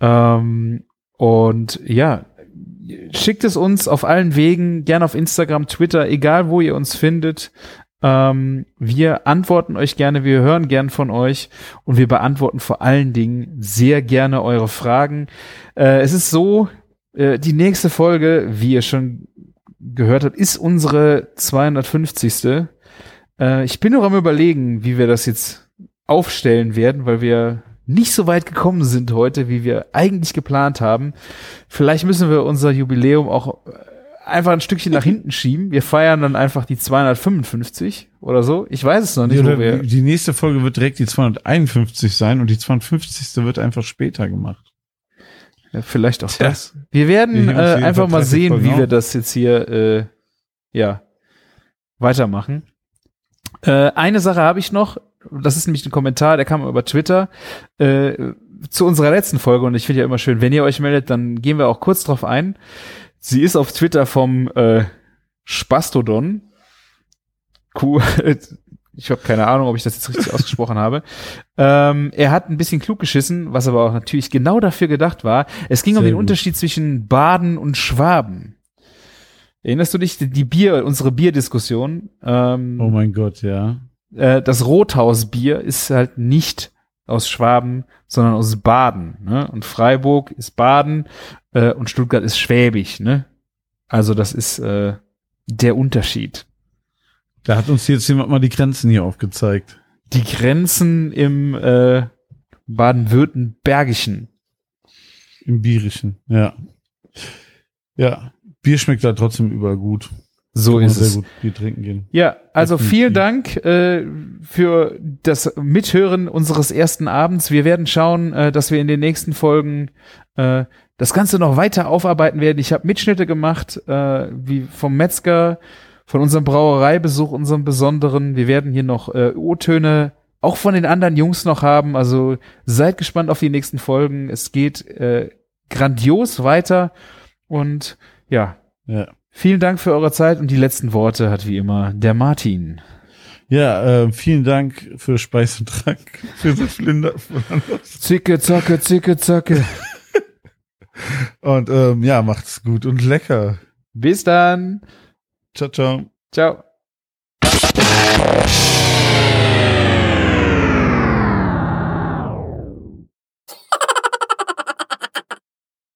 Ähm, und ja, schickt es uns auf allen Wegen, gerne auf Instagram, Twitter, egal wo ihr uns findet. Ähm, wir antworten euch gerne, wir hören gern von euch und wir beantworten vor allen Dingen sehr gerne eure Fragen. Äh, es ist so, äh, die nächste Folge, wie ihr schon gehört habt, ist unsere 250. Äh, ich bin noch am überlegen, wie wir das jetzt aufstellen werden, weil wir nicht so weit gekommen sind heute, wie wir eigentlich geplant haben. Vielleicht müssen wir unser Jubiläum auch äh, einfach ein Stückchen nach hinten schieben. Wir feiern dann einfach die 255 oder so. Ich weiß es noch nicht, Oder wir. die, nächste Folge wird direkt die 251 sein und die 250. wird einfach später gemacht. Ja, vielleicht auch Tja. das. Wir werden Wir äh, einfach mal 30 sehen, Folgen wie wir auf. das jetzt hier äh, ja weitermachen. Äh, eine Sache habe ich noch. Das ist nämlich ein Kommentar, der kam über Twitter äh, zu unserer letzten Folge und ich finde ja immer schön, wenn ihr euch meldet, dann gehen wir auch kurz drauf ein. Sie ist auf Twitter vom äh, Spastodon. Cool. Ich habe keine Ahnung, ob ich das jetzt richtig ausgesprochen habe. Ähm, er hat ein bisschen klug geschissen, was aber auch natürlich genau dafür gedacht war. Es ging um Sehr den gut. Unterschied zwischen Baden und Schwaben. Erinnerst du dich, die Bier, unsere Bierdiskussion? Ähm, Oh mein Gott, ja. äh, das Rothausbier ist halt nicht aus Schwaben, sondern aus Baden. Ne? Und Freiburg ist Baden äh, und Stuttgart ist Schwäbisch. Ne? Also das ist äh, der Unterschied. Da hat uns jetzt jemand mal die Grenzen hier aufgezeigt. Die Grenzen im äh, Baden-Württembergischen. Im Bierischen, ja. Ja. Bier schmeckt da trotzdem überall gut. So ist es. gut Bier trinken gehen. Ja, also vielen Dank äh, für das Mithören unseres ersten Abends. Wir werden schauen, äh, dass wir in den nächsten Folgen äh, das Ganze noch weiter aufarbeiten werden. Ich habe Mitschnitte gemacht, äh, wie vom Metzger, von unserem Brauereibesuch, unserem besonderen. Wir werden hier noch äh, O-Töne auch von den anderen Jungs noch haben. Also seid gespannt auf die nächsten Folgen. Es geht äh, grandios weiter und ja. Ja. Vielen Dank für eure Zeit und die letzten Worte hat wie immer der Martin. Ja, äh, vielen Dank für Speis und Trank. Für das Flinder. Zicke, zacke, zicke, zacke. Und ähm, ja, macht's gut und lecker. Bis dann. Ciao, ciao. Ciao.